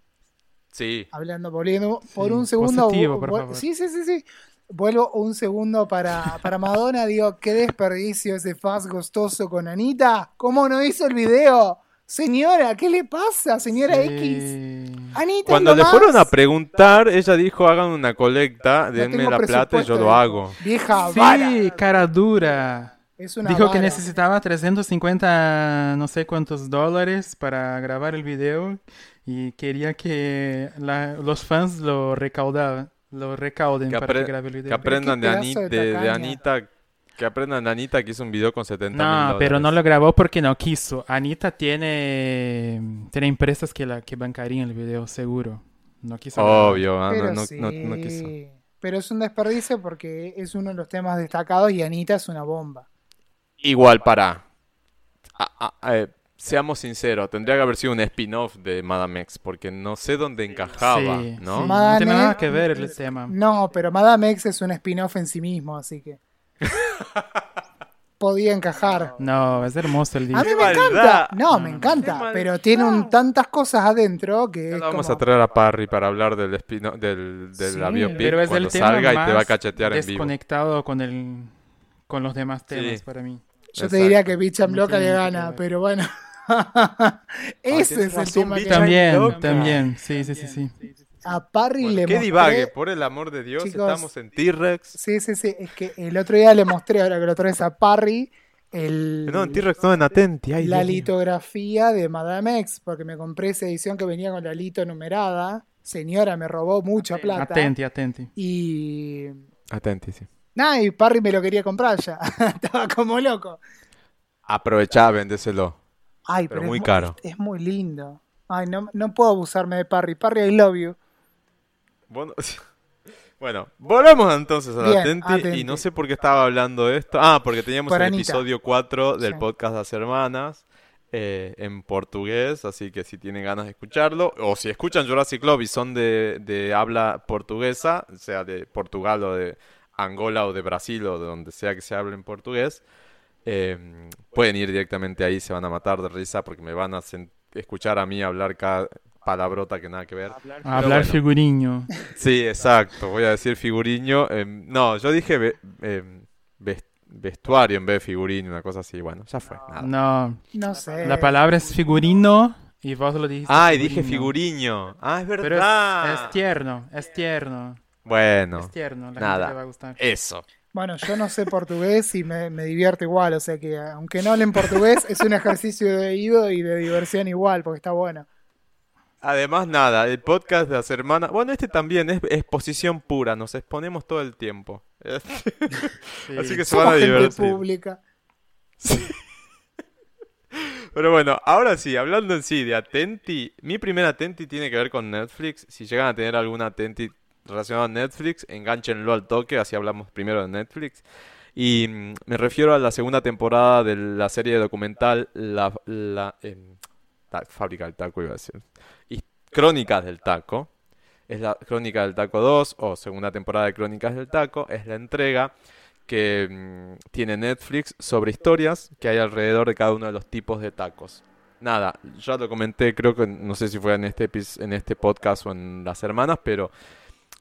Sí, Hablando, volviendo por Sí, un segundo. positivo, por favor. Sí, sí, sí, sí. Vuelvo un segundo para, para Madonna. Digo, qué desperdicio ese faz gustoso con Anita. ¿Cómo no hizo el video? Señora, ¿qué le pasa, señora X? Anita, cuando ando le fueron a preguntar, ella dijo hagan una colecta, No denme la plata y yo lo hago. Vieja Sí, vara. cara dura. Es una Dijo que necesitaba 350 no sé cuántos dólares para grabar el video y quería que la- los fans lo recaudaban, lo recauden Que, para que grabe el que video. aprendan de, Ani- de. Anita, que aprendan Anita que hizo un video con 70 mil No, dólares. pero no lo grabó porque no quiso. Anita tiene, tiene empresas que la que bancarían el video, seguro. No quiso. Obvio, ah, no, Pero no, sí. no- no quiso. Pero es un desperdicio porque es uno de los temas destacados y Anita es una bomba. Igual, para. seamos sinceros, tendría que haber sido un spin-off de Madame X, porque no sé dónde encajaba, Sí, ¿no? sí. Madame No tiene nada que ver el tema. No, pero Madame X es un spin-off en sí mismo, así que. [LAUGHS] Podía encajar. No, es hermoso el A disco. mí ¡Qué me encanta. maldad! No, me encanta. qué Pero tiene un- tantas cosas adentro que es vamos como- a traer a Parry para hablar del spin del, del Sí, la biopic Pero es cuando el tema salga y te va a cachetear en vivo. desconectado con el con los demás temas Sí. para mí. Yo te diría que Bicham No Loca le gana, pero bueno. [LAUGHS] Ese es el tema que Bicham También, también. Sí, sí, sí, sí. A Parry Bueno, le que mostré. divague, por el amor de Dios, Chicos. estamos en T-Rex. Sí, sí, sí. Es que el otro día le mostré, ahora que lo traes a Parry, el, No, en T-Rex no, en Atenti. Ay, la Dios litografía de Madame X, porque me compré esa edición que venía con la lito numerada. Señora, me robó mucha plata. Atenti, atenti. Y. Atenti, sí. Nah, y Parry me lo quería comprar ya. [LAUGHS] Estaba como loco. Aprovechá, vendéselo. Ay, Pero pero, muy es, caro. Es, muy lindo. Ay, no, no puedo abusarme de Parry. Parry, I love you. Bueno, [LAUGHS] bueno, volvamos entonces a la Bien, Atenti, Atenti. Y no sé por qué estaba hablando de esto. Ah, porque teníamos Por el Anita. episodio 4 del Sí. podcast Las Hermanas eh, en portugués. Así que si tienen ganas de escucharlo, o si escuchan Jurassic Club y son de, de habla portuguesa, sea de Portugal o de Angola o de Brasil o de donde sea que se hable en portugués, eh, pueden ir directamente ahí. Se van a matar de risa porque me van a escuchar a mí hablar cada palabrota que nada que ver. Hablar bueno. figuriño. Sí, exacto. Voy a decir figuriño. em, no, yo dije ve- em, ves- vestuario en vez de figurino, una cosa así. Bueno, ya fue. nada. No, No sé. la palabra es figurino y vos lo dijiste. Ay, dije figurino. figuriño. Ah, es Pero es, verdad. es tierno, es tierno, Bueno, es tierno. La nada. gente le va a gustar. eso. Bueno, yo no sé portugués y me, me divierto igual. O sea que, aunque no hablen portugués, es un ejercicio de oído y de diversión igual, porque está bueno. Además, nada, el podcast de las hermanas. Bueno, este también es exposición pura. Nos exponemos todo el tiempo. [LAUGHS] Sí. Así que se van a divertir. pública. Pero bueno, ahora sí, hablando en sí de Atenti, mi primer Atenti tiene que ver con Netflix. Si llegan a tener algún Atenti relacionado a Netflix, enganchenlo al toque, así hablamos primero de Netflix. Y mm, me refiero a la segunda temporada de la serie documental La, la em, Fábrica del Taco, iba a decir. Crónicas del Taco. Es la Crónica del Taco 2 o segunda temporada de Crónicas del Taco. Es la entrega que mm, tiene Netflix sobre historias que hay alrededor de cada uno de los tipos de tacos. Nada, ya lo comenté, creo que no sé si fue en este, en este podcast o en Las Hermanas, pero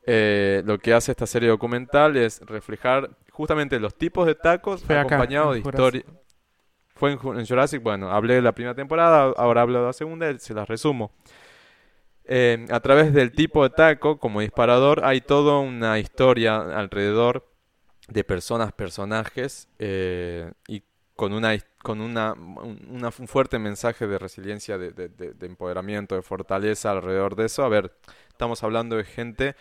eh, lo que hace esta serie documental es reflejar justamente los tipos de tacos Fue acá, acompañados de en Jurassic. historia. Fue en, en Jurassic, bueno, hablé de la primera temporada, ahora hablo de la segunda y se las resumo. Eh, a través del tipo de taco como disparador hay toda una historia alrededor de personas, personajes eh, y con una con una, un, fuerte mensaje de resiliencia, de- de empoderamiento, de fortaleza alrededor de eso. A ver, estamos hablando de gente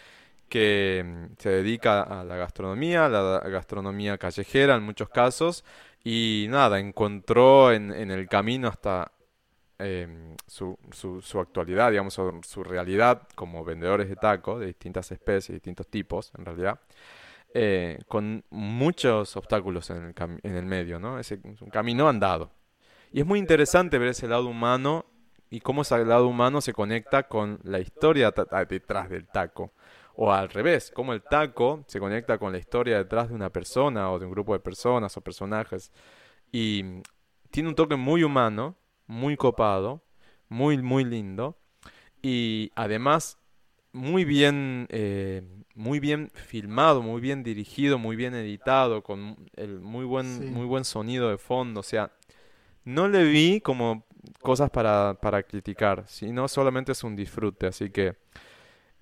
que mm, se dedica a la gastronomía, a la gastronomía callejera en muchos casos, y nada, encontró en, en el camino hasta em, su, su, su actualidad, digamos, su, su realidad como vendedores de tacos de distintas especies, distintos tipos, en realidad, eh, con muchos obstáculos en el, cami- en el medio, ¿no? Es un camino andado. Y es muy interesante ver ese lado humano y cómo ese lado humano se conecta con la historia detrás del taco. O al revés, cómo el taco se conecta con la historia detrás de una persona o de un grupo de personas o personajes. Y tiene un toque muy humano, muy copado, muy, muy lindo. Y además muy bien, eh, muy bien filmado, muy bien dirigido, muy bien editado, con el muy buen, Sí. muy buen sonido de fondo. O sea, no le vi como cosas para, para criticar, sino solamente es un disfrute. Así que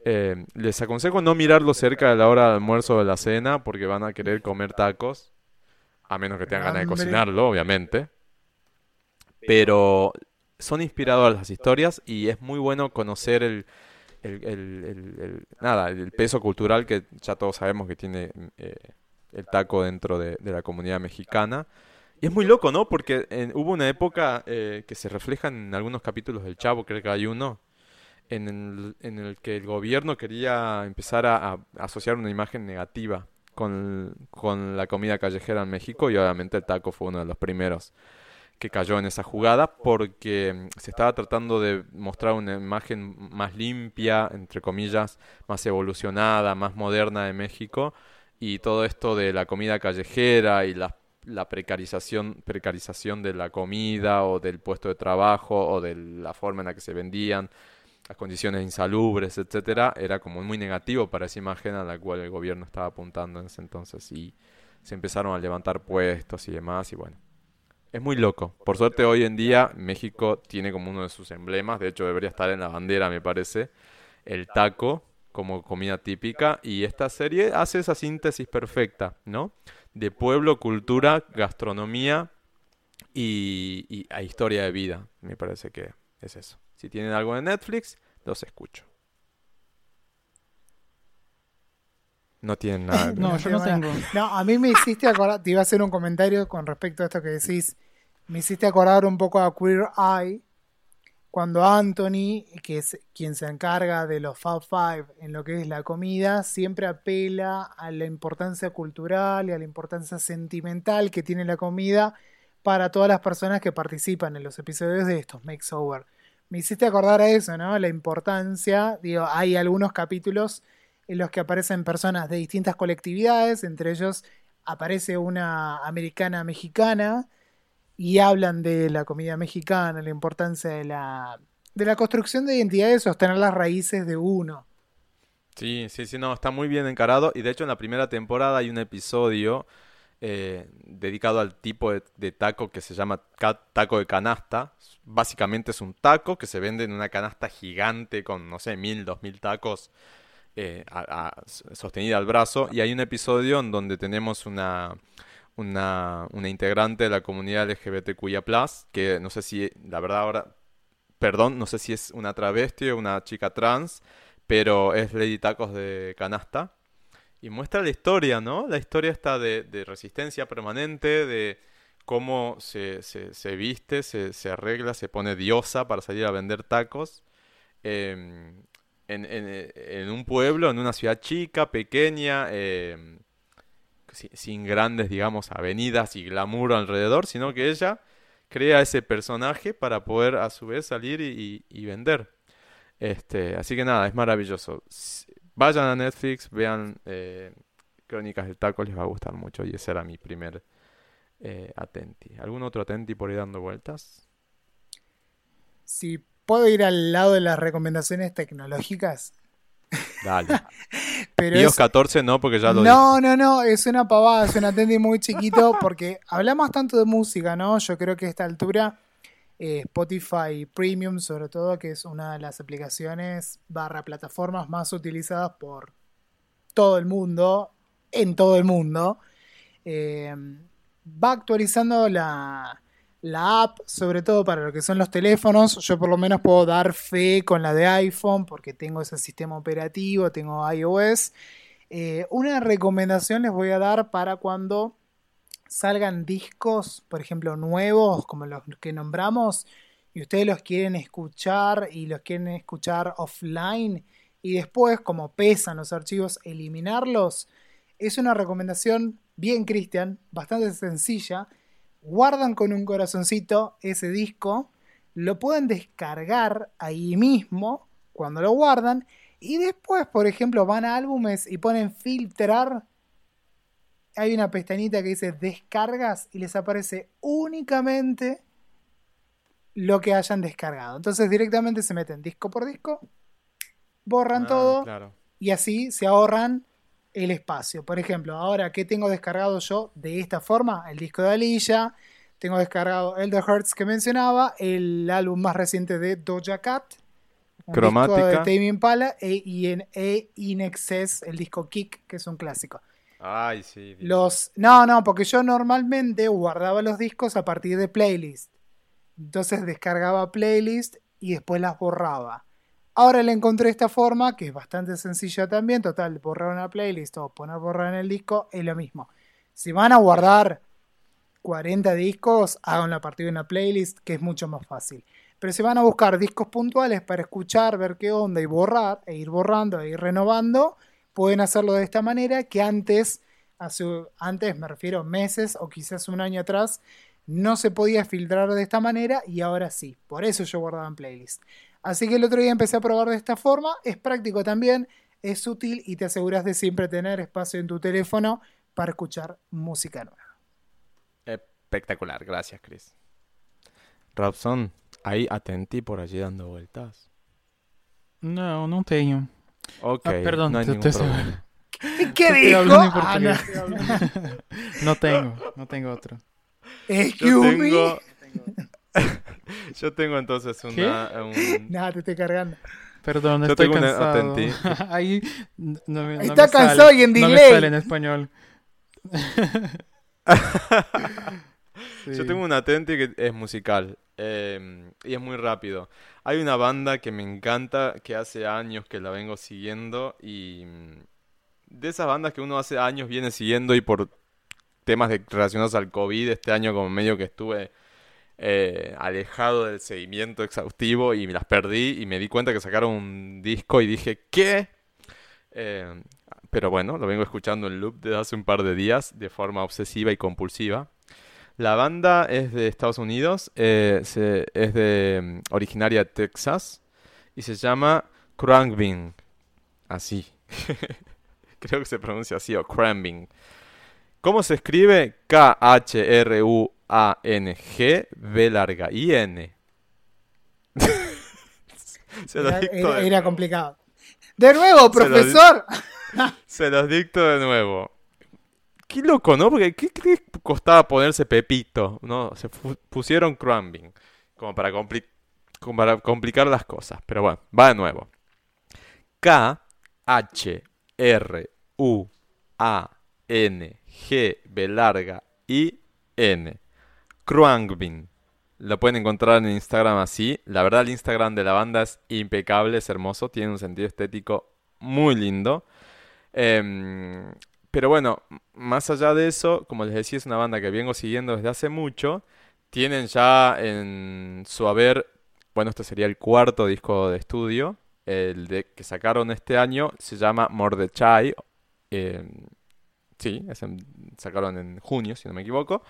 eh, les aconsejo no mirarlo cerca de la hora del almuerzo o de la cena, porque van a querer comer tacos, a menos que tengan ganas de cocinarlo, obviamente. Pero son inspiradoras las historias y es muy bueno conocer el, el, el- nada, el peso cultural que ya todos sabemos que tiene eh, el taco dentro de, la comunidad mexicana. Y es muy loco, ¿no? Porque eh, hubo una época eh, que se refleja en algunos capítulos del Chavo, creo que hay uno, en el, en el que el gobierno quería empezar a, a asociar una imagen negativa con, con la comida callejera en México y obviamente el taco fue uno de los primeros que cayó en esa jugada porque mm, se estaba tratando de mostrar una imagen más limpia, entre comillas, más evolucionada, más moderna de México y todo esto de la comida callejera y la, la precarización, precarización de la comida o del puesto de trabajo o de la forma en la que se vendían, las condiciones insalubres, etcétera, era como muy negativo para esa imagen a la cual el gobierno estaba apuntando en ese entonces y se empezaron a levantar puestos y demás y bueno. Es muy loco. Por suerte hoy en día México tiene como uno de sus emblemas, de hecho debería estar en la bandera me parece, el taco como comida típica y esta serie hace esa síntesis perfecta, ¿no? De pueblo, cultura, gastronomía y, a historia de vida. Me parece que es eso. Si tienen algo de Netflix, los escucho. No tienen nada. [LAUGHS] No, yo no tengo. No, a mí me hiciste acordar, te iba a hacer un comentario con respecto a esto que decís. Me hiciste acordar un poco a Queer Eye, cuando Anthony, que es quien se encarga de los Fab Five en lo que es la comida, siempre apela a la importancia cultural y a la importancia sentimental que tiene la comida para todas las personas que participan en los episodios de estos Makes Me hiciste acordar a eso, ¿no? La importancia, digo, hay algunos capítulos en los que aparecen personas de distintas colectividades, entre ellos aparece una americana mexicana y hablan de la comida mexicana, la importancia de la, de la construcción de identidades, sostener las raíces de uno. Sí, sí, sí, no, está muy bien encarado y de hecho en la primera temporada hay un episodio eh, dedicado al tipo de, taco que se llama taco de canasta. Básicamente es un taco que se vende en una canasta gigante con, no sé, mil, dos mil tacos eh, sostenida al brazo. Y hay un episodio en donde tenemos una, una, una integrante de la comunidad LGBTQIA, que no sé si, la verdad ahora, perdón, no sé si es una travesti o una chica trans, pero es Lady Tacos de Canasta. Y muestra la historia, ¿no? La historia está de, resistencia permanente, de cómo se, se, viste, se, se, arregla, se pone diosa para salir a vender tacos. Em, en, un pueblo, en una ciudad chica, pequeña, eh, sin, grandes, digamos, avenidas y glamour alrededor, sino que ella crea ese personaje para poder a su vez salir y, vender. Este, así que nada, es maravilloso. Vayan a Netflix, vean eh, Crónicas del Taco, les va a gustar mucho y ese era mi primer eh, atenti. ¿Algún otro atenti por ahí dando vueltas? Sí, ¿Puedo ir al lado de las recomendaciones tecnológicas? Dale. [LAUGHS] Pero iOS 14 no, porque ya lo No, no, no, es una pavada, es un atendí muy chiquito, porque hablamos tanto de música, ¿no? Yo creo que a esta altura eh, Spotify Premium, sobre todo, que es una de las aplicaciones barra plataformas más utilizadas por todo el mundo, en todo el mundo, eh, va actualizando la, la app, sobre todo para lo que son los teléfonos. Yo por lo menos puedo dar fe con la de iPhone porque tengo ese sistema operativo, tengo iOS. Eh, una recomendación les voy a dar para cuando salgan discos, por ejemplo, nuevos, como los que nombramos, y ustedes los quieren escuchar y los quieren escuchar offline, y después, como pesan los archivos, eliminarlos. Es una recomendación bien, Cristian, bastante sencilla guardan con un corazoncito ese disco, lo pueden descargar ahí mismo cuando lo guardan y después, por ejemplo, van a álbumes y ponen filtrar. Hay una pestañita que dice descargas y les aparece únicamente lo que hayan descargado. Entonces directamente se meten disco por disco, borran ah, todo y así se ahorran el espacio. Por ejemplo, ahora, ¿qué tengo descargado yo de esta forma? El disco de Alilla, tengo descargado Elder Hearts que mencionaba, el álbum más reciente de Doja Cat, un Cromática. disco de Tame Impala, e, y en E In Excess, el disco Kick, que es un clásico. Ay, sí. Los, no, no, porque yo normalmente guardaba los discos a partir de playlist. Entonces descargaba playlist y después las borraba. Ahora le encontré esta forma que es bastante sencilla también. Total, borrar una playlist o poner borrar en el disco es lo mismo. Si van a guardar 40 discos, háganlo a partir de una playlist que es mucho más fácil. Pero si van a buscar discos puntuales para escuchar, ver qué onda y borrar, e ir borrando e ir renovando, pueden hacerlo de esta manera que antes, hace, antes me refiero meses o quizás un año atrás, no se podía filtrar de esta manera y ahora sí. Por eso yo guardaba en playlist. Así que el otro día empecé a probar de esta forma. Es práctico también, es útil y te aseguras de siempre tener espacio en tu teléfono para escuchar música nueva. Espectacular, gracias Chris. Robson, ahí atenti por allí dando vueltas. No, no tengo. Ok, ah, perdón, no hay ningún problema. [LAUGHS] ¿Qué dijo? Ah, no. [LAUGHS] no tengo, no tengo otro. Excuse me. [LAUGHS] Yo tengo entonces una. Un... [LAUGHS] Nada, te estoy cargando. Perdón, Yo estoy tengo cansado. [LAUGHS] Ahí no, me, Está cansado y en delay. No me sale en español. Yo tengo un atenti que es musical eh, y es muy rápido. Hay una banda que me encanta, que hace años que la vengo siguiendo y mm, de esas bandas que uno hace años viene siguiendo y por temas de- relacionados al COVID, este año como medio que estuve eh, alejado del seguimiento exhaustivo y me las perdí y me di cuenta que sacaron un disco y dije, ¿qué? Eh, pero bueno, lo vengo escuchando en loop desde hace un par de días de forma obsesiva y compulsiva. La banda es de Estados Unidos, eh, es de mm, originaria de Texas y se llama Khruangbin, así. [LAUGHS] Creo que se pronuncia así o Khruangbin. ¿Cómo se escribe? K-H-R-U-A-N-G B larga I N. [LAUGHS] Se los Era, dicto era- era complicado. De nuevo, Se profesor. [LAUGHS] Se los dicto de nuevo. Qué loco, ¿no? Porque ¿qué, qué costaba ponerse Pepito? ¿No? Se pusieron Crumbing. Como para, compli- como para complicar las cosas. Pero bueno, va de nuevo. K, H, R, U, A, N, G, B larga, I, N. Kruangbin. Lo pueden encontrar en Instagram así. La verdad, el Instagram de la banda es impecable, es hermoso, tiene un sentido estético muy lindo. Em, pero bueno, más allá de eso, como les decía, es una banda que vengo siguiendo desde hace mucho. Tienen ya en su haber, bueno, este sería el cuarto disco de estudio. El de, que sacaron este año se llama Mordechai. em, sí, sacaron en junio, si no me equivoco.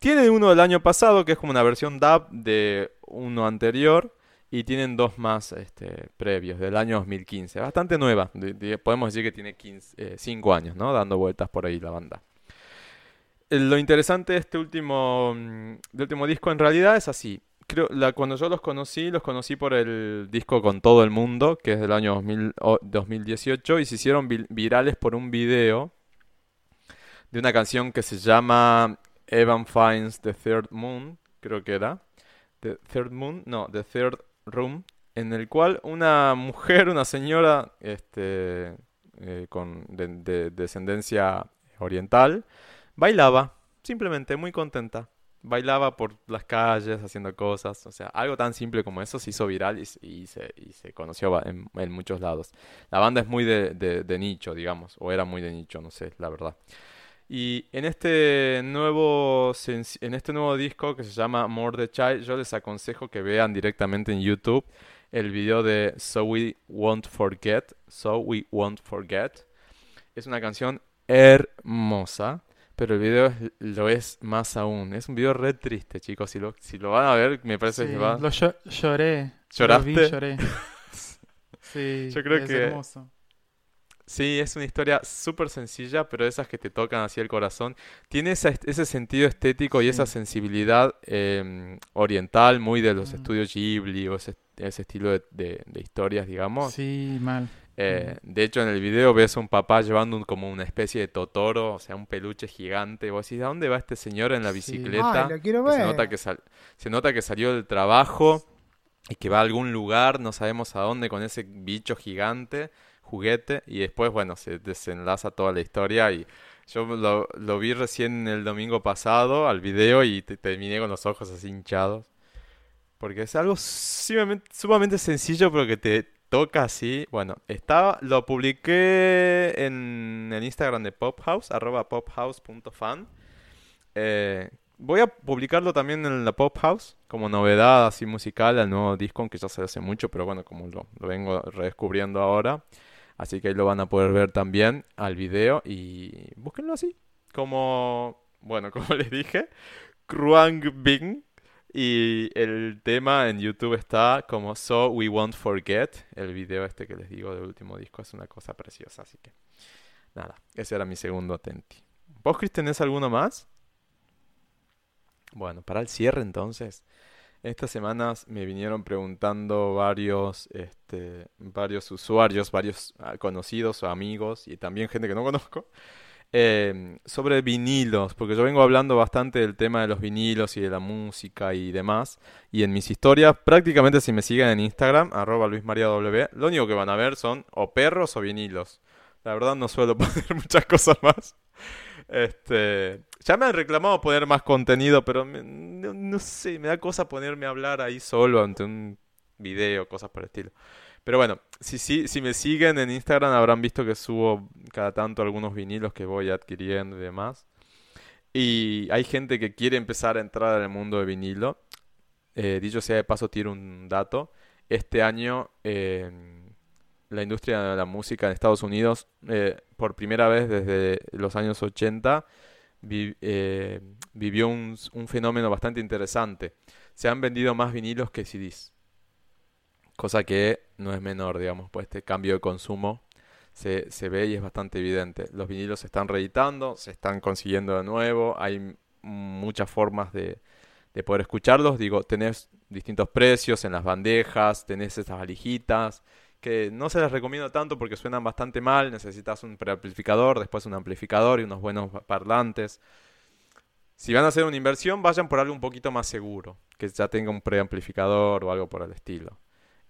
Tienen uno del año pasado, que es como una versión dub de uno anterior. Y tienen dos más este, previos, del año 2015. Bastante nueva. de- de- podemos decir que tiene 15, 5 años, ¿no? Dando vueltas por ahí la banda. Eh, Lo interesante de este último, mm, de último disco en realidad es así. Cuando yo los conocí, los conocí por el disco Con Todo el Mundo, que es del año 2000 o- 2018, y se hicieron vi- virales por un video de una canción que se llama Evan Finds the Third Moon, creo que era. The Third Moon, no, The Third Room, en el cual una [LAUGHS] mujer, una señora este, eh, con de, de descendencia oriental, bailaba, simplemente muy contenta. Bailaba por las calles haciendo cosas, o sea, algo tan simple como eso se hizo viral y, y se, y se conoció en, en muchos lados. La banda es muy de, de- de nicho, digamos, o era muy de nicho, no sé, la verdad. Y en este nuevo, en este nuevo disco que se llama More the Child, yo les aconsejo que vean directamente en YouTube el video de So We Won't Forget, So We Won't Forget. Es una canción hermosa, pero el video lo es más aún. Es un video re triste, chicos. Si lo, si lo van a ver, me parece Sí, que va... lo llo- lloré. ¿Lloraste? Lo vi, lloré. [LAUGHS] Sí, Yo creo es que- hermoso. Sí, es una historia súper sencilla, pero esas que te tocan así el corazón. Tiene esa- ese sentido estético y esa Sí. sensibilidad em, oriental, muy de los Mm. estudios Ghibli o ese, ese estilo de, de- de historias, digamos. Sí, mal. Eh, de hecho, en el video ves a un papá llevando un- como una especie de Totoro, o sea, un peluche gigante. Vos decís, ¿a dónde va este señor en la Sí. bicicleta? Ay, lo quiero que se ver. nota que sal- se nota que salió del trabajo y que va a algún lugar, no sabemos a dónde, con ese bicho gigante, juguete, y después, bueno, se desenlaza toda la historia y yo lo, vi recién el domingo pasado al video y te- terminé con los ojos así hinchados. Porque es algo sumamente, sumamente sencillo, pero que te toca así. Bueno, estaba, lo publiqué en el Instagram de Pophouse, arroba pophouse.fan. Eh, voy a publicarlo también en la Pop House como novedad así musical al nuevo disco, aunque ya se hace mucho, pero bueno, como lo, lo vengo redescubriendo ahora. Así que ahí lo van a poder ver también al video y búsquenlo así. Como, bueno, [LAUGHS] como les dije, Kruang Bing. Y el tema en YouTube está como So We Won't Forget. El video este que les digo del último disco es una cosa preciosa, así que nada, ese era mi segundo atenti. ¿Vos, Chris, tenés alguno más? Bueno, para el cierre entonces, estas semanas me vinieron preguntando varios, este, varios usuarios, varios ah, conocidos o amigos y también gente que no conozco, eh, sobre vinilos, porque yo vengo hablando bastante del tema de los vinilos y de la música y demás, y en mis historias, prácticamente si me siguen en Instagram, arroba luismariaw, lo único que van a ver son o perros o vinilos. La verdad no suelo [LAUGHS] poner muchas cosas más. Este, ya me han reclamado poner más contenido, pero me- no, sé, me da cosa ponerme a hablar ahí solo ante un video, cosas por el estilo. Pero bueno, si, si, si me siguen en Instagram habrán visto que subo cada tanto algunos vinilos que voy adquiriendo y demás. Y hay gente que quiere empezar a entrar en el mundo de vinilo. Eh, dicho sea de paso, tiene un dato. Este año, eh, la industria de la música en Estados Unidos, eh, por primera vez desde los años 80, vi- eh, vivió un, fenómeno bastante interesante. Se han vendido más vinilos que CDs. Cosa que no es menor, digamos, pues este cambio de consumo se, se ve y es bastante evidente. Los vinilos se están reeditando, se están consiguiendo de nuevo, hay muchas formas de, de poder escucharlos. Digo, tenés distintos precios en las bandejas, tenés estas valijitas, que no se las recomiendo tanto porque suenan bastante mal. Necesitas un preamplificador, después un amplificador y unos buenos parlantes. Si van a hacer una inversión, vayan por algo un poquito más seguro, que ya tenga un preamplificador o algo por el estilo.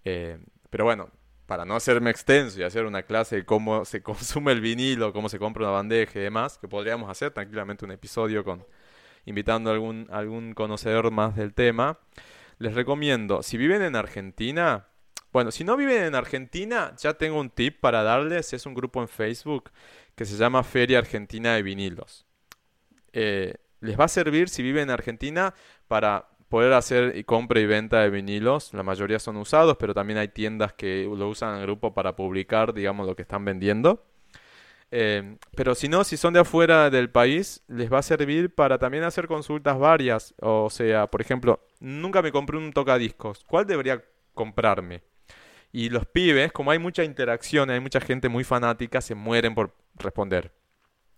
Eh, pero bueno, para no hacerme extenso y hacer una clase de cómo se [LAUGHS] consume el vinilo, cómo se compra una bandeja y demás, que podríamos hacer tranquilamente un episodio con invitando a algún, algún conocedor más del tema, les recomiendo, si viven en Argentina, bueno, si no viven en Argentina, ya tengo un tip para darles, es un grupo en Facebook que se llama Feria Argentina de Vinilos. Eh, les va a servir si viven en Argentina para poder hacer compra y venta de vinilos. La mayoría son usados, pero también hay tiendas que lo usan en grupo para publicar, digamos, lo que están vendiendo. Eh, pero si no, si son de afuera del país, les va a servir para también hacer consultas varias. O sea, por ejemplo, nunca me compré un tocadiscos. ¿Cuál debería comprarme? Y los pibes, como hay mucha interacción, hay mucha gente muy fanática, se mueren por responder.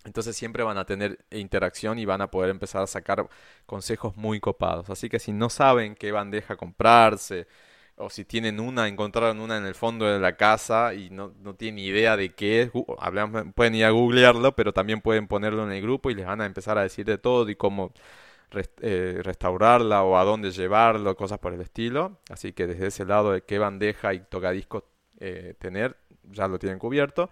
Entonces siempre van a tener interacción y van a poder empezar a sacar consejos muy copados. Así que si no saben qué bandeja comprarse, o si tienen una, encontraron una en el fondo de la casa y no, no tienen idea de qué es, pueden ir a googlearlo, pero también pueden ponerlo en el grupo y les van a empezar a decir de todo y cómo eh, restaurarla o a dónde llevarlo, cosas por el estilo. Así que desde ese lado de qué bandeja y tocadiscos eh, tener, ya lo tienen cubierto.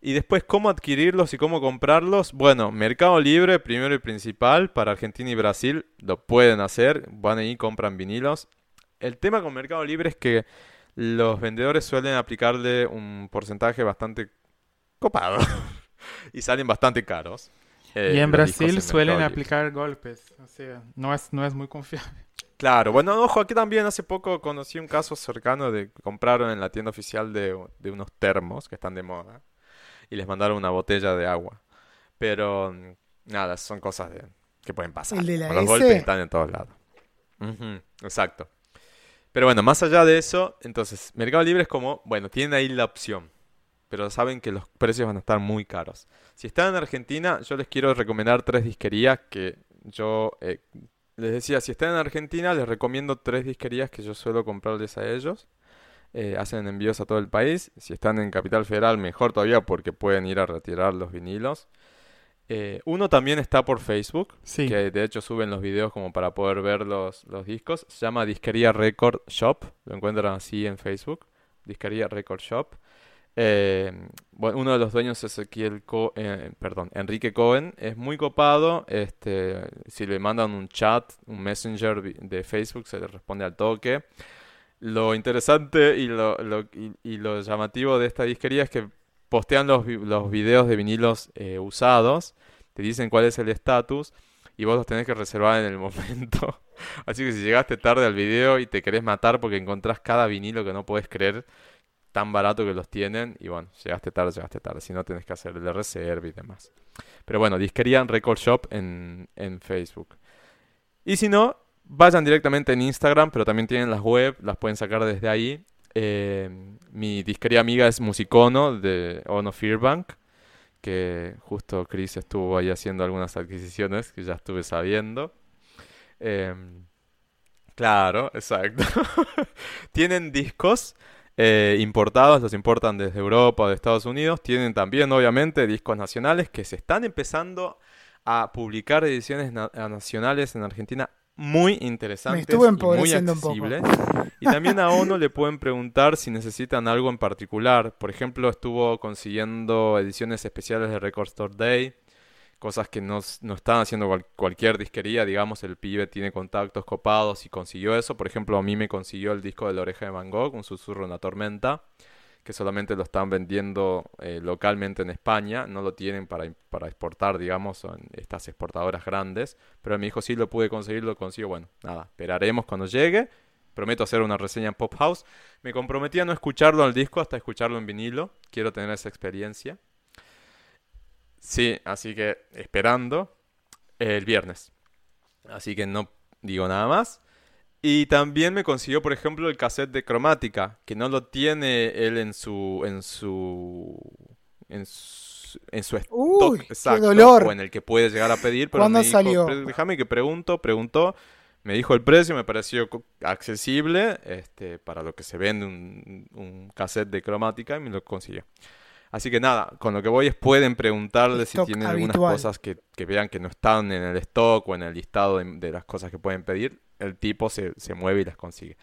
Y después, ¿cómo adquirirlos y cómo comprarlos? Bueno, Mercado Libre, primero y principal, para Argentina y Brasil, lo pueden hacer, van ahí compran vinilos. El tema con Mercado Libre es que los vendedores suelen aplicarle un porcentaje bastante copado [LAUGHS] y salen bastante caros. Eh, Y en Brasil en suelen Mercado aplicar golpes, o sea, no es, no es muy confiable. [LAUGHS] Claro, bueno, ojo, aquí también hace poco conocí un caso cercano de que compraron en la tienda oficial de, de unos termos que están de moda y les mandaron una botella de agua. Pero mm, nada, son cosas de, que pueden pasar. ¿El de la Con los S? golpes están en todos lados. Exacto. Pero bueno, más allá de eso, entonces, Mercado Libre es como, bueno, tienen ahí la opción, pero saben que los precios van a estar muy caros. Si están en Argentina, yo les quiero recomendar tres disquerías que yo eh, les decía, si están en Argentina, les recomiendo tres disquerías que yo suelo comprarles a ellos. Eh, hacen envíos a todo el país. Si están en Capital Federal, mejor todavía porque pueden ir a retirar los vinilos. Eh, uno también está por Facebook, Sí. que de hecho suben los videos como para poder ver los, los discos. Se llama Disquería Record Shop. Lo encuentran así en Facebook. Disquería Record Shop. Eh, uno de los dueños es Ezequiel Co- eh, perdón, Enrique Cohen. Es muy copado. Este, si le mandan un chat, un messenger de Facebook, se le responde al toque. Lo interesante y lo, y, lo llamativo de esta disquería es que postean los, los videos de vinilos eh, usados, te dicen cuál es el estatus y vos los tenés que reservar en el [LAUGHS] momento. Así que si llegaste tarde al video y te querés matar porque encontrás cada vinilo que no podés creer, tan barato que los tienen, y bueno, llegaste tarde, llegaste tarde. Si no, tenés que hacer el reserva y demás. Pero bueno, disquería Record Shop en, en Facebook. Y si no, vayan directamente en Instagram, pero también tienen las web, las pueden sacar desde ahí. Eh, mi disquería amiga es Musicono de Ono Fearbank, que justo Chris estuvo ahí haciendo algunas adquisiciones que ya estuve sabiendo. Em, claro, exacto. [LAUGHS] Tienen discos eh, importados, los importan desde Europa o de Estados Unidos. Tienen también, obviamente, discos nacionales que se están empezando a publicar ediciones na- nacionales en Argentina muy interesantes estuvo y muy accesibles. Y también a ONU le pueden preguntar si necesitan algo en particular. Por ejemplo, estuvo consiguiendo ediciones especiales de Record Store Day cosas que no, no están haciendo cual- cualquier disquería, digamos, el pibe tiene contactos copados y consiguió eso. Por ejemplo, a mí me consiguió el disco de La Oreja de Van Gogh, Un susurro en la tormenta, que solamente lo están vendiendo eh, localmente en España, no lo tienen para, para exportar, digamos, son estas exportadoras grandes, pero me dijo, sí, lo pude conseguir, lo consigo, bueno, nada, esperaremos cuando llegue. Prometo hacer una reseña en Pop House. Me comprometí a no escucharlo al disco hasta escucharlo en vinilo. Quiero tener esa experiencia. Sí, así que esperando el viernes. Así que no digo nada más. Y también me consiguió, por ejemplo, el cassette de Cromática, que no lo tiene él en su en su en su, en su stock Uy, qué exacto, dolor. o en el que puede llegar a pedir, pero ¿Cuándo me salió? "Pre- déjame que pregunto, preguntó, me dijo el precio, me pareció accesible, este, para lo que se vende un, un cassette de Cromática y me lo consiguió. Así que nada, con lo que voy es pueden preguntarle si Stock tienen algunas cosas que, que vean que no están en el stock o en el listado de, de las cosas que pueden pedir. El tipo se, se mueve y las consigue.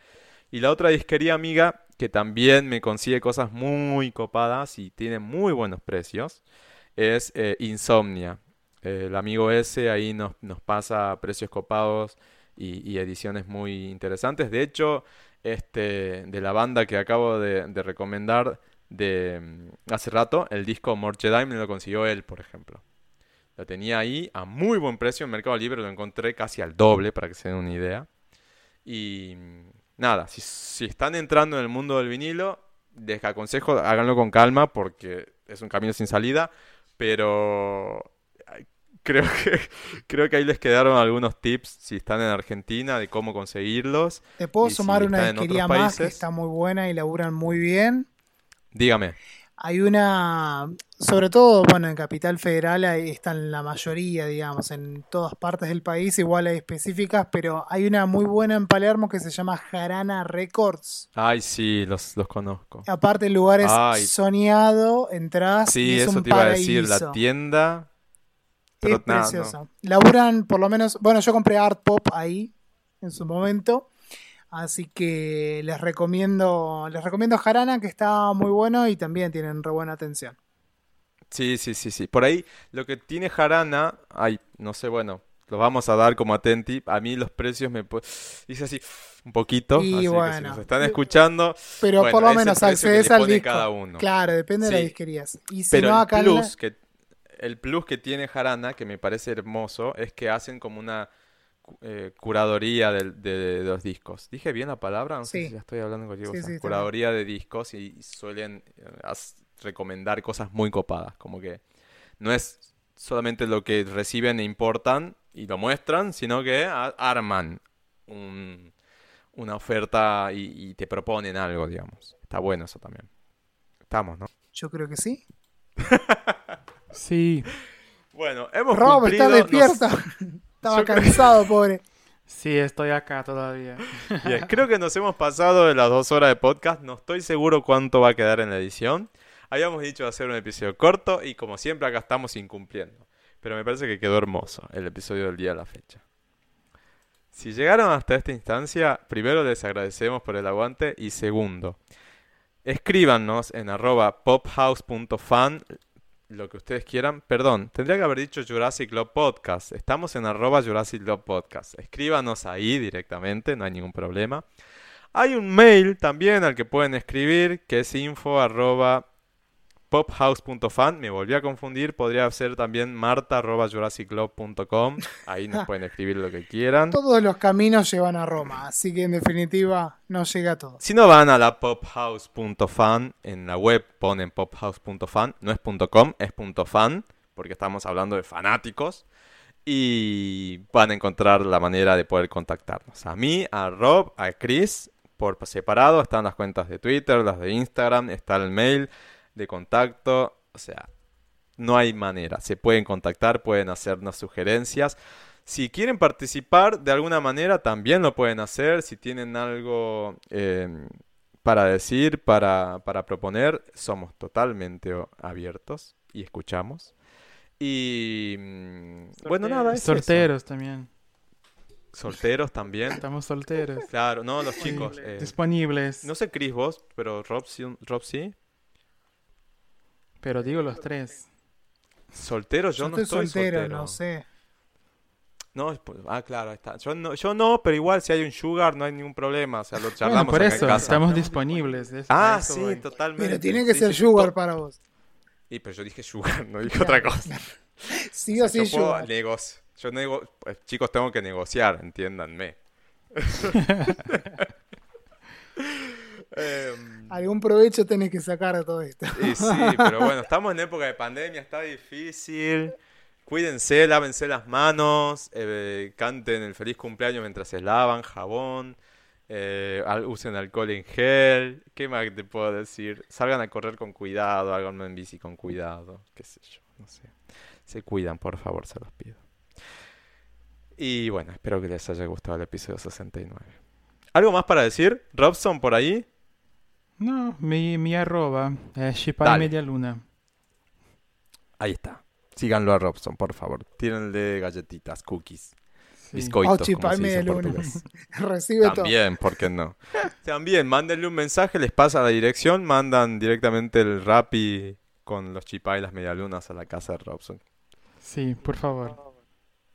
Y la otra disquería amiga que también me consigue cosas muy copadas y tiene muy buenos precios es eh, Insomnia. Eh, el amigo ese ahí nos, nos pasa precios copados y, y ediciones muy interesantes. De hecho, este, de la banda que acabo de, de recomendar de mm, hace rato, el disco More Jedi me lo consiguió él, por ejemplo. Lo tenía ahí a muy buen precio en Mercado Libre, lo encontré casi al doble, para que se den una idea. Y mm, nada, si, si están entrando en el mundo del vinilo, les aconsejo, háganlo con calma porque es un camino sin salida, pero creo [LAUGHS] que, creo que ahí les quedaron algunos tips si están en Argentina de cómo conseguirlos. Te puedo si sumar una disquería otros más que está muy buena y laburan muy bien. Dígame. Hay una, sobre todo, bueno, en Capital Federal ahí están la mayoría, digamos, en todas partes del país, igual hay específicas, pero hay una muy buena en Palermo que se llama Jarana Records. Ay, sí, los, los conozco. Aparte el lugar es Ay. soñado, entras Sí, y es eso un te iba a decir, la tienda. Es Pero nada, no. preciosa. Laburan por lo menos, bueno, yo compré Art Pop ahí en su momento. Así que les recomiendo, les recomiendo Jarana, que está muy bueno y también tienen re buena atención. Sí, sí, sí, sí. Por ahí lo que tiene Jarana, ay, no sé, bueno, lo vamos a dar como atenti. A mí los precios me dice así un poquito, Y así que si bueno. nos están escuchando, Pero Bueno, por lo el menos accedes al disco. cada uno. Claro, depende de las disquerías. Y si pero no, el acá en la- plus que el plus que tiene Jarana, que me parece hermoso, es que hacen como una eh, curadoría de, de los discos. ¿Dije bien la palabra? No sé Sí. si ya estoy hablando cualquier cosa. sí, Curadoría de discos y, y suelen eh, as- recomendar cosas muy copadas, como que no es solamente lo que reciben e importan y lo muestran, sino que a- arman un- una oferta y, y te proponen algo, digamos. Está bueno eso también. Estamos, ¿no? Yo creo que sí. [LAUGHS] Sí, Bueno, hemos Rob, cumplido. está nos- despierto. Estaba cansado, pobre. sí, estoy acá todavía. [LAUGHS] Bien, creo que nos hemos pasado de las dos horas de podcast. No estoy seguro cuánto va a quedar en la edición. Habíamos dicho hacer un episodio corto y como siempre acá estamos incumpliendo. Pero me parece que quedó hermoso el episodio del día de la fecha. Si llegaron hasta esta instancia, primero les agradecemos por el aguante y segundo, escríbanos en arroba pophouse.fan lo que ustedes quieran. Perdón, tendría que haber dicho Jurassic Love Podcast. Estamos en arroba Jurassic Love Podcast. Escríbanos ahí directamente, no hay ningún problema. Hay un mail también al que pueden escribir, que es info arroba pophouse.fan. Me volví a confundir, podría ser también marta arroba jurassiclove.com. Ahí nos [LAUGHS] pueden escribir lo que quieran. Todos los caminos llevan a Roma, así que en definitiva no llega a todo. Si no van a la pophouse.fan, en la web ponen pophouse.fan, no es .com, es .fan, porque estamos hablando de fanáticos. Y van a encontrar la manera de poder contactarnos. A mí, a Rob, a Chris, por separado, están las cuentas de Twitter, las de Instagram, está el mail de contacto. O sea, no hay manera. Se pueden contactar, pueden hacernos sugerencias. Si quieren participar de alguna manera, también lo pueden hacer. Si tienen algo eh, para decir, para, para proponer, somos totalmente abiertos y escuchamos. Y mm, bueno, nada, es eso. Solteros también. Solteros también. Estamos solteros. Claro, no, los chicos. eh, Disponibles. no sé Chris vos, pero Rob sí. Rob sí. Pero digo los tres. Soltero, yo, Yo no estoy estoy soltero, soltero. no sé. No, por- ah, claro, está. Yo no, yo no, pero igual si hay un sugar no hay ningún problema. O sea, lo Bueno, charlamos por acá eso, en casa. estamos disponibles. es- Ah, sí, voy. totalmente. Pero tiene que Sí, ser sí, sugar para vos. Y pero yo dije sugar, [LAUGHS] no dije otra cosa. [LAUGHS] Sí o sí, yo puedo sugar. negoci- yo nego- pues, chicos, tengo que negociar, entiéndanme. [LAUGHS] Em, Algún provecho tenés que sacar de todo esto. y sí, pero bueno, estamos en época de pandemia, está difícil. Cuídense, lávense las manos, eh, canten el feliz cumpleaños mientras se lavan, jabón, eh, usen alcohol en gel. ¿Qué más te puedo decir? Salgan a correr con cuidado, háganlo en bici con cuidado, qué sé yo, no sé. Se cuidan, por favor, se los pido. Y bueno, espero que les haya gustado el episodio 69. ¿Algo más para decir? Robson, por ahí. No, mi, mi arroba es Shipai Dale. Media Luna. Ahí está. Síganlo a Robson, por favor. Tírenle galletitas, cookies, Sí. como se dice en luna. portugués. [LAUGHS] Recibe todo. También, ¿por qué no? [LAUGHS] También, mándenle un mensaje, les pasa la dirección, mandan directamente el Rappi con los chipá y las medialunas a la casa de Robson. Sí, por favor.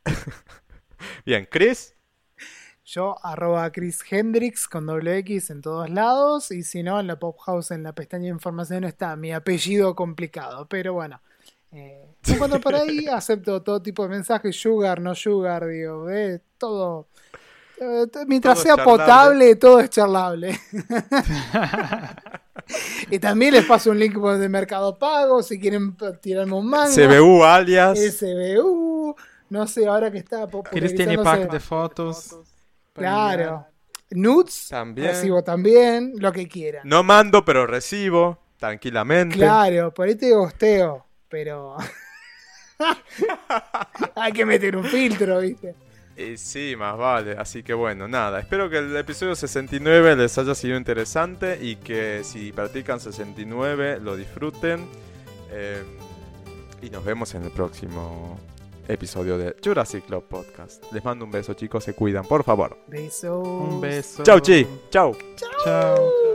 [LAUGHS] Bien, Chris, Yo, arroba Chris Hendrix con doble X en todos lados. Y si no, en la Pop House, en la pestaña de información, está mi apellido complicado. Pero bueno, eh, me encuentro por ahí. [LAUGHS] Acepto todo tipo de mensajes: sugar, no sugar, digo, eh, todo. eh, mientras Todo sea charlable. potable, todo es charlable. [LAUGHS] y también les paso un link de Mercado Pago si quieren tirarme un mango. CBU alias. SBU. No sé, ahora que está Chris tiene popularizándose- pack de fotos. Claro. Nudes, También. recibo también, lo que quieran. No mando, pero recibo, tranquilamente. Claro, por ahí te gosteo, pero. [LAUGHS] Hay que meter un filtro, ¿viste? Y sí, más vale. Así que bueno, nada. Espero que el episodio 69 les haya sido interesante y que si practican 69 lo disfruten. Eh, y nos vemos en el próximo episodio de Jurassic Club Podcast. Les mando un beso, chicos. Se cuidan, por favor. Besos. Un beso. Chau, chi. Chau. Chao. Thank